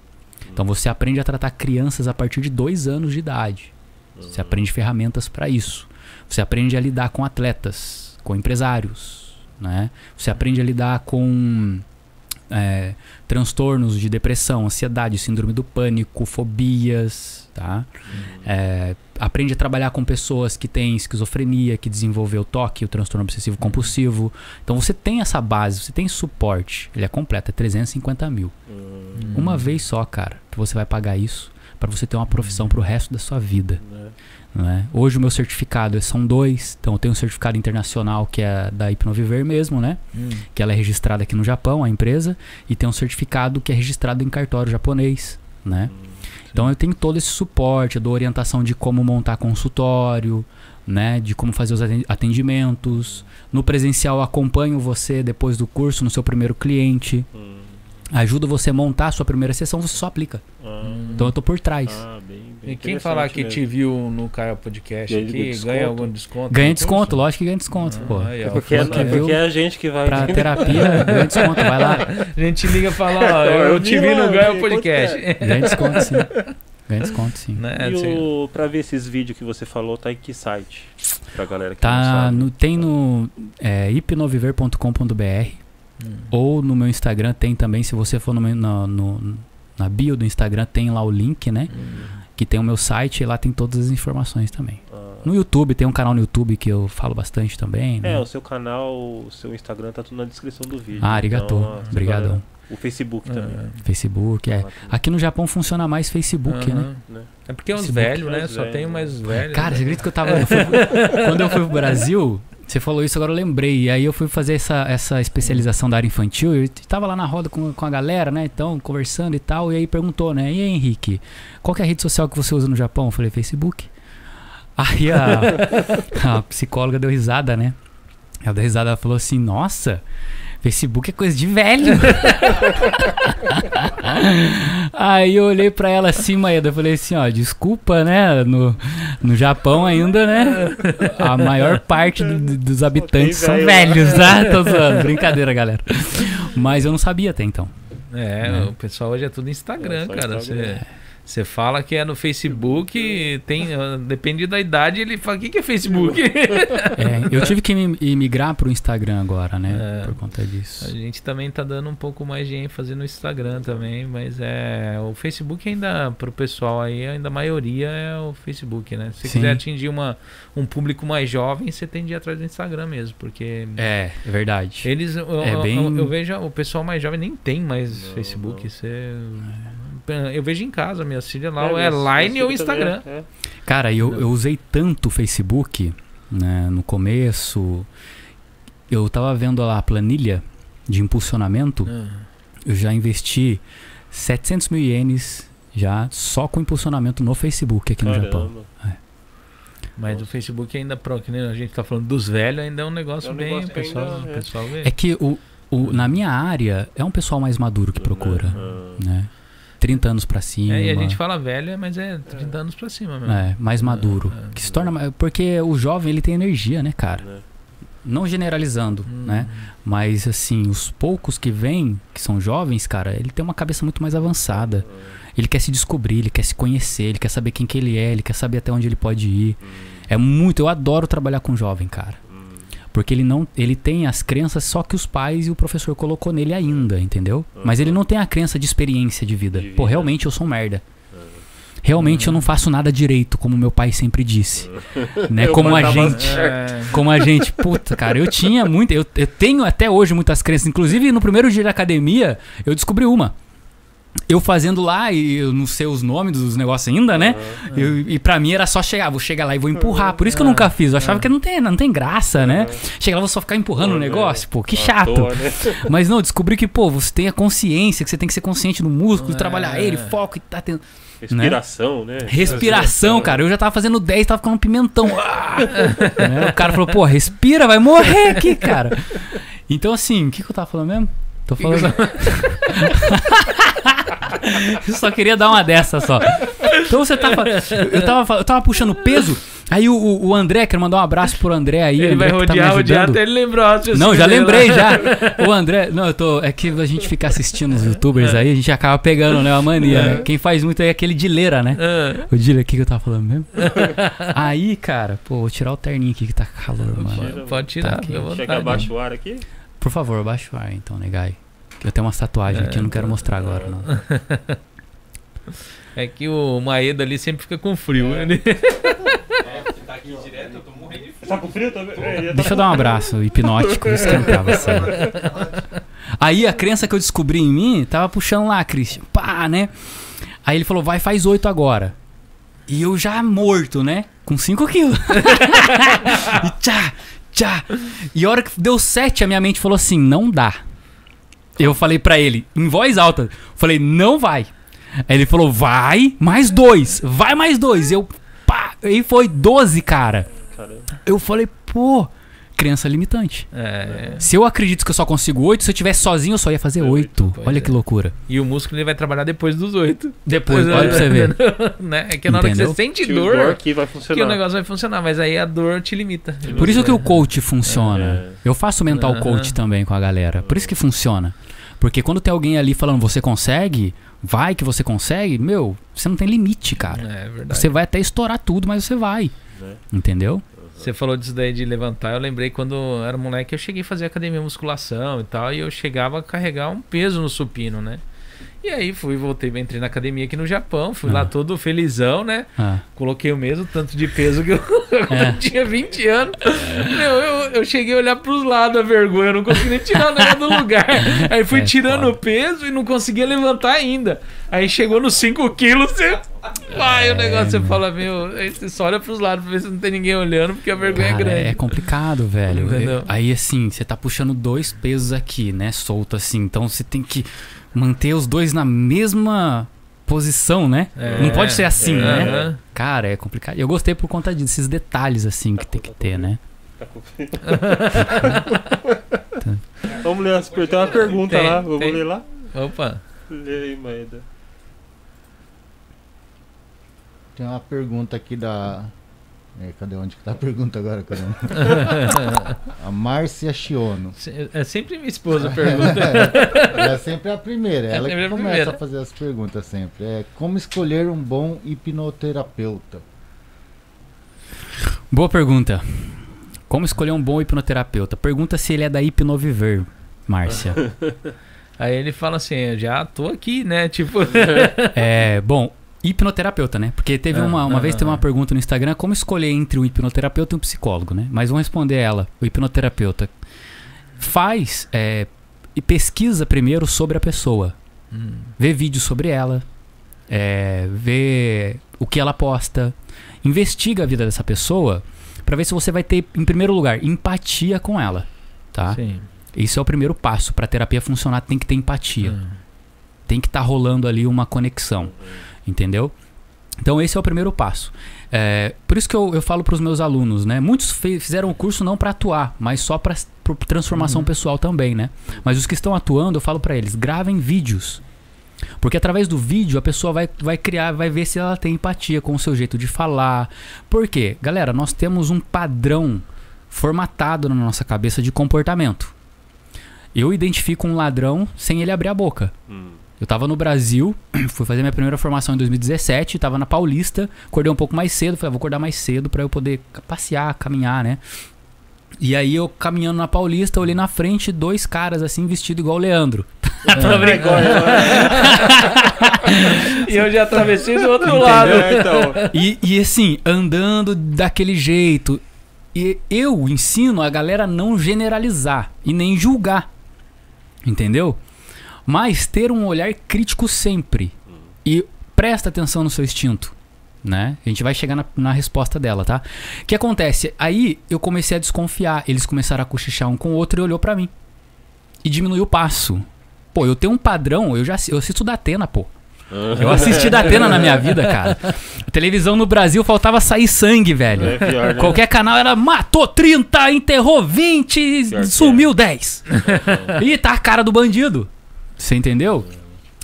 Então, você aprende a tratar crianças a partir de dois anos de idade. Você aprende ferramentas para isso. Você aprende a lidar com atletas, com empresários, né? Você aprende a lidar com é, transtornos de depressão, ansiedade, síndrome do pânico, fobias, tá? É, aprende a trabalhar com pessoas que têm esquizofrenia, que desenvolveu toque, o transtorno obsessivo compulsivo. Então você tem essa base, você tem suporte. Ele é completo, é 350 mil. Hum, Uma vez só, cara, que você vai pagar isso para você ter uma profissão pro resto da sua vida. Né? é? Hoje o meu certificado são dois. Então eu tenho um certificado internacional que é da Hipnoviver mesmo, né? Hum. Que ela é registrada aqui no Japão, a empresa, e tem um certificado que é registrado em cartório japonês, né? Então eu tenho todo esse suporte, eu dou orientação de como montar consultório, né? De como fazer os aten- atendimentos. No presencial eu acompanho você depois do curso no seu primeiro cliente, Hum, ajudo você a montar a sua primeira sessão, você só aplica. ah, Então eu tô por trás. ah, bem E quem falar que mesmo. te viu no Caio Podcast Ganha aqui, ganha algum desconto? Ganha no desconto, curso? lógico que ganha desconto, Ah, pô. aí, ó, Porque, é, é porque é a gente que vai. Pra terapia, ganha desconto, vai lá. A gente liga e fala, ó, eu, Eu te vi no Gaio vi, Podcast. Ganha desconto sim. Ganha desconto sim. né? E assim, o, pra ver esses vídeos que você falou, tá em que site? Pra galera que não Tá sabe. no, tem no é, hipnoviver.com.br hum. ou no meu Instagram tem também, se você for no, na- no- na bio do Instagram tem lá o link, né? Hum. Que tem o meu site e lá tem todas as informações também. Ah, No YouTube, tem um canal no YouTube que eu falo bastante também. É, né? o seu canal, o seu Instagram tá tudo na descrição do vídeo. Ah, arigato. Então, Obrigadão. O Facebook também. Aham. Facebook, é. Também, Aqui no Japão funciona mais Facebook, né? Né? É porque é uns velhos, né? Uns Só velhos, tem né? mais velhos. Cara, né? você acredita que eu tava. eu fui- quando eu fui pro Brasil, você falou isso, agora eu lembrei. E aí eu fui fazer essa, essa especialização da área infantil. Eu tava lá na roda com, com a galera, né? Então, conversando e tal. E aí perguntou, né? E aí, Henrique, qual que é a rede social que você usa no Japão? Eu falei, Facebook. Aí a, a psicóloga deu risada, né? Ela deu risada, ela falou assim: Nossa, Facebook é coisa de velho. Aí eu olhei pra ela assim, Maeda, eu falei assim, ó, desculpa, né? No, no Japão ainda, né? A maior parte do- do- dos habitantes são velho velhos, tá? Tô zoando, brincadeira, galera. Mas eu não sabia até então. É, Né? o pessoal hoje é tudo Instagram, É, cara. Instagram. Você você fala que é no Facebook, tem, ah, depende da idade, ele fala, o que, que é Facebook? É, eu tive que migrar pro Instagram agora, né? É. Por conta A disso. gente também tá dando um pouco mais de ênfase no Instagram também, mas é o Facebook ainda pro pessoal aí, ainda a maioria é o Facebook, né? Se você Sim. quiser atingir uma, um público mais jovem, você tem de ir atrás do Instagram mesmo, porque É, é verdade. eles eu, É eu- bem- eu, eu vejo o pessoal mais jovem nem tem mais Não, Facebook, não. você eu vejo em casa, minha filha lá, É, é Line ou Instagram. também, é. Cara, eu, eu usei tanto o Facebook, né? No começo, eu tava vendo lá a planilha de impulsionamento. Ah. Eu já investi 700 mil ienes já só com impulsionamento no Facebook aqui no Japão. Caramba. Mas o Facebook ainda, pro, que nem a gente tá falando dos velhos, ainda é um negócio É um bem. negócio o pessoal, ainda, é. pessoal vê. É que o, o, na minha área é um pessoal mais maduro que procura, né? 30 anos pra cima. É, e a gente fala velho, mas é 30 anos pra cima mesmo. É, mais maduro. É, é. Que se torna porque o jovem ele tem energia, né, cara? né? Não generalizando, Hum. né? Mas assim, os poucos que vêm, que são jovens, cara, ele tem uma cabeça muito mais avançada. Ele quer se descobrir, ele quer se conhecer, ele quer saber quem que ele é, ele quer saber até onde ele pode ir. É muito, eu adoro trabalhar com jovem, cara. Porque ele não, ele tem as crenças só que os pais e o professor colocou nele ainda, entendeu? Mas ele não tem a crença de experiência de vida. De Pô, vida. realmente eu sou um merda. Realmente eu não faço nada direito, como meu pai sempre disse. né? Como a gente, É, como a gente, puta, cara, eu tinha muito, eu, eu tenho até hoje muitas crenças. Inclusive, no primeiro dia da academia, eu descobri uma. Eu fazendo lá, e eu não sei os nomes dos negócios ainda, né? Eu- e pra mim era só chegar, vou chegar lá e vou empurrar. Por isso que eu nunca fiz. Eu achava que não tem, não tem graça, né? Chegar lá, vou só ficar empurrando o negócio, pô, que chato. toa, né? Mas não, descobri que, pô, você tem a consciência, que você tem que ser consciente do músculo, É. trabalhar ele, foco e tá tendo. Respiração, né? Respiração, cara. Eu já tava fazendo 10, tava ficando um pimentão. Ah! Né? O cara falou, pô, respira, vai morrer aqui, cara. Então, assim, o que, que eu tava falando mesmo? Tô falando. eu só queria dar uma dessa só. Então você tava. Eu tava, eu tava puxando peso. Aí o, o- André, quero mandar um abraço pro André aí. Ele André vai tá rodear, rodear ajudando. até ele lembrar. Não, já dele lembrei lá. já. O André, não, eu tô. É que a gente fica assistindo os youtubers aí, a gente acaba pegando, né? Uma mania, né? Quem faz muito é aquele dileira, né? Ah, O Dile, o que, que eu tava falando mesmo? aí, cara, pô, vou tirar o terninho aqui que tá calor, mano. pode, pode tirar, Tá aqui. vontade. Chega abaixo o ar aqui. Por favor, baixa o ar então, negai. Que eu tenho umas tatuagens aqui, eu não quero mostrar agora, não. É que o Maeda ali sempre fica com frio. É. Ele... Tá com frio também? É, já tá Deixa eu dar um abraço hipnótico, esquentar você. Aí a crença que eu descobri em mim tava puxando lá, Christian. Pá, né? Aí ele falou, vai, faz oito agora. E eu já morto, né? Com 5 quilos. e tchá, tchá. E a hora que deu sete, a minha mente falou assim: não dá. Eu falei pra ele, em voz alta, falei, não vai. Aí ele falou, vai, mais dois, vai mais dois. Eu, pá, e foi 12, cara. Caramba. Eu falei, pô, crença limitante. É, Se eu acredito que eu só consigo oito, se eu tivesse sozinho, eu só ia fazer oito. Olha é. que loucura. E o músculo ele vai trabalhar depois dos oito. Depois, olha pra você ver. né? É que na hora Entendeu? que você sente Se o dor, dor aqui vai que funcionar. o negócio vai funcionar. Mas aí a dor te limita. Por isso que o coach É. funciona. Eu faço mental Aham. coach também com a galera. Por isso que funciona. Porque quando tem alguém ali falando, você consegue, vai que você consegue, meu, você não tem limite, cara. É verdade. Você vai até estourar tudo, mas você vai. Né? Entendeu? Você falou disso daí de levantar, eu lembrei quando eu era moleque, eu cheguei a fazer academia de musculação e tal, e eu chegava a carregar um peso no supino, né? E aí fui, voltei, entrei na academia aqui no Japão, fui Ah. lá todo felizão, né? Ah, Coloquei o mesmo tanto de peso que eu, É. eu tinha 20 anos. Meu, eu, eu cheguei a olhar pros lados a vergonha, eu não conseguia nem tirar negócio do lugar. Aí fui É, tirando o peso e não conseguia levantar ainda. Aí chegou nos 5 quilos, você. Vai, o negócio, você fala, meu, aí você só olha pros lados pra ver se não tem ninguém olhando, porque a vergonha cara, é grande. é complicado, velho. Entendeu? É- Aí assim, você tá puxando dois pesos aqui, né? Solto assim. Então você tem que manter os dois na mesma posição, né? É, Não pode ser assim, é. né? Cara, é complicado. Eu gostei por conta desses detalhes, assim, que tem que ter, né? Vamos ler Tem uma pergunta Tem, lá. Vamos tem. ler lá? Opa. Lê aí, Maeda. Tem uma pergunta aqui da. É, cadê onde que tá a pergunta agora? Caramba? a Márcia Chiono. É sempre minha esposa pergunta. Ela é sempre a primeira, ela sempre que a começa primeira. a fazer as perguntas sempre. É como escolher um bom hipnoterapeuta? Boa pergunta. Como escolher um bom hipnoterapeuta? Pergunta se ele é da Hipnoviver, Márcia. Aí ele fala assim, eu já tô aqui, né? Tipo. É, bom, hipnoterapeuta, né? Porque teve Ah, uma, uma ah, vez teve ah. uma pergunta no Instagram, como escolher entre um hipnoterapeuta e um psicólogo, né? Mas vamos responder ela, o hipnoterapeuta. Faz é, e pesquisa primeiro sobre a pessoa. Hum. Vê vídeos sobre ela, é, vê o que ela posta, investiga a vida dessa pessoa pra ver se você vai ter, em primeiro lugar, empatia com ela, tá? Sim. Isso é o primeiro passo. Pra terapia funcionar, tem que ter empatia Hum. tem que estar rolando ali uma conexão, entendeu? Então esse é o primeiro passo. É, por isso que eu, eu falo para os meus alunos, né? Muitos fizeram o curso não para atuar, mas só para transformação Uhum. pessoal também, né? Mas os que estão atuando, eu falo para eles, gravem vídeos. Porque através do vídeo a pessoa vai, vai criar, vai ver se ela tem empatia com o seu jeito de falar. Por quê? Galera, nós temos um padrão formatado na nossa cabeça de comportamento. Eu identifico um ladrão sem ele abrir a boca. Hum. Eu tava no Brasil, fui fazer minha primeira formação em 2017, tava na Paulista, acordei um pouco mais cedo, falei, ah, vou acordar mais cedo pra eu poder passear, caminhar, né? E aí eu caminhando na Paulista, olhei na frente dois caras assim, vestido igual o Leandro. Brincando. E eu já atravessei do outro lado. É, então. E, e assim, andando daquele jeito. E eu ensino a galera a não generalizar e nem julgar. Entendeu? Mas ter um olhar crítico sempre. E presta atenção no seu instinto. Né? A gente vai chegar na, na resposta dela, tá? O que acontece? Aí eu comecei a desconfiar. Eles começaram a cochichar um com o outro e olhou pra mim. E diminuiu o passo. Pô, eu tenho um padrão, eu já eu assisto da Atena, pô. Eu assisti da Atena na minha vida, cara. A televisão no Brasil faltava sair sangue, velho. É pior, né? Qualquer canal era matou 30, enterrou 20, Pior sumiu 10. Ih, tá a cara do bandido. Você entendeu?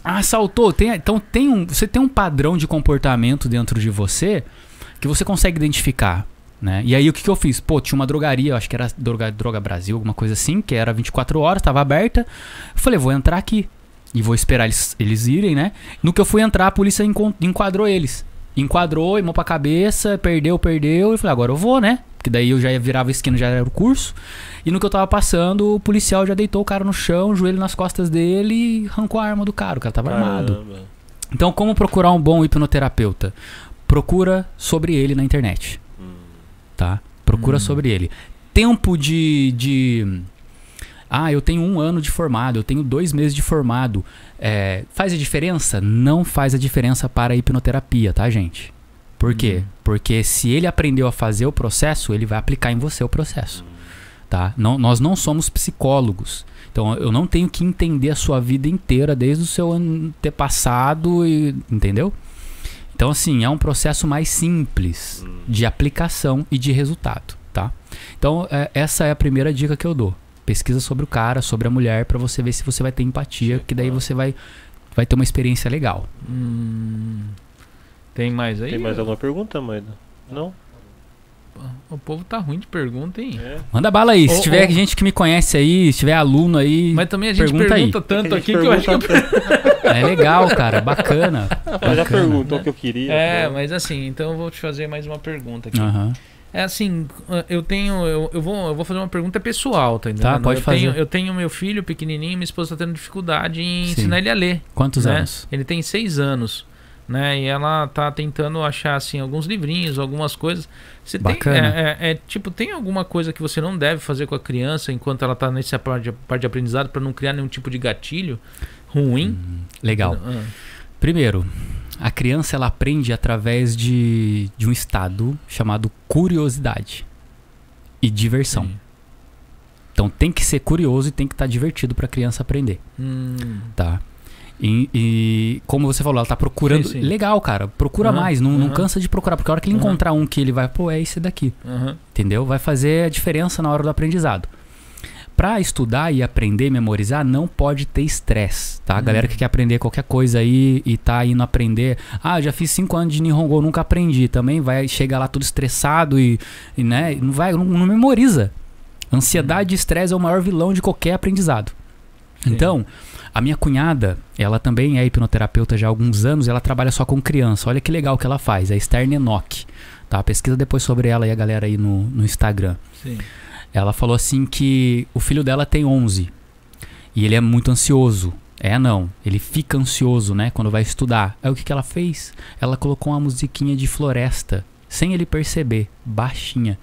Ah, Assaltou. Tem, então tem um, você tem um padrão de comportamento dentro de você que você consegue identificar. Né? E aí o que, que eu fiz? Pô, tinha uma drogaria, acho que era Droga, Droga Brasil, alguma coisa assim, que era 24 horas, tava aberta. Eu falei, vou entrar aqui. E vou esperar eles, eles irem, né? No que eu fui entrar, a polícia enquadrou eles. Enquadrou, irmão pra cabeça, perdeu, perdeu. E falei, agora eu vou, né? Porque daí eu já virava a esquina, já era o curso. E no que eu tava passando, o policial já deitou o cara no chão, joelho nas costas dele e arrancou a arma do cara. O cara tava armado. Caramba. Então, como procurar um bom hipnoterapeuta? Procura sobre ele na internet, Hum. tá? Procura Hum. sobre ele. Tempo de, de. Ah, eu tenho um ano de formado, eu tenho dois meses de formado. É, faz a diferença? Não faz a diferença para a hipnoterapia, tá, gente? Por quê? Porque se ele aprendeu a fazer o processo, ele vai aplicar em você o processo. Tá? Não, nós não somos psicólogos. Então eu não tenho que entender a sua vida inteira, desde o seu antepassado, e, entendeu? Então, assim, é um processo mais simples Hum. de aplicação e de resultado, tá? Então, é, essa é a primeira dica que eu dou. Pesquisa sobre o cara, sobre a mulher, pra você ver se você vai ter empatia, Sim, que daí claro. você vai, vai ter uma experiência legal. Hum. Tem mais aí? Tem mais alguma pergunta, Maida? Não? O povo tá ruim de pergunta, hein? É. Manda bala aí. Se Ô, tiver ô. gente que me conhece aí, se tiver aluno aí, Mas também a gente Pergunta aí. pergunta tanto A aqui gente que eu acho que eu pergunta- é legal, cara. Bacana. Mas já perguntou o que eu queria. É, né? mas assim, então eu vou te fazer mais uma pergunta aqui. Aham. É assim, eu tenho. Eu, eu, vou, eu vou fazer uma pergunta pessoal, tá entendendo? Tá, pode eu fazer. Tenho, eu tenho meu filho pequenininho, minha esposa tá tendo dificuldade em Sim. ensinar ele a ler. Quantos né? anos? Ele tem seis anos. Né? E ela tá tentando achar assim alguns livrinhos, algumas coisas. Você tem, Bacana. é, é- é, tipo, tem alguma coisa que você não deve fazer com a criança enquanto ela tá nessa parte de, parte de aprendizado para não criar nenhum tipo de gatilho ruim? Legal. Ah, Primeiro, a criança ela aprende através de, de um estado chamado curiosidade e diversão. sim. Então tem que ser curioso e tem que estar divertido para a criança aprender, Hum, tá? E, e como você falou, ela tá procurando. Sim, sim. Legal, cara. Procura Aham, mais. Não, não aham. cansa de procurar. Porque a hora que ele Aham. encontrar um que ele vai, pô, é esse daqui. Entendeu? Vai fazer a diferença na hora do aprendizado. Pra estudar e aprender, memorizar, não pode ter estresse, tá? A Uhum. galera que quer aprender qualquer coisa aí e tá indo aprender. Ah, já fiz cinco anos de Nihongo, nunca aprendi. Também vai chegar lá tudo estressado e, e, né, não vai, não, não memoriza. Ansiedade e estresse é o maior vilão de qualquer aprendizado. Sim. Então, a minha cunhada, ela também é hipnoterapeuta já há alguns anos, ela trabalha só com criança. Olha que legal que ela faz, a Esther Enoch. Tá? Pesquisa depois sobre ela e a galera aí no, no Instagram. Sim. Ela falou assim que o filho dela tem 11 e ele é muito ansioso. É, não. Ele fica ansioso, né? Quando vai estudar. Aí o que, que ela fez? Ela colocou uma musiquinha de floresta, sem ele perceber, baixinha.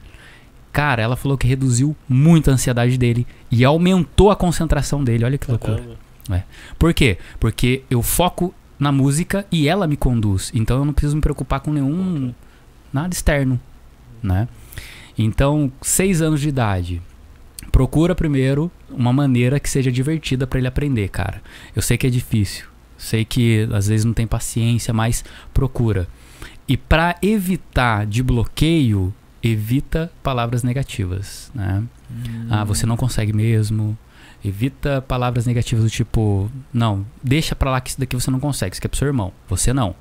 Cara, ela falou que reduziu muito a ansiedade dele e aumentou a concentração dele. Olha que loucura. Caramba. Por quê? Porque eu foco na música e ela me conduz. Então eu não preciso me preocupar com nenhum. nada externo, né? Então, seis anos de idade. Procura primeiro uma maneira que seja divertida para ele aprender, cara. Eu sei que é difícil. Sei que às vezes não tem paciência, mas procura. E para evitar de bloqueio, evita palavras negativas, né? Ah, você não consegue mesmo. Evita palavras negativas do tipo, não, deixa pra lá que isso daqui você não consegue, isso aqui é pro seu irmão. Você não,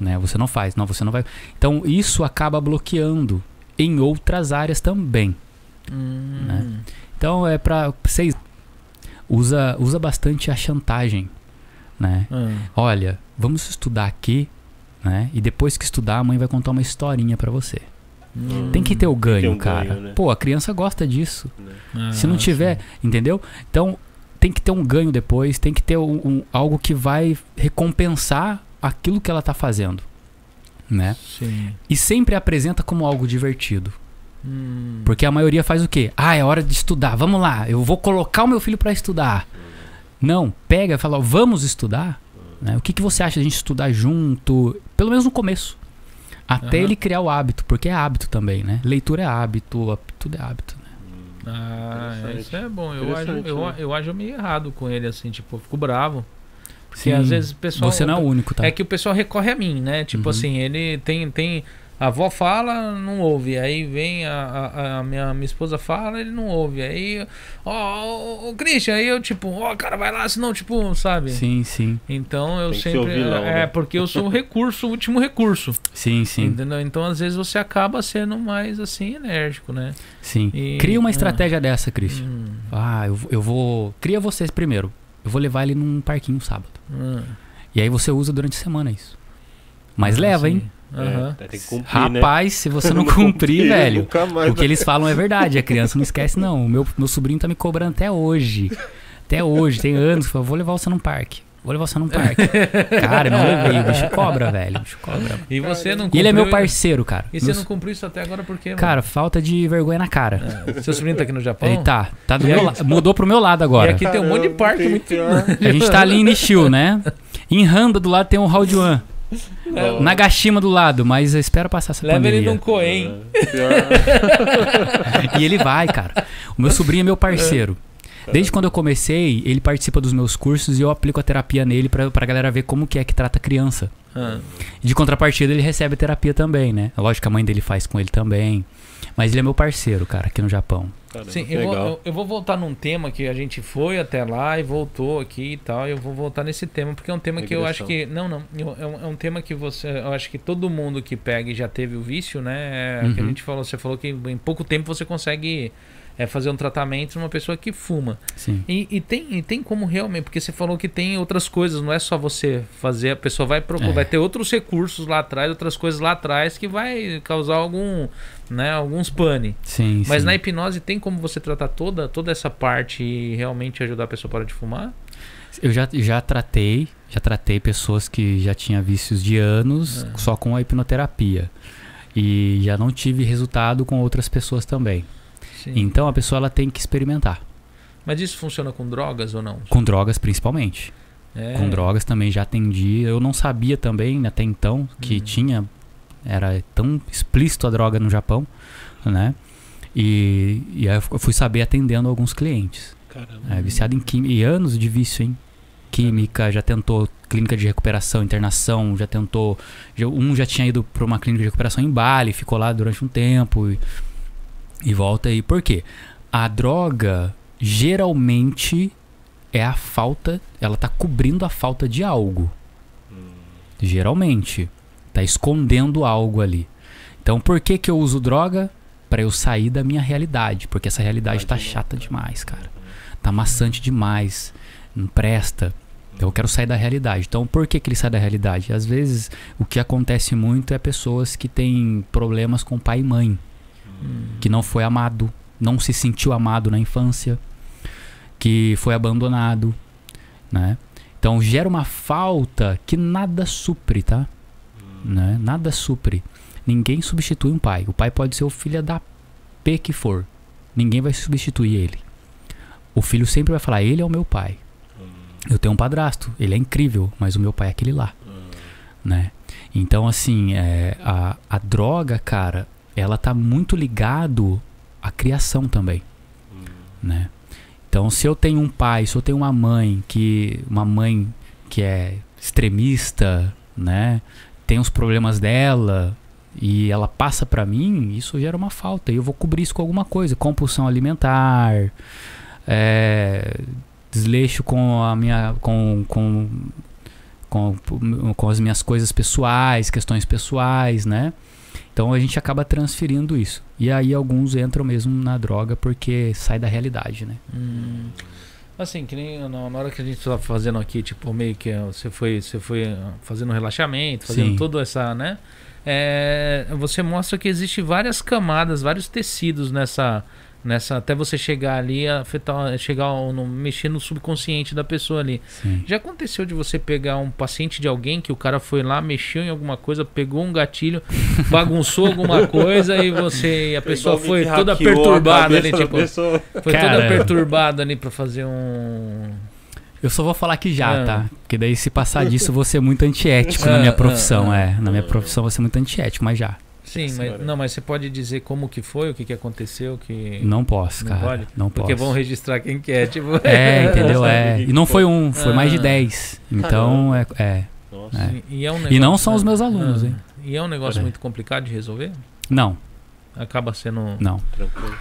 né? Você não faz, não, você não vai. Então, isso acaba bloqueando em outras áreas também. Hum, Né? Então, é pra vocês usa usa bastante a chantagem, né? ah, Olha, vamos estudar aqui, né? E depois que estudar, a mãe vai contar uma historinha pra você. hum. Tem que ter o ganho, um cara. ganho, né? Pô, a criança gosta disso. Ah, Se não tiver, sim. entendeu? Então tem que ter um ganho depois, tem que ter um, um- algo que vai recompensar aquilo que ela tá fazendo, né? Sim. E sempre apresenta como algo divertido, Hum. porque a maioria faz o quê? Ah, é hora de estudar. Vamos lá, eu vou colocar o meu filho para estudar. Não, pega e fala, ó, vamos estudar. né? O que, que você acha de a gente estudar junto? Pelo menos no começo. Até Aham. ele criar o hábito, porque é hábito também, né? Leitura é hábito, tudo é hábito. né? Ah, isso é bom. Eu acho, Interessante, eu, né? eu acho meio errado com ele, assim, tipo, eu fico bravo. Porque Sim, às vezes o pessoal. Você não é o único, tá? É que o pessoal recorre a mim, né? Tipo Uhum. assim, ele tem. tem a avó fala, não ouve. Aí vem a, a, a minha, minha esposa fala, ele não ouve. Aí, ó, ô, ô, Christian, aí eu tipo, ó, cara, vai lá, senão, tipo, sabe? Sim, sim. Então eu Tem sempre. o vilão, é, né? porque eu sou o recurso, o último recurso. Sim, sim. Entendeu? Então às vezes você acaba sendo mais assim, enérgico, né? Sim. E- Cria uma ah. estratégia dessa, Christian. Hum, Ah, eu, eu vou. Cria vocês primeiro. Eu vou levar ele num parquinho sábado. hum. E aí você usa durante a semana isso. Mas leva, Assim. hein? Aham. É, tem que cumprir, né? Rapaz, se você não cumprir, velho. Nunca mais O que eles falam é verdade. A criança não esquece, não. O meu, meu sobrinho tá me cobrando até hoje. Até hoje, tem anos fala, vou levar você num parque. Vou levar você num parque. Cara, eu não levei. O bicho cobra, velho. O bicho cobra. E você não E ele é meu cumpriu- parceiro, cara. E você Meu- não cumpriu isso até agora por quê? mano? Cara, falta de vergonha na cara. É, Seu sobrinho tá aqui no Japão? Ele tá, tá do E meu la- Mudou pro meu lado E agora. aqui tem um monte de parque muito. pior. A gente tá ali em Nishio, né? Em Handa do lado tem um One. É, Nagashima do lado, mas eu espero passar essa Leva ele pandemia. num Coen. É. E ele vai, cara. O meu sobrinho é meu parceiro. Desde quando eu comecei, ele participa dos meus cursos e eu aplico a terapia nele pra, pra galera ver como que é que trata criança. Ah, De contrapartida, ele recebe terapia também, né? Lógico que a mãe dele faz com ele também. Mas ele é meu parceiro, cara, aqui no Japão. Caramba, Sim, eu vou, legal. eu, eu vou voltar num tema que a gente foi até lá e voltou aqui e tal. e Eu vou voltar nesse tema, porque é um tema que eu acho que. Não, não. É um, é um tema que você. Eu acho que todo mundo que pega e já teve o vício, né? É, que a Uhum. gente falou, você falou que em pouco tempo você consegue é fazer um tratamento numa pessoa que fuma. Sim. E, e tem, e tem como realmente, porque você falou que tem outras coisas, não é só você fazer, a pessoa vai procurar, É. vai ter outros recursos lá atrás, outras coisas lá atrás que vai causar algum, né, alguns pane. Sim, Mas sim. na hipnose tem como você tratar toda, toda essa parte e realmente ajudar a pessoa a parar de fumar? Eu já, já tratei, já tratei pessoas que já tinham vícios de anos É. só com a hipnoterapia. E já não tive resultado com outras pessoas também. Sim. Então a pessoa ela tem que experimentar. Mas isso funciona com drogas ou não? Com drogas principalmente. É. Com drogas também já atendi. Eu não sabia também até então que Uhum. tinha. Era tão explícito a droga no Japão, né? E, e aí eu fui saber atendendo alguns clientes. Caramba. É, viciado em química. E anos de vício, hein? Química, já tentou clínica de recuperação, internação, já tentou. já- um já tinha ido para uma clínica de recuperação em Bali, ficou lá durante um tempo e, e volta aí. Por quê? A droga geralmente é a falta. Ela tá cobrindo a falta de algo. Geralmente. Tá escondendo algo ali. Então por que, que eu uso droga? Pra eu sair da minha realidade. Porque essa realidade tá chata demais, cara. Tá maçante demais. Não presta. Então eu quero sair da realidade. Então por que, que ele sai da realidade? Às vezes o que acontece muito é pessoas que têm problemas com pai e mãe. Que não foi amado. Não se sentiu amado na infância. Que foi abandonado. Né? Então gera uma falta que nada supre, tá? Né? Nada supre. Ninguém substitui um pai. O pai pode ser o filho da P que for. Ninguém vai substituir ele. O filho sempre vai falar: Ele é o meu pai. Eu tenho um padrasto, ele é incrível, mas o meu pai é aquele lá. Né? Então, assim, é, a, a droga, cara, ela tá muito ligado à criação também. Né? Então, se eu tenho um pai, se eu tenho uma mãe que uma mãe que é extremista, né, tem os problemas dela e ela passa pra mim, isso gera uma falta e eu vou cobrir isso com alguma coisa, compulsão alimentar, é, desleixo com a minha com, com com, com as minhas coisas pessoais, questões pessoais, né? Então a gente acaba transferindo isso. E aí alguns entram mesmo na droga porque sai da realidade, né? Hum. Assim, que nem na, hora que a gente tava fazendo aqui, tipo, meio que você foi, você foi fazendo relaxamento, fazendo Sim. toda essa, né? É, você mostra que existe várias camadas, vários tecidos nessa, nessa até você chegar ali, afetar, chegar no, mexer no subconsciente da pessoa ali. Sim. Já aconteceu de você pegar um paciente de alguém que o cara foi lá, mexeu em alguma coisa, pegou um gatilho, bagunçou alguma coisa e você, e a pessoa Igual foi toda perturbada ali, tipo, pessoa. foi toda perturbada ali pra fazer um. Eu só vou falar que já, Ah. tá? Porque daí se passar disso vou ser muito antiético na minha profissão, é. Na minha profissão vou ser muito antiético, mas já. Sim, mas não, mas você pode dizer como que foi, o que, que aconteceu, que. Não posso, Não cara. pode? Não Porque posso. vão registrar quem que é, tipo. É, entendeu? É. E não foi um, foi mais de Ah. 10. Então, é, é. Nossa. É. E, e é um E negócio- não são os meus alunos, Ah. hein? E é um negócio É. muito complicado de resolver? Não, Acaba sendo. não. Tranquilo.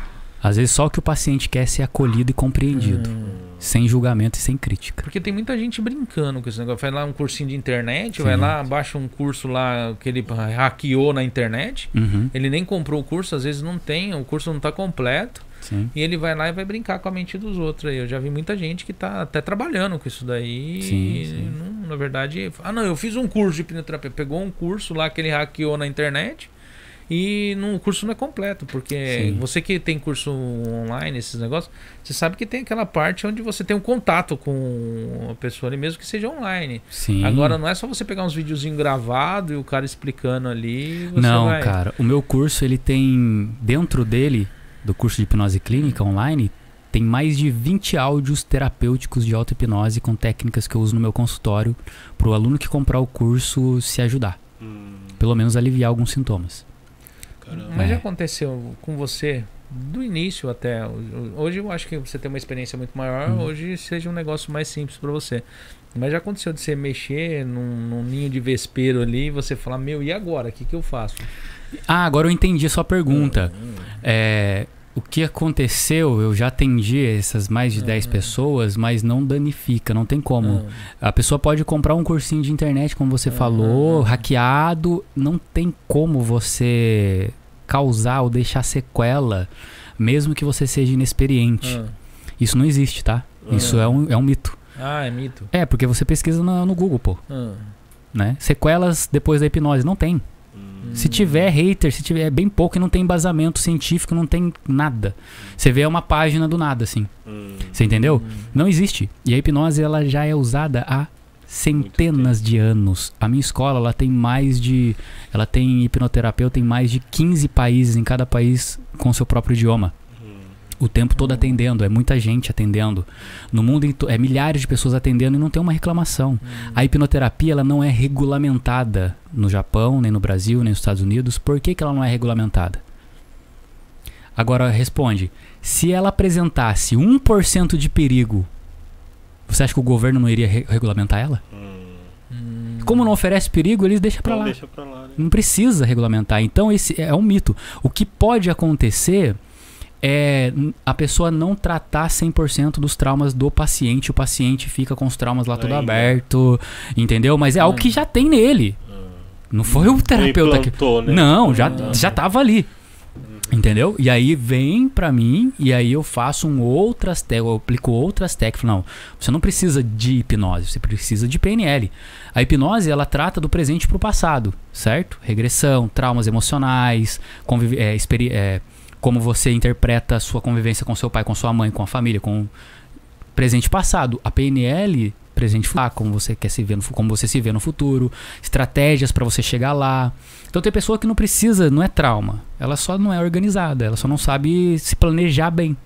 Às vezes só o que o paciente quer é ser acolhido e compreendido. Hum. Sem julgamento e sem crítica. Porque tem muita gente brincando com esse negócio. Vai lá um cursinho de internet, Sim. vai lá, baixa um curso lá que ele hackeou na internet. Uhum, Ele nem comprou o curso, às vezes não tem, o curso não tá completo. sim. E ele vai lá e vai brincar com a mente dos outros. Eu já vi muita gente que tá até trabalhando com isso daí. Sim, sim. não- na verdade, ah não, eu fiz um curso de hipnoterapia. Pegou um curso lá que ele hackeou na internet. E não, o curso não é completo, porque Sim. você que tem curso online, esses negócios, você sabe que tem aquela parte onde você tem um contato com a pessoa ali, mesmo que seja online. Sim. Agora não é só você pegar uns videozinhos gravados e o cara explicando ali. Você Não, vai... cara. O meu curso, ele tem. Dentro dele, do curso de hipnose clínica online, tem mais de 20 áudios terapêuticos de auto-hipnose com técnicas que eu uso no meu consultório para o aluno que comprar o curso se ajudar. Hum, Pelo menos aliviar alguns sintomas. Caramba. Mas É. já aconteceu com você do início até ho- hoje eu acho que você tem uma experiência muito maior Uhum. hoje seja um negócio mais simples pra você mas já aconteceu de você mexer num, num ninho de vespeiro ali e você falar meu e agora o que que eu faço Ah, agora eu entendi a sua pergunta. Hum, É, o que aconteceu, eu já atendi essas mais de 10 Uhum. pessoas, mas não danifica, não tem como. hum, A pessoa pode comprar um cursinho de internet, como você Uhum. falou, hackeado, não tem como você causar ou deixar sequela mesmo que você seja inexperiente. Ah. Isso não existe, tá? Isso é um, é um mito. Ah, é mito. É, porque você pesquisa no, no Google, pô, Ah. né? Sequelas depois da hipnose, não tem. Hum. Se tiver hater, se tiver é bem pouco e não tem embasamento científico, não tem nada. Você vê uma página do nada, assim. Hum. Você entendeu? Não existe. E a hipnose, ela já é usada há centenas de anos. A minha escola, ela tem mais de... Ela tem hipnoterapeuta em mais de 15 países, em cada país com seu próprio idioma. O tempo todo atendendo, é muita gente atendendo. No mundo é milhares de pessoas atendendo e não tem uma reclamação. A hipnoterapia ela não é regulamentada no Japão, nem no Brasil, nem nos Estados Unidos. Por que, que ela não é regulamentada? Agora responde: se ela apresentasse 1% de perigo, você acha que o governo não iria re- regulamentar ela? Hum. Como não oferece perigo, eles deixam pra Então lá. deixa pra lá, né? Não precisa regulamentar. Então, esse é um mito. O que pode acontecer é a pessoa não tratar 100% dos traumas do paciente. O paciente fica com os traumas lá tudo Ainda. aberto, entendeu? Mas é algo que já tem nele. Não foi o terapeuta que. né? Não, já, Ah. já tava ali. Entendeu? E aí vem pra mim e aí eu faço um outras técnicas, eu aplico outras técnicas. Não, você não precisa de hipnose, você precisa de PNL. A hipnose, ela trata do presente pro passado, certo? Regressão, traumas emocionais, conviv- é, é, como você interpreta a sua convivência com seu pai, com sua mãe, com a família, com presente passado. A PNL, presente futuro, como você quer se ver no, como você se vê no futuro, estratégias pra você chegar lá. Então tem pessoa que não precisa, não é trauma. Ela só não é organizada, ela só não sabe se planejar bem,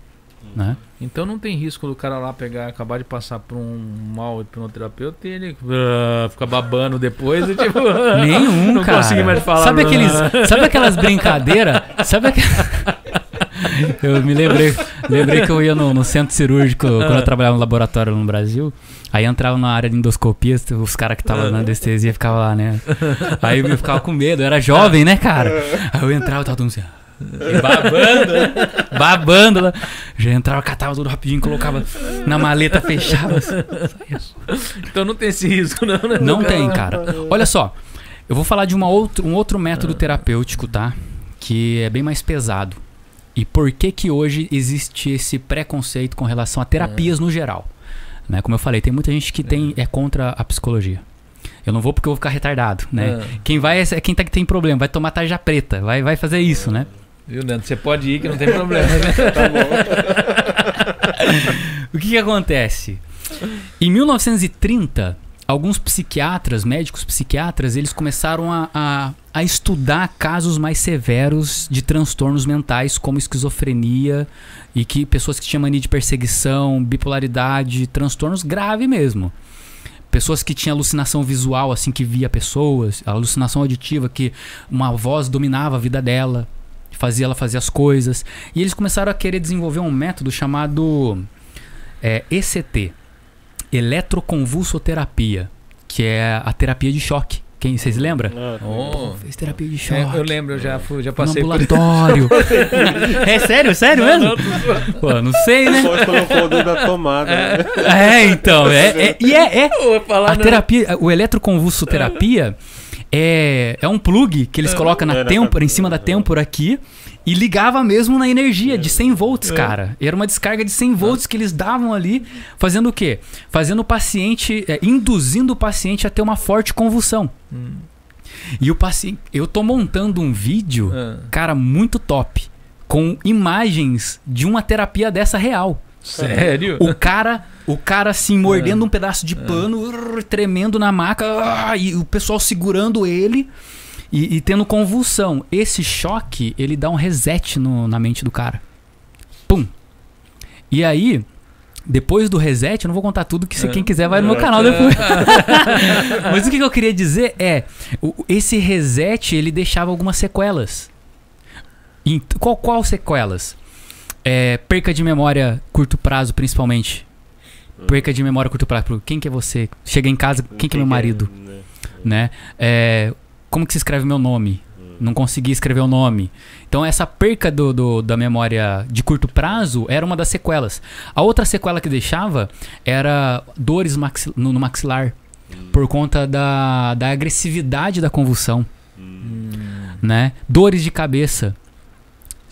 né? Então não tem risco do cara lá pegar, acabar de passar por um mau hipnoterapeuta e ele ah, ficar babando depois e tipo. Nenhum, não cara. consegui mais falar. Sabe aqueles, sabe aquelas brincadeiras? Sabe aqu... Eu me lembrei, lembrei que eu ia no, no centro cirúrgico quando eu trabalhava no laboratório no Brasil. Aí entrava na área de endoscopia, os caras que estavam na anestesia ficavam lá, né? Aí eu ficava com medo, eu era jovem, né, cara? Aí eu entrava, tava todo mundo assim, babando, né? babando lá. Já entrava, catava tudo rapidinho, colocava na maleta, fechava. assim. Então não tem esse risco, não, né? Não tem, cara. Olha só, eu vou falar de uma outro, um outro método terapêutico, tá? Que é bem mais pesado. E por que que hoje existe esse preconceito com relação a terapias no geral? Né? Como eu falei, tem muita gente que tem, é contra a psicologia. Eu não vou porque eu vou ficar retardado, né? Ah. Quem vai é é quem tá que tem problema, vai tomar tarja preta, vai, vai fazer isso, né? Viu, Leandro? Você pode ir que não tem problema, né? O que, que acontece? Em 1930, alguns psiquiatras, médicos psiquiatras, eles começaram a, a, a estudar casos mais severos de transtornos mentais, como esquizofrenia e que pessoas que tinham mania de perseguição, bipolaridade, transtornos graves mesmo. Pessoas que tinham alucinação visual, assim, que via pessoas, alucinação auditiva, que uma voz dominava a vida dela, fazia ela fazer as coisas. E eles começaram a querer desenvolver um método chamado é, ECT, eletroconvulsoterapia, que é a terapia de choque. Quem vocês lembram? Ah, Oh. Fez terapia de É, choque. eu lembro, eu já, fui, já no passei por ambulatório. é sério, sério mesmo? Pô, não sei, né? Depois colocou o dedo na tomada. né? É, então, é, é- e é, é. A não. terapia, o eletroconvulsoterapia é, é um plug que eles colocam na É, têmpora, em cima da têmpora aqui, e ligava mesmo na energia de 100 volts, cara. Era uma descarga de 100 volts que eles davam ali, fazendo o quê? Fazendo o paciente, é, induzindo o paciente a ter uma forte convulsão. Hum. E o paciente, eu tô montando um vídeo, Ah. cara, muito top, com imagens de uma terapia dessa real. Sério? O cara, o cara assim, mordendo um pedaço de pano, urr, tremendo na maca, ah, e o pessoal segurando ele e, e tendo convulsão. Esse choque, ele dá um reset no- na mente do cara. Pum. E aí, depois do reset, eu não vou contar tudo, que se quem quiser vai no meu canal depois. Mas o que eu queria dizer é, esse reset, ele deixava algumas sequelas. Qual, qual sequelas? É, perca de memória curto prazo, principalmente. Perca de memória curto prazo. Quem que é você? Chega em casa, quem que é meu marido? né? Né? É, como que se escreve meu nome? Não consegui escrever o nome. Então essa perca do, do- da memória de curto prazo era uma das sequelas. A outra sequela que deixava era dores maxi- no, no maxilar. Por conta da, da agressividade da convulsão. Né? Dores de cabeça.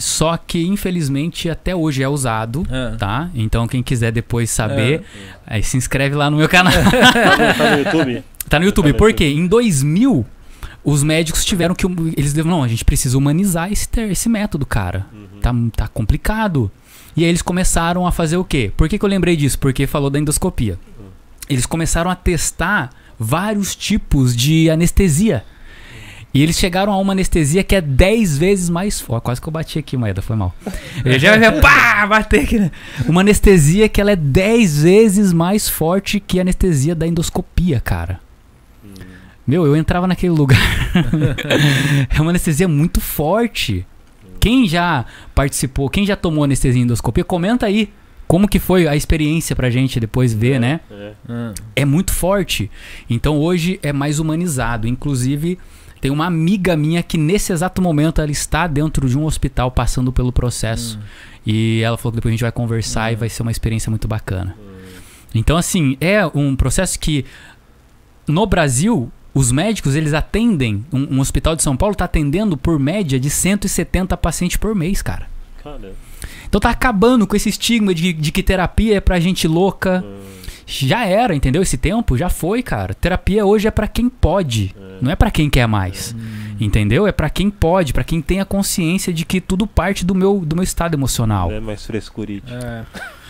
Só que, infelizmente, até hoje é usado, Ah. tá? Então, quem quiser depois saber, É. aí se inscreve lá no meu canal. Tá no YouTube? Tá no YouTube. Tá Por quê? Em 2000, os médicos tiveram que. Eles. Não, a gente precisa humanizar esse, ter- esse método, cara. Uhum. Tá, tá complicado. E aí eles começaram a fazer o quê? Por que, que eu lembrei disso? Porque falou da endoscopia. Eles começaram a testar vários tipos de anestesia. E eles chegaram a uma anestesia que é 10 vezes mais forte. Quase que eu bati aqui, Maeda, foi mal. Eu já vai pá, bater aqui. né? Uma anestesia que ela é 10 vezes mais forte que a anestesia da endoscopia, cara. Meu, eu entrava naquele lugar. é uma anestesia muito forte. Quem já participou, quem já tomou anestesia em endoscopia, comenta aí como que foi a experiência pra gente depois ver, né? É. Ah. É muito forte. Então hoje é mais humanizado. Inclusive, tem uma amiga minha que nesse exato momento ela está dentro de um hospital passando pelo processo. E ela falou que depois a gente vai conversar e vai ser uma experiência muito bacana. Então, assim, é um processo que no Brasil, os médicos eles atendem. Um, um hospital de São Paulo está atendendo por média de 170 pacientes por mês, cara. Cara. Então tá acabando com esse estigma de, de que terapia é pra gente louca. Já era, entendeu? Esse tempo já foi, cara. Terapia hoje é pra quem pode, não é pra quem quer mais. Entendeu? É pra quem pode, pra quem tem a consciência de que tudo parte do meu, do meu estado emocional. É mais frescurite. É.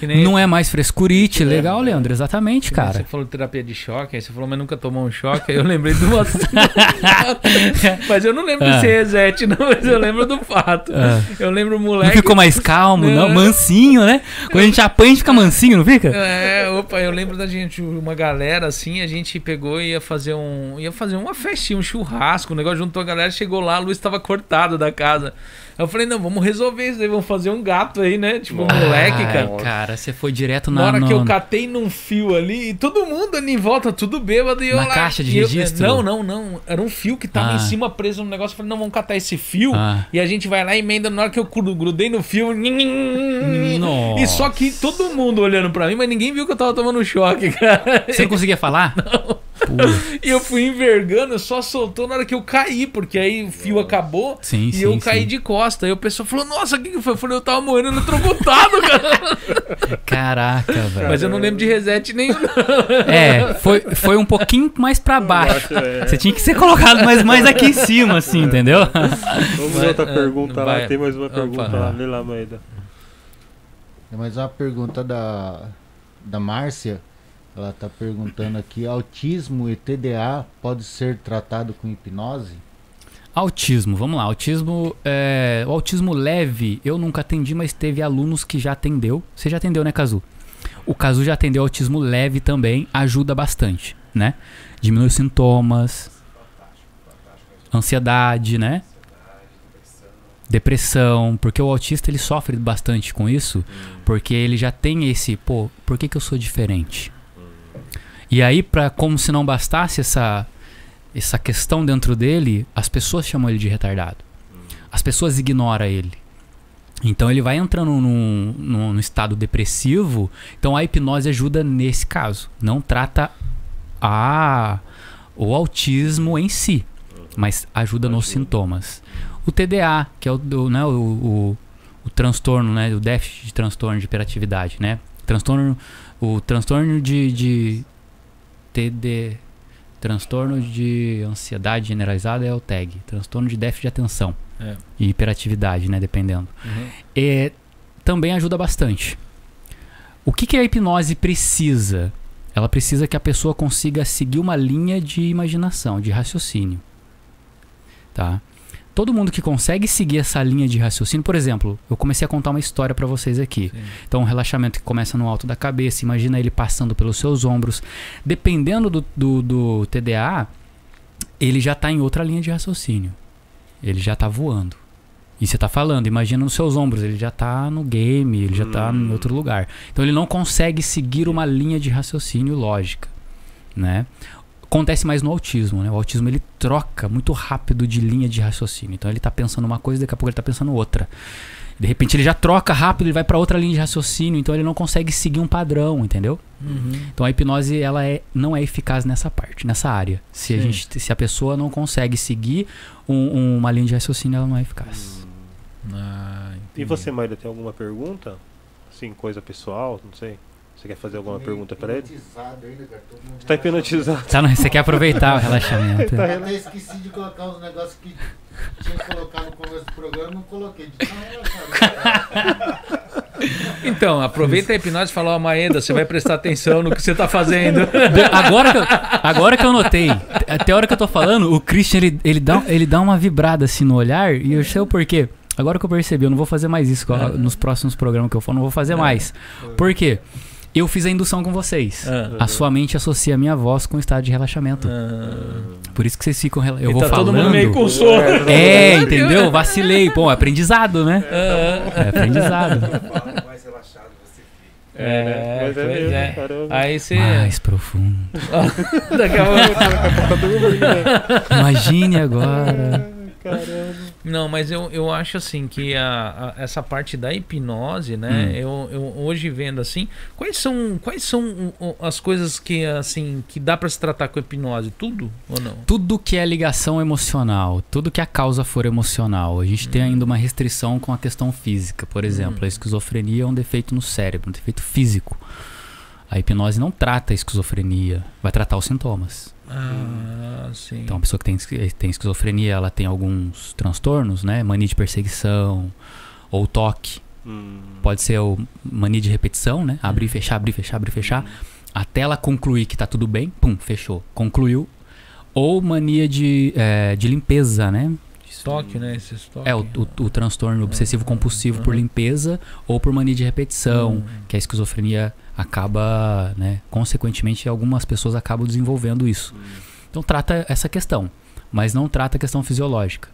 Nem, Não é mais frescurite, legal, Leandro, exatamente, cara. Você falou de terapia de choque, aí você falou, mas nunca tomou um choque. Aí eu lembrei uma. mas eu não lembro Ah. desse reset, não, mas eu lembro do fato. Ah. Eu lembro o Não moleque. ficou mais calmo, não, Não. mansinho, né? Quando a gente apanha, a gente fica mansinho, não fica? É, opa, eu lembro da gente, uma galera assim, a gente pegou e ia fazer um. ia fazer uma festinha, um churrasco, o negócio juntou a galera, chegou lá, a luz estava cortada da casa. Eu falei, não, vamos resolver isso aí, vamos fazer um gato aí, né? Tipo, um moleque, cara. cara, você foi direto Na na, hora no- que eu catei num fio ali, e todo mundo ali em volta, tudo bêbado, e eu Na lá. caixa de e eu- registro? não, não, não. Era um fio que tava Ah. em cima preso no negócio. Eu falei, não, vamos catar esse fio. Ah. E a gente vai lá e emenda. Na hora que eu gru- grudei no fio. Nossa. E só que todo mundo olhando pra mim, mas ninguém viu que eu tava tomando choque, cara. Você não conseguia falar? Não. E eu fui envergando, só soltou na hora que eu caí, porque aí o fio acabou Sim, e sim, eu caí sim. de costa. Aí o pessoal falou, nossa, o que, que foi? Eu falei, eu tava morrendo eletrocutado, cara. Caraca, velho. Mas eu não lembro de reset nenhum. É, foi, foi um pouquinho mais pra baixo. é. Você tinha que ser colocado mais, mais aqui em cima, assim, entendeu? Vamos ver outra ah, pergunta vai. lá. Tem mais uma Opa. pergunta lá. Lê lá, Maeda. É mais uma pergunta da, da Márcia. Ela está perguntando aqui: autismo e TDA pode ser tratado com hipnose? Autismo, vamos lá. Autismo, é, o autismo leve, eu nunca atendi, mas teve alunos que já atendeu. Você já atendeu, né, Cazu? O Cazu já atendeu autismo leve também, ajuda bastante, né? Diminui os sintomas, ansiedade, né? Depressão, porque o autista ele sofre bastante com isso, porque ele já tem esse, pô, por que, que eu sou diferente? E aí, pra, como se não bastasse essa, essa questão dentro dele, as pessoas chamam ele de retardado. As pessoas ignoram ele. Então ele vai entrando num, num, num estado depressivo. Então a hipnose ajuda nesse caso. Não trata a, o autismo em si, mas ajuda nos sintomas. O TDA, que é o, né, o, o, o transtorno, né, o déficit de transtorno de hiperatividade, né? Transtorno, o transtorno de, de TD, transtorno de ansiedade generalizada é o TAG, transtorno de déficit de atenção É. e hiperatividade, né, dependendo. Uhum. É, também ajuda bastante. O que, que a hipnose precisa? Ela precisa que a pessoa consiga seguir uma linha de imaginação, de raciocínio. Tá? Todo mundo que consegue seguir essa linha de raciocínio, por exemplo, eu comecei a contar uma história para vocês aqui. Sim. Então, um relaxamento que começa no alto da cabeça, imagina ele passando pelos seus ombros. Dependendo do, do, do TDA, ele já está em outra linha de raciocínio. Ele já está voando. E você está falando, imagina nos seus ombros, ele já está no game, ele já está em Hum. outro lugar. Então ele não consegue seguir uma linha de raciocínio lógica, né? Acontece mais no autismo, né? O autismo ele troca muito rápido de linha de raciocínio. Então ele está pensando uma coisa, daqui a pouco ele está pensando outra. De repente ele já troca rápido, ele vai para outra linha de raciocínio, então ele não consegue seguir um padrão, entendeu? Uhum. Então a hipnose ela é, não é eficaz nessa parte, nessa área. Se a, gente, se a pessoa não consegue seguir um- um- uma linha de raciocínio, ela não é eficaz. Ah, E você, Maíra, tem alguma pergunta? Assim, coisa pessoal, não sei. Você quer fazer alguma pergunta pra ele? Você tá hipnotizado. Tá, não, você quer aproveitar o relaxamento. Tá Eu até esqueci de colocar uns negócios que tinha que colocar no começo do programa, não coloquei. De tão relaxado. Então, aproveita a hipnose e fala, ó, Maeda, você vai prestar atenção no que você tá fazendo. Agora que, eu, agora que eu notei, até a hora que eu tô falando, o Christian ele, ele, dá, ele dá uma vibrada assim no olhar e eu sei o porquê. Agora que eu percebi, eu não vou fazer mais isso É. nos próximos programas que eu for, não vou fazer mais. Por quê? Eu fiz a indução com vocês. Ah. A sua mente associa a minha voz com o estado de relaxamento. Por isso que vocês ficam. rela- Eu E vou tá falando. todo mundo meio com sono. É, entendeu? Vacilei. Pô, aprendizado, né? Ah, É aprendizado. Quanto mais relaxado você fica. É, né? É, Mas é pois mesmo, é. Aí você. Mais profundo. Daqui a pouco. Tá dormindo, né? Imagine agora. Caramba. Não, mas eu, eu acho assim que a, a- essa parte da hipnose, né? Hum. Eu, eu hoje vendo assim, quais são quais são as coisas que assim que dá pra se tratar com hipnose? Tudo ou não? Tudo que é ligação emocional, tudo que a causa for emocional. A gente tem ainda uma restrição com a questão física. Por exemplo, a esquizofrenia é um defeito no cérebro, um defeito físico. A hipnose não trata a esquizofrenia, vai tratar os sintomas. Ah, sim. Então, a pessoa que tem, tem esquizofrenia, ela tem alguns transtornos, né? Mania de perseguição ou toque. Hum. Pode ser o mania de repetição, né? Abrir, fechar, abrir, fechar, abrir, fechar. Até ela concluir que tá tudo bem, pum, fechou. Concluiu. Ou mania de, eh, de limpeza, né? Toque, né? Esses toques. É, o, o, o transtorno obsessivo compulsivo por Uhum. limpeza ou por mania de repetição, Hum. que a esquizofrenia acaba, né? Consequentemente, algumas pessoas acabam desenvolvendo isso. Então trata essa questão, mas não trata a questão fisiológica,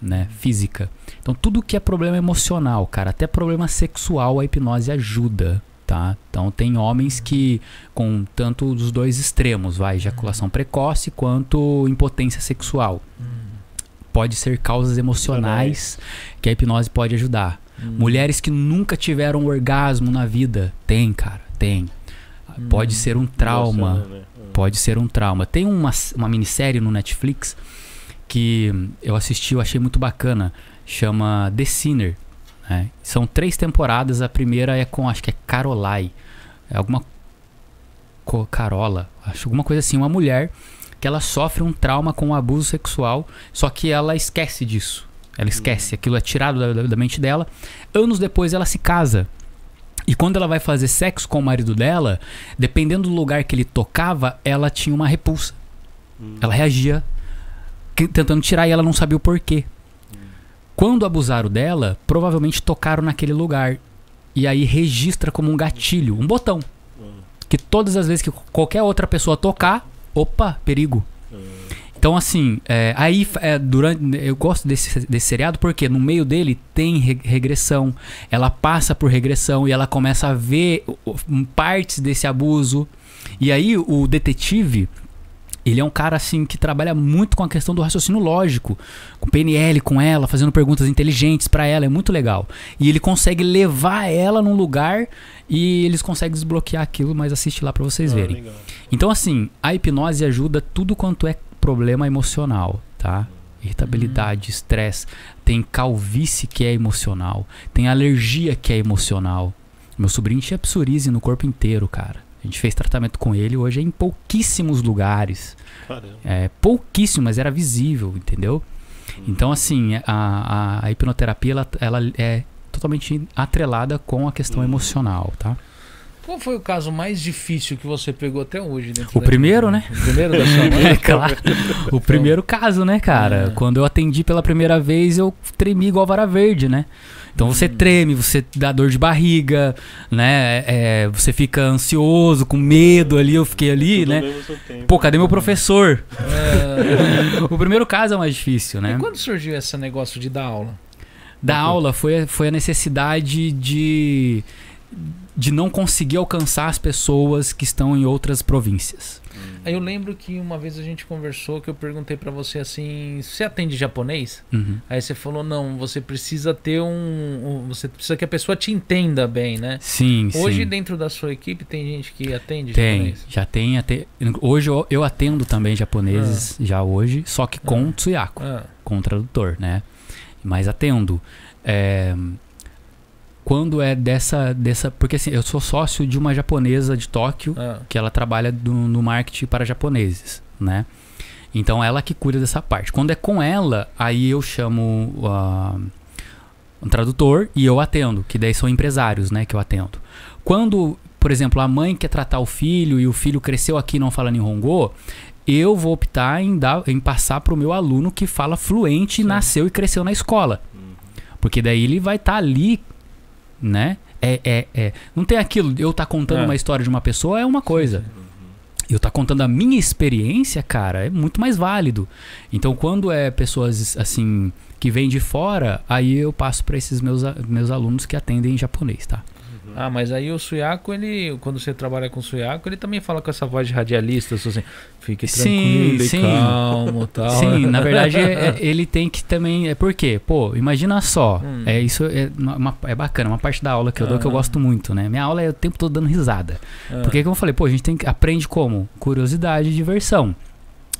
né? Física. Então tudo que é problema emocional, cara, até problema sexual, a hipnose ajuda, tá? Então tem homens que com tanto dos dois extremos, vai, ejaculação precoce quanto impotência sexual. Pode ser causas emocionais que a hipnose pode ajudar. Hum. Mulheres que nunca tiveram orgasmo na vida, tem, cara, tem. Pode ser um trauma. Né? Pode ser um trauma. Tem uma, uma minissérie no Netflix que eu assisti, eu achei muito bacana. Chama The Sinner. né? São três temporadas. A primeira é com, acho que é Carolai. É alguma. Co- Carola. Acho alguma coisa assim. Uma mulher que ela sofre um trauma com um abuso sexual. Só que ela esquece disso. Ela esquece. Aquilo é tirado da- da- da mente dela. Anos depois ela se casa. E quando ela vai fazer sexo com o marido dela, dependendo do lugar que ele tocava, ela tinha uma repulsa. Hum. Ela reagia que- tentando tirar e ela não sabia o porquê. Quando abusaram dela, provavelmente tocaram naquele lugar. E aí registra como um gatilho, um botão. Que todas as vezes que qualquer outra pessoa tocar, opa, perigo. Então, assim, é, aí é, durante. Eu gosto desse, desse seriado porque no meio dele tem re- regressão. Ela passa por regressão e ela começa a ver partes desse abuso. E aí o detetive. Ele é um cara assim que trabalha muito com a questão do raciocínio lógico, com PNL com ela, fazendo perguntas inteligentes pra ela, é muito legal. E ele consegue levar ela num lugar e eles conseguem desbloquear aquilo, mas assiste lá pra vocês Ah, verem. legal. Então, assim, a hipnose ajuda tudo quanto é problema emocional, tá? Irritabilidade, estresse, tem calvície que é emocional, tem alergia que é emocional. Meu sobrinho tinha psoríase no corpo inteiro, cara. A gente fez tratamento com ele, hoje é em pouquíssimos lugares. Caramba. É, pouquíssimo, mas era visível, entendeu? Então, assim, a, a, a hipnoterapia, ela, ela é totalmente atrelada com a questão emocional, tá? Qual foi o caso mais difícil que você pegou até hoje? Dentro O primeiro, né? O primeiro da sua mãe? É claro. O primeiro caso, né, cara? É. Quando eu atendi pela primeira vez, eu tremi igual vara verde, né? Então você treme, você dá dor de barriga, né? É, você fica ansioso, com medo ali, eu fiquei ali, Tudo né? tempo. Pô, cadê meu professor? É. O primeiro caso é o mais difícil, né? E quando surgiu esse negócio de dar aula? Da aula foi, foi a necessidade de, de não conseguir alcançar as pessoas que estão em outras províncias. Aí eu lembro que uma vez a gente conversou que eu perguntei pra você assim, você atende japonês? Uhum. Aí você falou, não, você precisa ter um, um- Você precisa que a pessoa te entenda bem, né? Sim, Hoje, sim. dentro da sua equipe, tem gente que atende Tem, japonês? já tem até. Hoje eu, eu atendo também japoneses, já hoje, só que com Ah. Tsuyako, Ah, com tradutor, né? Mas atendo. É, quando é dessa, dessa. Porque assim, eu sou sócio de uma japonesa de Tóquio, Ah, que ela trabalha do- no marketing para japoneses, né? Então ela que cuida dessa parte. Quando é com ela, aí eu chamo ah, um tradutor e eu atendo, que daí são empresários, né, que eu atendo. Quando, por exemplo, a mãe quer tratar o filho e o filho cresceu aqui e não fala Nihongo, eu vou optar em, dar, em passar para o meu aluno que fala fluente, nasceu e cresceu na escola. Porque daí ele vai estar ali, né? É, é, é. Não tem aquilo, eu tá contando É. uma história de uma pessoa é uma coisa. Eu tá contando a minha experiência, cara, é muito mais válido. Então, quando é pessoas assim que vêm de fora, aí eu passo para esses meus, meus alunos que atendem em japonês, tá? Ah, mas aí o Suyaku, ele, quando você trabalha com o Suyaku, ele também fala com essa voz de radialista, assim, fique Sim, tranquilo sim. e calmo tal. Sim, na verdade é- é- ele tem que também. É por quê? Pô, imagina só. Hum. É isso é, uma- é bacana, uma parte da aula que eu dou que eu gosto muito, né? Minha aula é o tempo todo dando risada. Ah, Porque como eu falei, pô, a gente tem que aprende como? Curiosidade e diversão.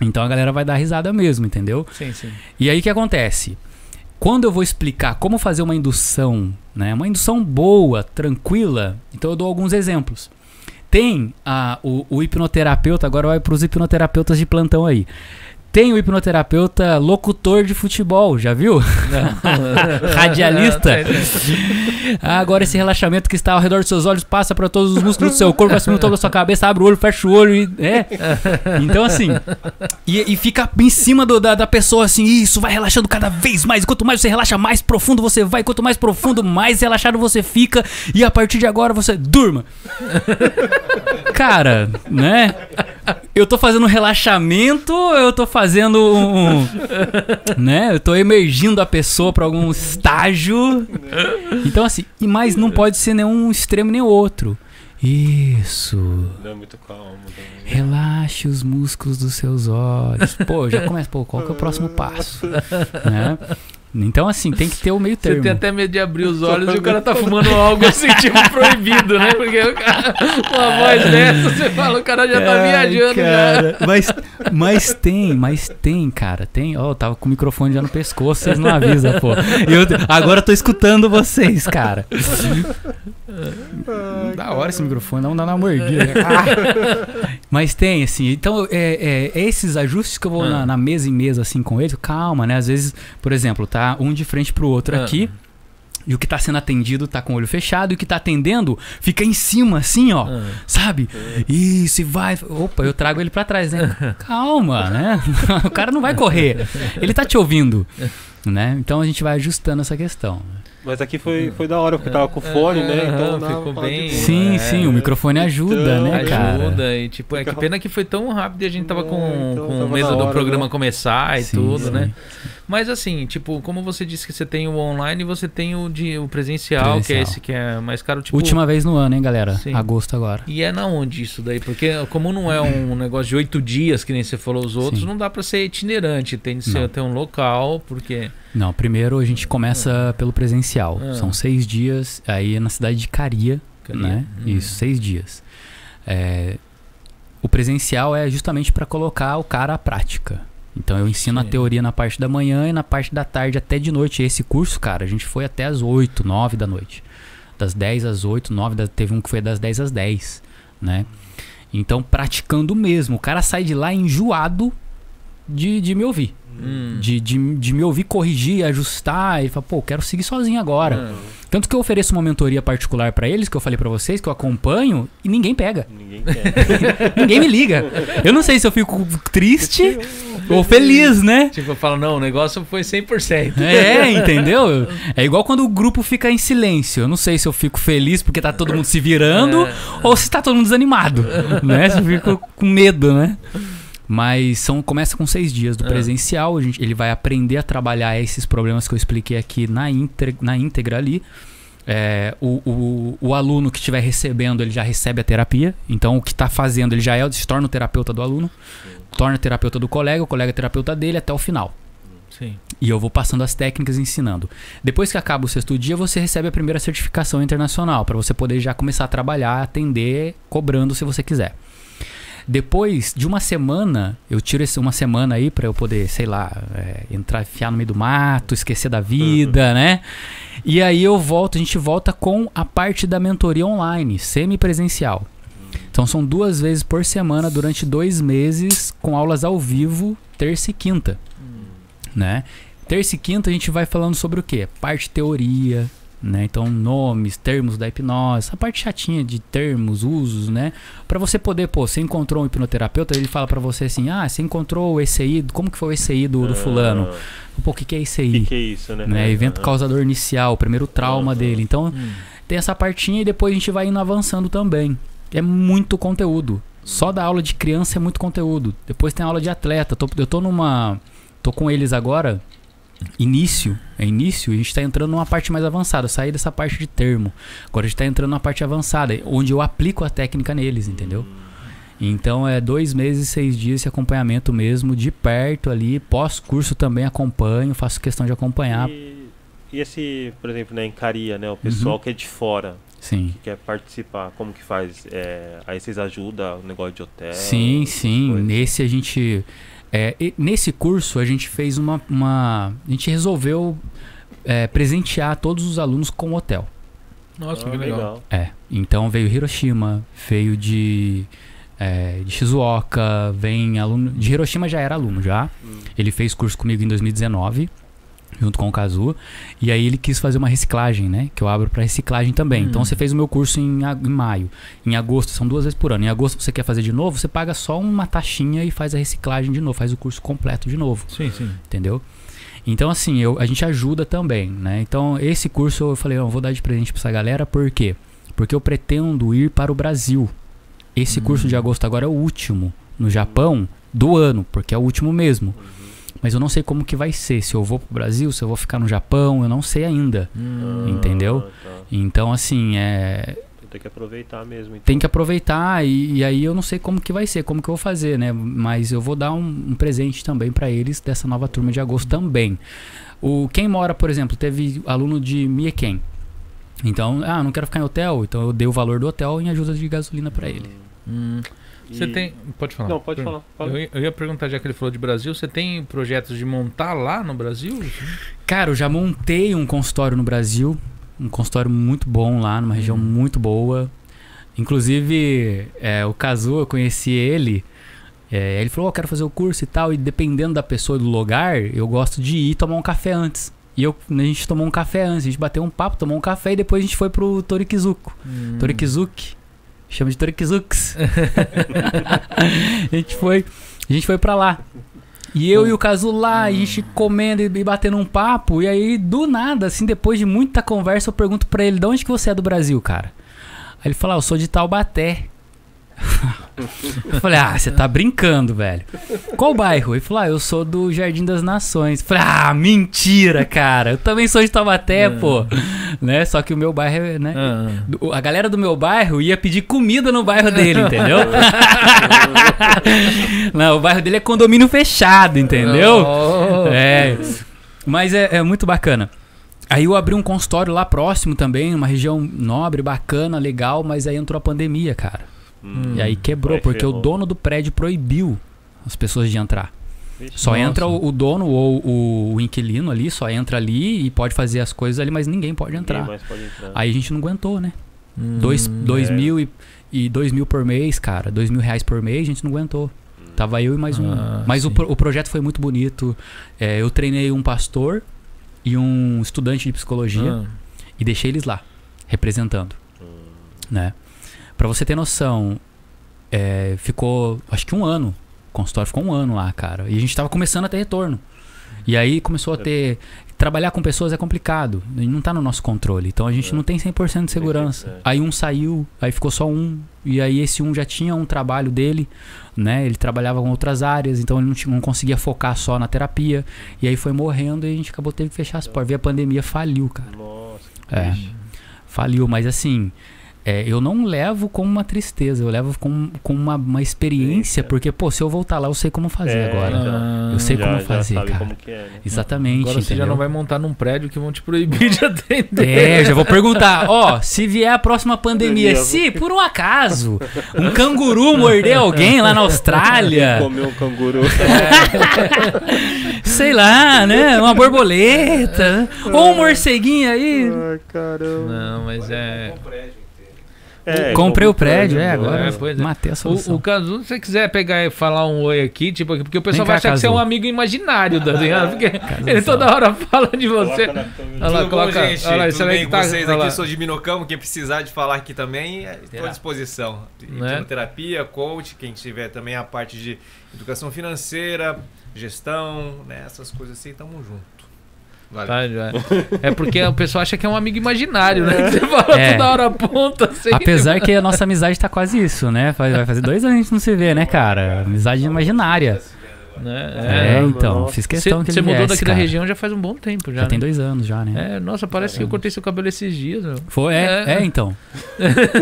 Então a galera vai dar risada mesmo, entendeu? Sim, sim. E aí o que acontece? Quando eu vou explicar como fazer uma indução, né, uma indução boa, tranquila, então eu dou alguns exemplos. Tem a, o, o hipnoterapeuta, agora vai para os hipnoterapeutas de plantão aí. Tem o hipnoterapeuta locutor de futebol, já viu? Radialista. Ah, Agora esse relaxamento que está ao redor dos seus olhos passa para todos os músculos do seu corpo, vai subindo toda a sua cabeça, abre o olho, fecha o olho e. É. Então assim. E, e fica em cima do- da, da pessoa assim, isso vai relaxando cada vez mais. Quanto mais você relaxa, mais profundo você vai. Quanto mais profundo, mais relaxado você fica. E a partir de agora você durma. Cara, né? Eu tô fazendo um relaxamento, eu tô fazendo um. Né? Eu tô emergindo a pessoa pra algum estágio. Então, assim, e mais não pode ser nenhum extremo nem outro. Isso. Não muito calmo. Relaxe os músculos dos seus olhos. Pô, já começa, pô, qual que é o próximo passo? Né? Então, assim, tem que ter o meio Você termo. tem até medo de abrir os olhos e o cara tá fumando algo assim, tipo proibido, né? Porque o cara, uma voz dessa, você fala, o cara já tá Ai, viajando já. cara, Mas, mas tem, mas tem, cara. Tem. Ó, eu tava com o microfone já no pescoço, vocês não avisam, pô. Eu, agora eu tô escutando vocês, cara. da hora esse microfone, não dá uma mordida. Ah. Mas tem, assim. Então, é, é- é esses ajustes que eu vou Ah. na, na mesa em mesa, assim, com eles. Calma, né? Às vezes, por exemplo, tá um de frente pro outro Ah. aqui. E o que tá sendo atendido tá com o olho fechado e o que tá atendendo fica em cima, assim, ó. Ah. Sabe? Isso, e vai. Opa, eu trago ele pra trás, né? Calma, né? o cara não vai correr. Ele tá te ouvindo. Né? Então a gente vai ajustando essa questão. Mas aqui foi, foi da hora, porque tava com fone, né? Então Aham, dava ficou pra falar de bem- boa. Sim, é, sim, o microfone ajuda, Então, né, cara? Ajuda e tipo, é que pena que foi tão rápido e a gente tava com, É, então com tava medo do programa né? começar e Sim, tudo, sim. né? Mas assim, tipo, como você disse que você tem o online e você tem o, de, o presencial, que é Presencial. esse que é mais caro, tipo. Última vez no ano, hein, galera? Sim. Agosto agora. E é na onde isso daí? Porque como não é um negócio de oito dias, que nem você falou os outros, Sim. não dá pra ser itinerante. Tem de ser Não. até um local, porque. Não, primeiro a gente começa pelo presencial. Ah. São seis dias aí na cidade de Caria, Caria, né? hum. Isso, seis dias. É, o presencial é justamente para colocar o cara à prática. Então eu ensino a Sim. teoria na parte da manhã e na parte da tarde até de noite. Esse curso, cara, a gente foi até as 8, 9 da noite. Das 10 às 8, 9, da, teve um que foi das 10 às 10, né? Então praticando mesmo. O cara sai de lá enjoado de, de me ouvir. Hum. De, de, de me ouvir corrigir, ajustar e falar, pô, quero seguir sozinho agora. Ah, Tanto que eu ofereço uma mentoria particular pra eles, que eu falei pra vocês, que eu acompanho, e ninguém pega. Ninguém ninguém me liga. Eu não sei se eu fico triste ou feliz, né? Tipo, eu falo, não, o negócio foi 100%. É, entendeu? É igual quando o grupo fica em silêncio. Eu não sei se eu fico feliz porque tá todo mundo se virando É. ou se tá todo mundo desanimado, né? Se eu fico com medo, né? Mas são, começa com seis dias do É. presencial. A gente, ele vai aprender a trabalhar esses problemas que eu expliquei aqui na, íntegra, na íntegra ali. É, o, o, o aluno que estiver recebendo, ele já recebe a terapia. Então, o que está fazendo, ele já é, se torna o terapeuta do aluno, torna o terapeuta do colega, o colega é terapeuta dele até o final. Sim. E eu vou passando as técnicas e ensinando. Depois que acaba o sexto dia, você recebe a primeira certificação internacional, para você poder já começar a trabalhar, atender, cobrando se você quiser. Depois de uma semana, eu tiro esse- uma semana aí para eu poder, sei lá, é, entrar, enfiar no meio do mato, esquecer da vida, né? E aí eu volto, a gente volta com a parte da mentoria online, semipresencial. Então são duas vezes por semana durante dois meses, com aulas ao vivo, terça e quinta. Né? Terça e quinta a gente vai falando sobre o quê? Parte teoria, né? Então, nomes, termos da hipnose, essa parte chatinha de termos, usos, né? Para você poder, pô, você encontrou um hipnoterapeuta, ele fala para você assim: "Ah, você encontrou o ECI, como que foi o ECI do, do fulano?" Pô, o que que é ECI? que, que é isso, né? né? Evento Aham. causador inicial, o primeiro trauma Aham. dele. Então, Hum. tem essa partinha e depois a gente vai indo avançando também. É muito conteúdo. Só da aula de criança é muito conteúdo. Depois tem aula de atleta. Tô- eu tô numa. Tô com eles agora. Início. É início. A gente tá entrando numa parte mais avançada. Saí dessa parte de termo. Agora a gente tá entrando numa parte avançada. Onde eu aplico a técnica neles, entendeu? Então é dois meses, seis dias esse acompanhamento mesmo, de perto ali. Pós-curso também acompanho, faço questão de acompanhar. E, e esse, por exemplo, na Encaria, né? O pessoal que é de fora, Sim. que quer participar, como que faz? É, aí vocês ajudam o negócio de hotel? Sim, sim. Nesse a gente. É, e nesse curso a gente fez uma. uma- a gente resolveu é, presentear todos os alunos com hotel. Nossa, Ah, que legal. É. Então veio Hiroshima, veio de. é, de Shizuoka, vem aluno. De Hiroshima já era aluno já. Hum. Ele fez curso comigo em 2019, junto com o Kazu. E aí ele quis fazer uma reciclagem, né? Que eu abro para reciclagem também. Hum. Então você fez o meu curso em, em maio. Em agosto, são duas vezes por ano. Em agosto você quer fazer de novo, você paga só uma taxinha e faz a reciclagem de novo, faz o curso completo de novo, Sim, sim. entendeu? Então assim, eu, a gente ajuda também, né? Então esse curso eu falei, eu vou dar de presente pra essa galera, por quê? Porque eu pretendo ir para o Brasil. Esse Hum. curso de agosto agora é o último no Japão do ano, porque é o último mesmo. Mas eu não sei como que vai ser, se eu vou pro Brasil, se eu vou ficar no Japão, eu não sei ainda. Hum. Entendeu? Ah, tá. Então assim, é, Tem que aproveitar mesmo. Então. tem que aproveitar e, e aí eu não sei como que vai ser, como que eu vou fazer, né? Mas eu vou dar um, um presente também pra eles dessa nova turma de agosto também. O quem mora, por exemplo, teve aluno de Mieken. Então, ah, não quero ficar em hotel, então eu dei o valor do hotel em ajuda de gasolina pra ele. Hum. Você E- tem. Pode falar. Não, pode falar. fala. Eu ia, eu ia perguntar, já que ele falou de Brasil, você tem projetos de montar lá no Brasil? Cara, eu já montei um consultório no Brasil, um consultório muito bom lá, numa região Hum. muito boa. Inclusive, é, o Kazu, eu conheci ele. é, ele falou, "Ó, eu quero fazer o curso e tal. E dependendo da pessoa e do lugar, eu gosto de ir tomar um café antes. E eu, a gente tomou um café antes, a gente bateu um papo, tomou um café e depois a gente foi pro Torikizuko. Hum. Torikizuki. Chama de Torikizuks. a gente foi, a gente foi pra lá. E eu e o Kazu lá, a gente comendo e batendo um papo, e aí do nada, assim, depois de muita conversa, eu pergunto pra ele: "De onde que você é do Brasil, cara?" Aí ele fala: ah, "Eu sou de Taubaté." Eu falei: "Ah, você tá brincando, velho. Qual bairro?" Ele falou: "Ah, eu sou do Jardim das Nações." Eu falei: "Ah, mentira, cara. Eu também sou de Taubaté, pô." Né? Só que o meu bairro é, né? Ah, A galera do meu bairro ia pedir comida no bairro dele, entendeu? Não, o bairro dele é condomínio fechado, entendeu? Oh. É. Mas é, é muito bacana. Aí eu abri um consultório lá próximo também, uma região nobre, bacana, legal, mas aí entrou a pandemia, cara. Hum. E aí quebrou, Aí porque o ferrou. dono do prédio proibiu as pessoas de entrar. Vixe. Só Nossa. entra o, o dono ou o, o inquilino ali, só entra ali e pode fazer as coisas ali, mas ninguém pode Ninguém entrar. mais pode entrar. Aí a gente não aguentou, né? Hum. Dois, dois é. mil e, e dois mil por mês, cara. Dois mil reais por mês, a gente não aguentou. Tava eu e mais um. Ah, Mas o, o projeto foi muito bonito. É, eu treinei um pastor e um estudante de psicologia Ah. e deixei eles lá, representando. Né? Pra você ter noção, é, ficou acho que um ano. O consultório ficou um ano lá, cara. E a gente tava começando a ter retorno. E aí começou a ter. Trabalhar com pessoas é complicado. Não tá no nosso controle. Então a gente É. não tem 100% de segurança. é. Aí um saiu, aí ficou só um. E aí esse um já tinha um trabalho dele, né? Ele trabalhava com outras áreas, então ele não, tinha- não conseguia focar só na terapia. E aí foi morrendo e a gente acabou tendo que fechar as portas. Veio a pandemia, faliu, cara. Nossa. É. Faliu, mas assim, é, eu não levo como uma tristeza, eu levo como, como uma, uma experiência, porque, pô, se eu voltar lá, eu sei como fazer É, agora. Ah, Eu sei já, como já fazer, sabe cara. como que é, né? Exatamente, Agora você já entendeu? não vai montar num prédio que vão te proibir de atender. É, já vou perguntar, ó, se vier a próxima pandemia, se por um acaso um canguru morder alguém lá na Austrália, Comer um canguru. sei lá, né, uma borboleta, ou um morceguinho aí. Ai, caramba. Não, mas é. É, Comprei o prédio, é, né? agora É, pois é. matei a O, solução. o Cazu, se você quiser pegar e falar um oi aqui, tipo, porque o pessoal Vem vai cá, achar que você é um Cazu. amigo imaginário, tá ligado? Porque Casuzão. ele toda hora fala de você. Coloca na. Olha lá, coloca- bom, gente? olha lá, Tudo bem tá- vocês aqui? Sou de Minocamo. Quem precisar de falar aqui também, estou à disposição. Né? Hipnoterapia, coach, quem tiver também a parte de educação financeira, gestão, né? essas coisas assim, tamo junto. Valeu. Tá. É porque o pessoal acha que é um amigo imaginário, né? Que você fala É. toda hora ponta assim. Apesar que a nossa amizade tá quase isso, né? Faz- Vai fazer dois anos que a gente não se vê, né, cara? Amizade imaginária. Né? É, É. então, nossa. fiz questão que Você ele mudou viesse, daqui da cara. região já faz um bom tempo já. Já tem né? dois anos já, né? É, nossa, parece que eu cortei seu cabelo esses dias. Meu. Foi, é, É. é, então.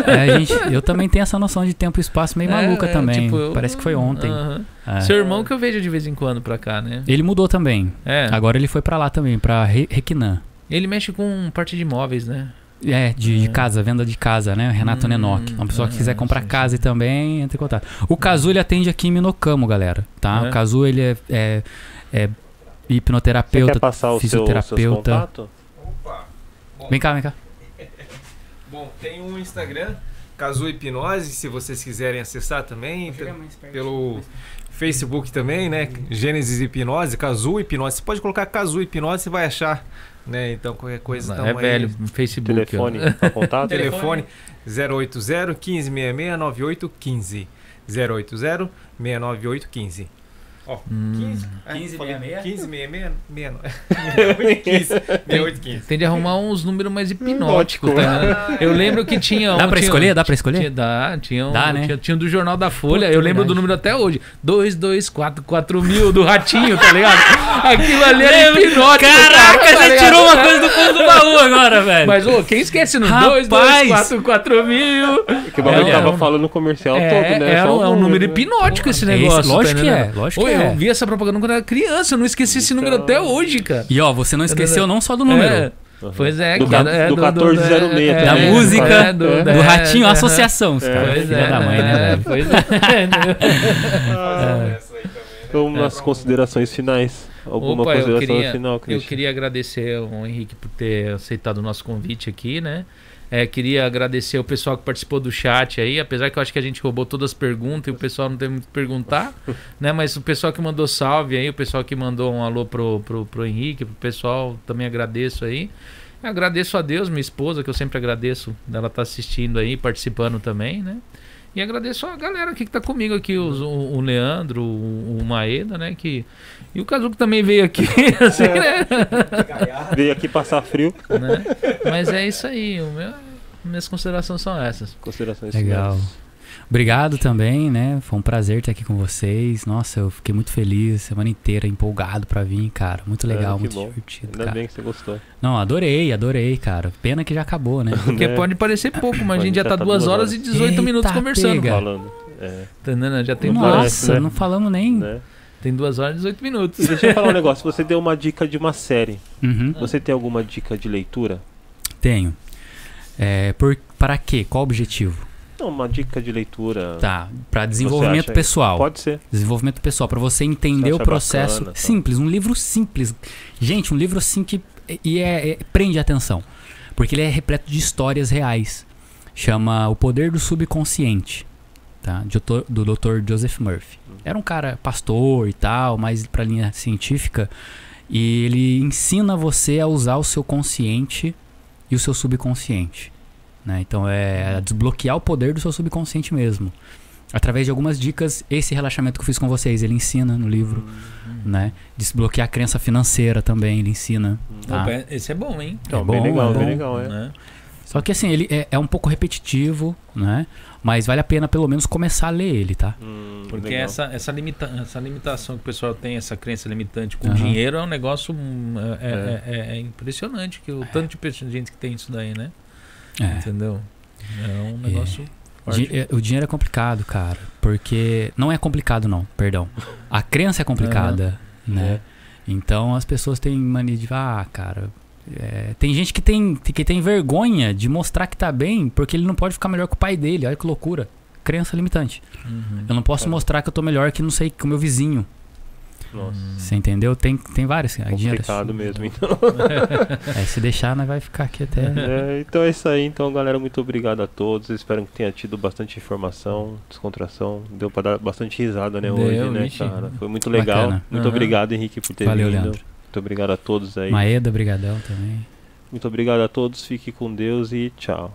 É, a gente, eu também tenho essa noção de tempo e espaço meio É, maluca também. tipo, eu- Parece que foi ontem. Aham. É. Seu irmão que eu vejo de vez em quando pra cá, né? Ele mudou também. Agora ele foi pra lá também, pra Re Requinan. Ele mexe com parte de imóveis, né? É, de, de É. casa, venda de casa, né? Renato Hum, Nenoc. Uma pessoa que ah, quiser comprar sim, casa e também, entre em contato. O Cazu, ele atende aqui em Minocamo, galera, tá? É. O Cazu, ele é, é, é Você hipnoterapeuta, quer passar o seu, seus fisioterapeuta. Opa! Bom, Vem cá, vem cá. bom, tem um Instagram, Casu Hipnose, se vocês quiserem acessar também. pe- Pelo Facebook também, né? Gênesis Hipnose, Casu Hipnose. Você pode colocar Casu Hipnose, você vai achar, né? Então qualquer coisa. é então, aí- velho, Facebook. Telefone ó. pra contato? Telefone 080 1566 9815. 080 69815. Ó, Hum. 15, é, 15, falei 66? 1566 6815. 6815. Tem de arrumar uns números mais hipnóticos, tá? né? Eu lembro que tinha. Dá um- pra tinha- escolher? Dá pra escolher? Tinha, dá, tinha um, Dá, né? tinha, tinha um do Jornal da Folha, Puta, eu lembro verdade. do número até hoje. 2244 mil do Ratinho, tá ligado? Aquilo ali era hipnótico. Caraca, cara, tá você ligado? tirou uma coisa do fundo do baú agora, velho. Mas, ô, quem esquece no Rapaz! 2244 mil? Que o bagulho É, tava um- falando no comercial É, todo, né? é, um, é um número, hipnótico esse É negócio. lógico tá que é, lógico que é. Eu vi essa propaganda quando eu era criança, eu não esqueci esse número Então- até hoje, cara. E ó, você não esqueceu não só do número. É, Uhum. Pois é, Do que ca- era- é, do 1406 é, Da música, é, do, é. Do é, Ratinho é, Associação, os caras. Pois é, da mãe, né, é? Pois é. Né? Umas considerações finais. Alguma Opa, eu consideração queria, final, eu Christian? queria agradecer ao Henrique por ter aceitado o nosso convite aqui, né? É, queria agradecer o pessoal que participou do chat aí, apesar que eu acho que a gente roubou todas as perguntas e o pessoal não teve muito que perguntar, né? Mas o pessoal que mandou salve aí, o pessoal que mandou um alô pro, pro, pro Henrique, pro pessoal, também agradeço aí. Agradeço a Deus, minha esposa, que eu sempre agradeço dela estar assistindo aí, participando também, né? E agradeço a galera aqui que tá comigo aqui, os- o, o Leandro, o, o Maeda, né? Que, e o Kazuko também veio aqui, assim, né? Veio aqui passar frio. né? Mas é isso aí, o meu, minhas considerações são essas. Considerações Legal. finais. Obrigado também, né? Foi um prazer estar aqui com vocês. Nossa, eu fiquei muito feliz, semana inteira empolgado pra vir, cara. Muito legal, É, muito bom. divertido, Ainda cara. bem que você gostou. Não, adorei, adorei, cara. Pena que já acabou, né? Porque Né? pode parecer pouco, mas a gente já tá 2 horas e 18 Eita, minutos conversando. pega. Falando. É, Tá? Já tem Não duas, parece, Nossa, né? não falamos nem. né? tem duas horas e 18 minutos. Deixa eu falar um negócio. Você deu uma dica de uma série. Uhum, Você tem alguma dica de leitura? tenho. É, por, para quê? Qual o objetivo? Não, uma dica de leitura. Tá, para desenvolvimento pessoal. Pode ser. Desenvolvimento pessoal, para você entender Você o processo. bacana, tá? simples, um livro simples. Gente, um livro assim que e é, é- prende a atenção. Porque ele é repleto de histórias reais. Chama O Poder do Subconsciente. Tá? De Do Dr. Joseph Murphy. Era um cara pastor e tal, mais pra linha científica. E ele ensina você a usar o seu consciente e o seu subconsciente. Né? Então é desbloquear o poder do seu subconsciente mesmo. Através de algumas dicas, esse relaxamento que eu fiz com vocês, ele ensina no livro, né? Desbloquear a crença financeira também, ele ensina. tá? Opa, esse é bom, hein? Então, É bem bom, legal, é bem bom. legal, é. Né? Só que assim, ele é, é um pouco repetitivo, né? Mas vale a pena pelo menos começar a ler ele, tá? Hum, Porque legal. essa, essa, limita, essa limitação que o pessoal tem, essa crença limitante com Aham. dinheiro, é um negócio hum, é, é- é- é impressionante que o tanto de gente que tem isso daí, né? É. Entendeu? É um negócio. Di- é, o dinheiro é complicado, cara. Porque. Não é complicado, não, perdão. A crença é complicada, né? Então as pessoas têm mania de. Ah, cara. é, tem gente que tem, que tem vergonha de mostrar que tá bem porque ele não pode ficar melhor que o pai dele. Olha que loucura. Crença limitante. Uhum. Eu não posso mostrar que eu tô melhor que não sei que o meu vizinho. Nossa. Você entendeu? Tem, tem é Complicado mesmo, então. É, se deixar, nós vai ficar aqui até. É, então é isso aí, então galera, muito obrigado a todos. Espero que tenha tido bastante informação, descontração. Deu pra dar bastante risada, né, Deu, hoje, né, cara? Foi muito legal. Bacana. Muito Aham. obrigado, Henrique, por ter Valeu, vindo. Leandro. Muito obrigado a todos aí. Maeda, brigadão também. Muito obrigado a todos, fique com Deus e tchau.